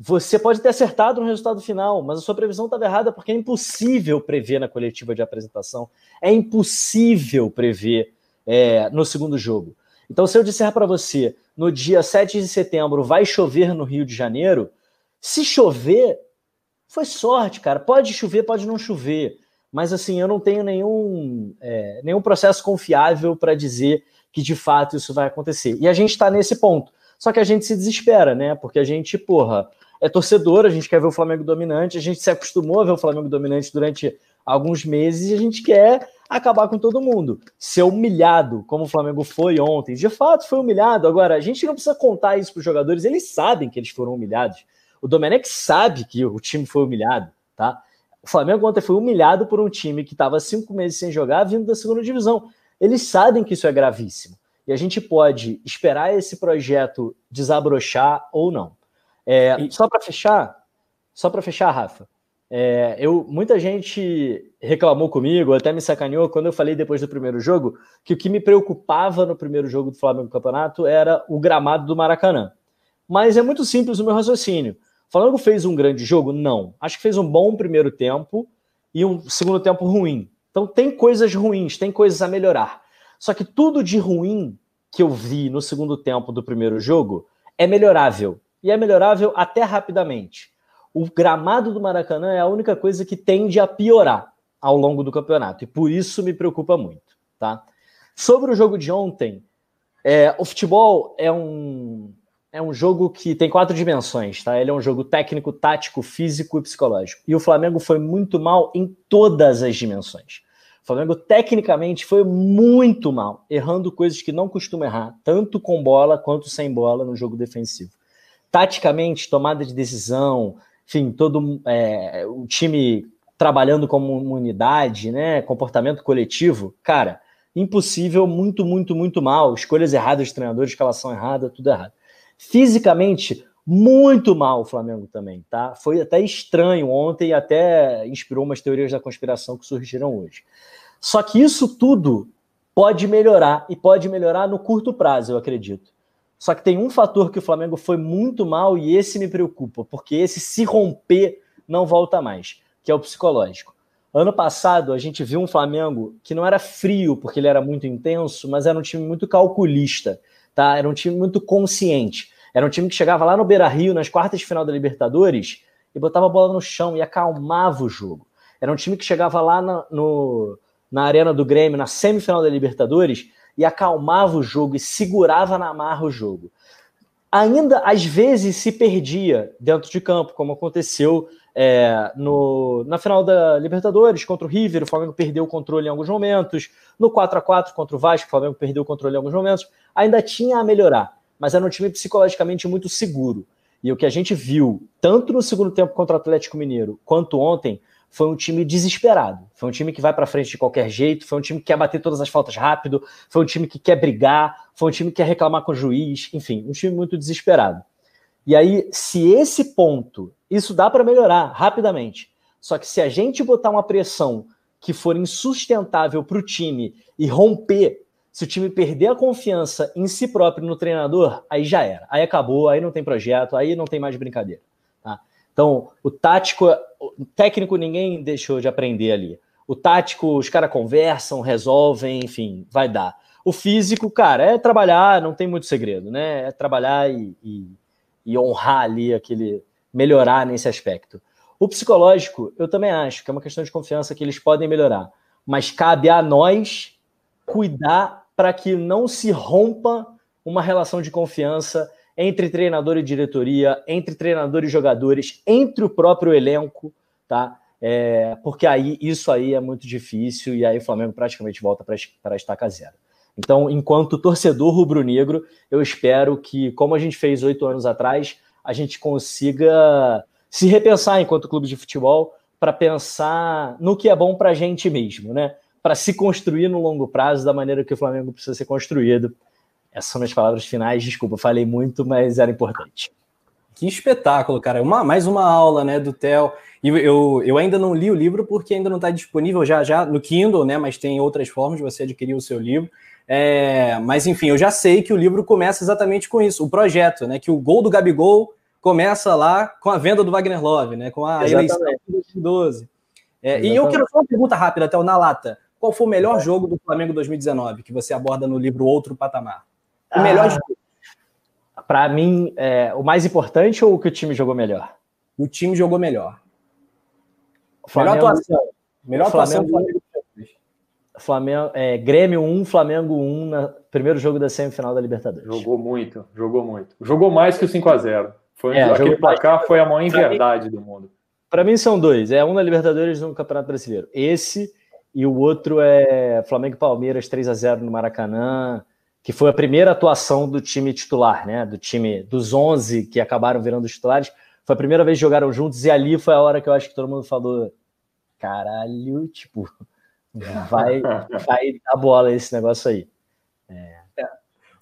D: Você pode ter acertado no resultado final, mas a sua previsão estava errada porque é impossível prever na coletiva de apresentação. É impossível prever é, no segundo jogo. Então, se eu disser para você, no dia 7 de setembro vai chover no Rio de Janeiro, se chover, foi sorte, cara. Pode chover, pode não chover. Mas assim, eu não tenho nenhum, é, nenhum processo confiável para dizer que de fato isso vai acontecer. E a gente está nesse ponto. Só que a gente se desespera, né? Porque a gente, porra, é torcedor, a gente quer ver o Flamengo dominante, a gente se acostumou a ver o Flamengo dominante durante alguns meses e a gente quer acabar com todo mundo. Ser humilhado, como o Flamengo foi ontem. De fato, foi humilhado. Agora, a gente não precisa contar isso para os jogadores, eles sabem que eles foram humilhados. O Domenech sabe que o time foi humilhado, tá? O Flamengo ontem foi humilhado por um time que estava cinco meses sem jogar, vindo da segunda divisão. Eles sabem que isso é gravíssimo. E a gente pode esperar esse projeto desabrochar ou não. É, só para fechar, só para fechar, Rafa, é, eu, muita gente reclamou comigo, até me sacaneou quando eu falei depois do primeiro jogo que o que me preocupava no primeiro jogo do Flamengo no campeonato era o gramado do Maracanã. Mas é muito simples o meu raciocínio. Flamengo fez um grande jogo? Não. Acho que fez um bom primeiro tempo e um segundo tempo ruim. Então tem coisas ruins, tem coisas a melhorar. Só que tudo de ruim que eu vi no segundo tempo do primeiro jogo é melhorável. E é melhorável até rapidamente. O gramado do Maracanã é a única coisa que tende a piorar ao longo do campeonato. E por isso me preocupa muito. Tá? Sobre o jogo de ontem, é, o futebol é um, é um jogo que tem quatro dimensões, tá? Ele é um jogo técnico, tático, físico e psicológico. E o Flamengo foi muito mal em todas as dimensões. O Flamengo, tecnicamente, foi muito mal, errando coisas que não costuma errar, tanto com bola quanto sem bola no jogo defensivo. Taticamente, tomada de decisão, enfim, todo é, o time trabalhando como uma unidade, né? Comportamento coletivo, cara, impossível, muito, muito, muito mal. Escolhas erradas de treinadores, escalação errada, tudo errado. Fisicamente, muito mal o Flamengo também, tá? Foi até estranho ontem, até inspirou umas teorias da conspiração que surgiram hoje. Só que isso tudo pode melhorar e pode melhorar no curto prazo, eu acredito. Só que tem um fator que o Flamengo foi muito mal e esse me preocupa, porque esse se romper não volta mais, que é o psicológico. Ano passado a gente viu um Flamengo que não era frio porque ele era muito intenso, mas era um time muito calculista tá? Era um time muito consciente. Era um time que chegava lá no Beira Rio, nas quartas de final da Libertadores, e botava a bola no chão e acalmava o jogo. Era um time que chegava lá na, no, na arena do Grêmio, na semifinal da Libertadores, e acalmava o jogo e segurava na marra o jogo. Ainda às vezes se perdia dentro de campo, como aconteceu é, no, na final da Libertadores contra o River, o Flamengo perdeu o controle em alguns momentos. No 4 a 4 contra o Vasco, o Flamengo perdeu o controle em alguns momentos. Ainda tinha a melhorar, mas era um time psicologicamente muito seguro. E o que a gente viu, tanto no segundo tempo contra o Atlético Mineiro, quanto ontem, foi um time desesperado. Foi um time que vai para frente de qualquer jeito, foi um time que quer bater todas as faltas rápido, foi um time que quer brigar, foi um time que quer reclamar com o juiz, enfim, um time muito desesperado. E aí, se esse ponto, isso dá para melhorar rapidamente. Só que se a gente botar uma pressão que for insustentável para o time e romper, se o time perder a confiança em si próprio no treinador, aí já era. Aí acabou, aí não tem projeto, aí não tem mais brincadeira. Tá? Então, o tático, o técnico ninguém deixou de aprender ali. O tático, os caras conversam, resolvem, enfim, vai dar. O físico, cara, é trabalhar, não tem muito segredo, né? É trabalhar e, e e honrar ali aquele melhorar nesse aspecto. O psicológico, eu também acho que é uma questão de confiança que eles podem melhorar, mas cabe a nós cuidar para que não se rompa uma relação de confiança entre treinador e diretoria, entre treinador e jogadores, entre o próprio elenco, tá? É, porque aí isso aí é muito difícil e aí o Flamengo praticamente volta para a estaca zero. Então, enquanto torcedor rubro-negro, eu espero que, como a gente fez oito anos atrás, a gente consiga se repensar enquanto clube de futebol para pensar no que é bom para a gente mesmo, né? Para se construir no longo prazo da maneira que o Flamengo precisa ser construído. Essas são as palavras finais. Desculpa, falei muito, mas era importante.
A: Que espetáculo, cara. Uma, mais uma aula, né, do Theo. E eu, eu ainda não li o livro porque ainda não está disponível já já no Kindle, né? Mas tem outras formas de você adquirir o seu livro. É, mas enfim, eu já sei que o livro começa exatamente com isso, o projeto, né? Que o gol do Gabigol começa lá com a venda do Wagner Love, né? Com a exatamente. eleição de 2012. É, e eu quero fazer uma pergunta rápida, até o na lata. Qual foi o melhor jogo do Flamengo 2019 que você aborda no livro Outro Patamar? O melhor ah, jogo.
D: Para mim, é, o mais importante ou o que o time jogou melhor?
A: O time jogou melhor. Flamengo, melhor atuação. Melhor Flamengo, atuação do
D: Flamengo, é, Grêmio 1, Flamengo 1 no primeiro jogo da semifinal da Libertadores.
C: Jogou muito, jogou muito. Jogou mais que o 5 a 0 foi é, Aquele placar foi a maior inverdade do mundo.
D: Para mim são dois. É um na Libertadores e um no Campeonato Brasileiro. Esse e o outro é Flamengo e Palmeiras 3 a 0 no Maracanã, que foi a primeira atuação do time titular, né? Do time dos 11 que acabaram virando titulares. Foi a primeira vez que jogaram juntos e ali foi a hora que eu acho que todo mundo falou: caralho, tipo, vai, vai dar bola esse negócio aí.
A: É.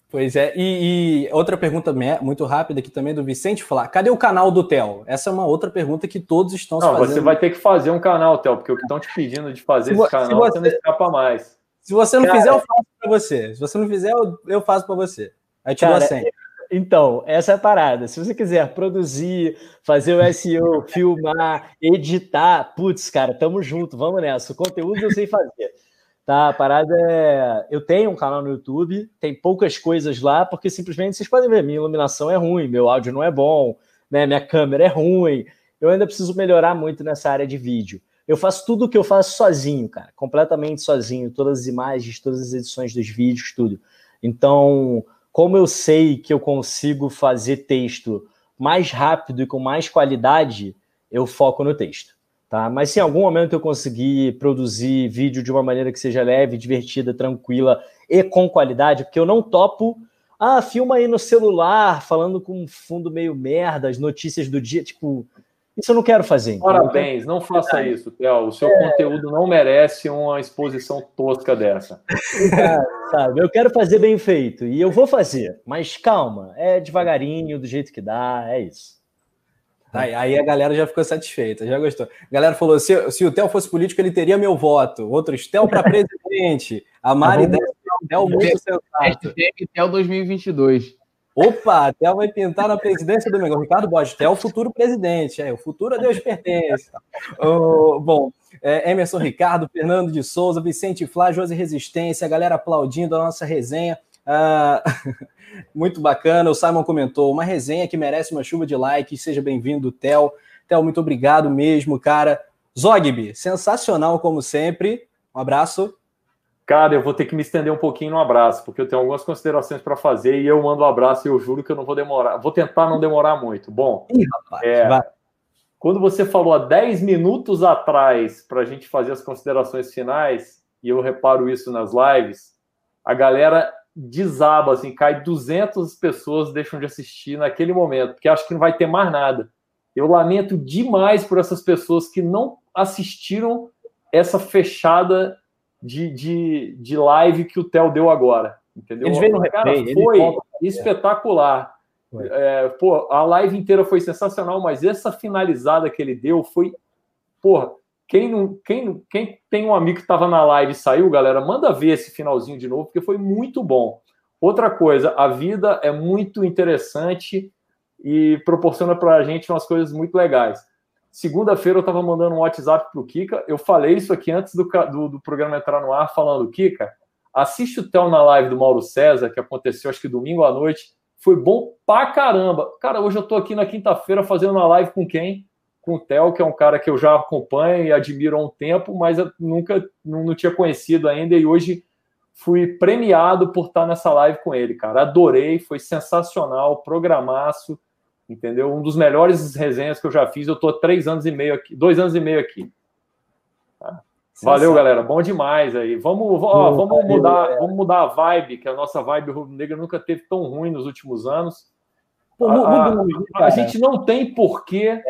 A: Pois é, e, e, outra pergunta muito rápida aqui também do Vicente falar: cadê o canal do Theo? Essa é uma outra pergunta que todos estão
C: não, fazendo. Você vai ter que fazer um canal, Theo, porque o que estão te pedindo de fazer se esse canal, você, você não escapa mais.
A: Se você não Cara, fizer, eu faço para você. Se você não fizer, eu, eu faço para você. Aí te Cara, dou a senha.
D: Então, essa é a parada. Se você quiser produzir, fazer o SEO, filmar, editar, putz, cara, tamo junto, vamos nessa. O conteúdo eu sei fazer. Tá, a parada é. Eu tenho um canal no YouTube, tem poucas coisas lá, porque simplesmente vocês podem ver, minha iluminação é ruim, meu áudio não é bom, né? Minha câmera é ruim. Eu ainda preciso melhorar muito nessa área de vídeo. Eu faço tudo o que eu faço sozinho, cara, completamente sozinho, todas as imagens, todas as edições dos vídeos, tudo. Então, como eu sei que eu consigo fazer texto mais rápido e com mais qualidade, eu foco no texto. Tá? Mas se em algum momento eu conseguir produzir vídeo de uma maneira que seja leve, divertida, tranquila e com qualidade, porque eu não topo, ah, filma aí no celular, falando com um fundo meio merda, as notícias do dia, tipo, isso eu não quero fazer.
C: Parabéns, não faça isso, Theo. O seu é... conteúdo não merece uma exposição tosca dessa.
D: sabe, eu quero fazer bem feito e eu vou fazer, mas calma, é devagarinho, do jeito que dá, é isso.
A: Aí, aí a galera já ficou satisfeita, já gostou. A galera falou: se, se o Theo fosse político, ele teria meu voto. Outros, Theo para presidente. A Mari
B: tá Theo muito sensato. Theo 2022.
A: Opa, Theo vai pintar na presidência do Mengão. Ricardo Borges, Theo é futuro presidente. É, o futuro a Deus pertence. Oh, bom, é, Emerson Ricardo, Fernando de Souza, Vicente Flá, Josi Resistência, a galera aplaudindo a nossa resenha. Ah, muito bacana. O Simon comentou: uma resenha que merece uma chuva de likes. Seja bem-vindo, Theo. Theo, muito obrigado mesmo, cara. Zogby, sensacional como sempre. Um abraço.
C: Cara, eu vou ter que me estender um pouquinho no abraço, porque eu tenho algumas considerações para fazer e eu mando um abraço e eu juro que eu não vou demorar. Vou tentar não demorar muito. Bom, Ih, rapaz, é, quando você falou há 10 minutos atrás para a gente fazer as considerações finais, e eu reparo isso nas lives, a galera desaba, assim, cai 200 pessoas deixam de assistir naquele momento, porque acho que não vai ter mais nada. Eu lamento demais por essas pessoas que não assistiram essa fechada de, de, de live que o Theo deu agora. Entendeu?
A: Eles no cara,
C: foi espetacular. É, pô, a live inteira foi sensacional, mas essa finalizada que ele deu foi. Porra, quem, não, quem, quem tem um amigo que estava na live e saiu, galera, manda ver esse finalzinho de novo, porque foi muito bom. Outra coisa, a vida é muito interessante e proporciona para a gente umas coisas muito legais. Segunda-feira eu estava mandando um WhatsApp para o Kika. Eu falei isso aqui antes do, do, do, programa entrar no ar, falando, Kika, assiste o Theo na live do Mauro César, que aconteceu acho que domingo à noite. Foi bom pra caramba. Cara, hoje eu estou aqui na quinta-feira fazendo uma live com quem? Com o Theo, que é um cara que eu já acompanho e admiro há um tempo, mas eu nunca não, não tinha conhecido ainda. E hoje fui premiado por estar nessa live com ele, cara. Adorei, foi sensacional, programaço, entendeu? Um dos melhores resenhas que eu já fiz. Eu tô três anos e meio aqui, dois anos e meio aqui. Tá? Valeu, galera. Bom demais aí. Vamos, ó, vamos mudar, vamos mudar a vibe, que a nossa vibe rubro-negra nunca teve tão ruim nos últimos anos. Pô, a, a, a, gente não tem porquê é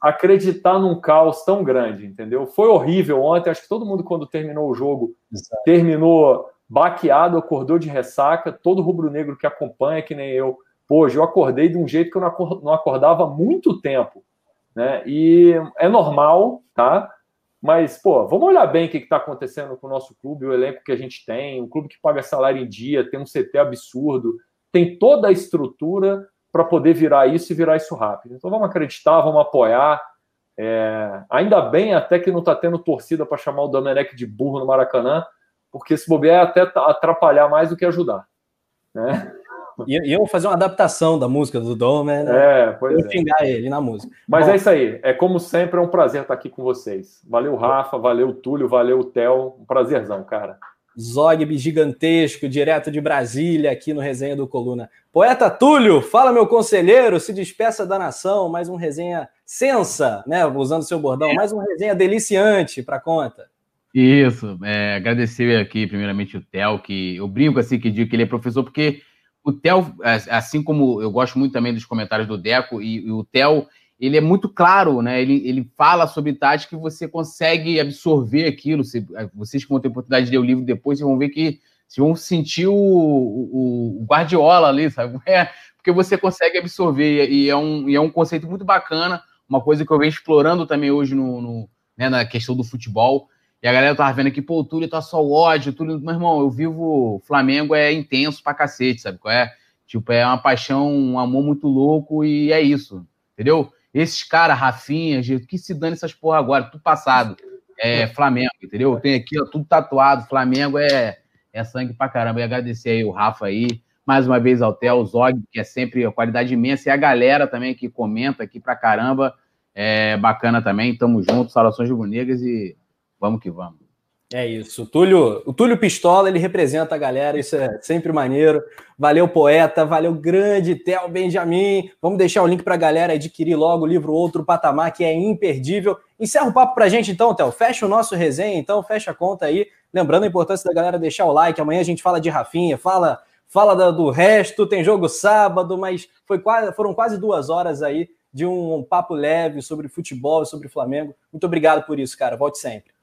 C: acreditar num caos tão grande, entendeu? Foi horrível ontem. Acho que todo mundo, quando terminou o jogo, Exato. terminou baqueado, acordou de ressaca. Todo rubro-negro que acompanha, que nem eu, hoje, eu acordei de um jeito que eu não acordava há muito tempo. Né? E é normal, tá? Mas, pô, vamos olhar bem o que está acontecendo com o nosso clube, o elenco que a gente tem, um clube que paga salário em dia, tem um CT absurdo, tem toda a estrutura para poder virar isso e virar isso rápido. Então vamos acreditar, vamos apoiar. É, ainda bem até que não está tendo torcida para chamar o Domenech de burro no Maracanã, porque se bobear é até atrapalhar mais do que ajudar. Né?
A: E, eu vou fazer uma adaptação da música do Domen,
C: né? É, pois eu
A: é. xingar ele na música.
C: Mas Bom, é isso aí. É como sempre, é um prazer estar aqui com vocês. Valeu, Rafa, valeu, Túlio, valeu, Theo. Um prazerzão, cara.
A: Zogby gigantesco, direto de Brasília, aqui no Resenha do Coluna. Poeta Túlio, fala meu conselheiro, se despeça da nação, mais um resenha sensa, né? Usando seu bordão, mais um resenha deliciante para conta.
B: Isso, é, agradecer aqui primeiramente o Theo, que eu brinco assim que digo que ele é professor, porque o Theo, assim como eu gosto muito também dos comentários do Deco, e, e o Theo ele é muito claro, né? Ele, ele fala sobre tática que você consegue absorver aquilo. Se, vocês que vão ter oportunidade de ler o livro depois, vocês vão ver que vocês vão sentir o, o, o Guardiola ali, sabe? É, porque você consegue absorver, e é, um, e é um conceito muito bacana, uma coisa que eu venho explorando também hoje no, no né, na questão do futebol. E a galera tava vendo aqui, pô, o Túlio tá só ódio, Túlio, meu irmão, eu vivo Flamengo é intenso pra cacete, sabe é? Tipo, é uma paixão, um amor muito louco e é isso, entendeu? Esses caras, Rafinha, que se dane essas porra agora, tudo passado. É Flamengo, entendeu? Tem aqui, ó, tudo tatuado. Flamengo é, é sangue pra caramba. E agradecer aí o Rafa aí, mais uma vez ao Theo, Zog, que é sempre a qualidade imensa, e a galera também que comenta aqui pra caramba. É bacana também. Tamo junto, saudações rubro-negras e vamos que vamos.
A: É isso. O Túlio, o Túlio Pistola, ele representa a galera, isso é sempre maneiro. Valeu, poeta, valeu, grande Theo Benjamin. Vamos deixar o link para a galera adquirir logo o livro Outro Patamar, que é imperdível. Encerra o papo para a gente então, Theo. Fecha o nosso resenha, então, fecha a conta aí. Lembrando a importância da galera deixar o like. Amanhã a gente fala de Rafinha, fala, fala do resto. Tem jogo sábado, mas foi quase, foram quase duas horas aí de um papo leve sobre futebol e sobre Flamengo. Muito obrigado por isso, cara. Volte sempre.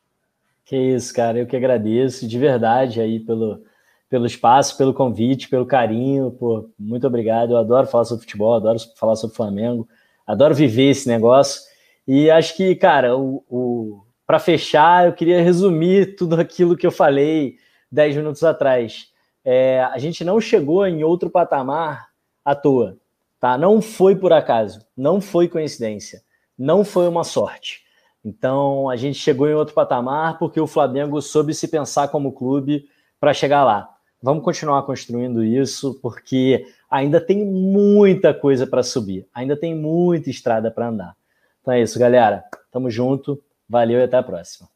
D: Que isso, cara, eu que agradeço de verdade aí pelo, pelo espaço, pelo convite, pelo carinho, pô, muito obrigado. Eu adoro falar sobre futebol, adoro falar sobre Flamengo, adoro viver esse negócio. E acho que, cara, o, o para fechar, eu queria resumir tudo aquilo que eu falei dez minutos atrás. É, a gente não chegou em outro patamar à toa, tá? Não foi por acaso, não foi coincidência, não foi uma sorte. Então a gente chegou em outro patamar porque o Flamengo soube se pensar como clube para chegar lá. Vamos continuar construindo isso porque ainda tem muita coisa para subir, ainda tem muita estrada para andar. Então é isso, galera. Tamo junto, valeu e até a próxima.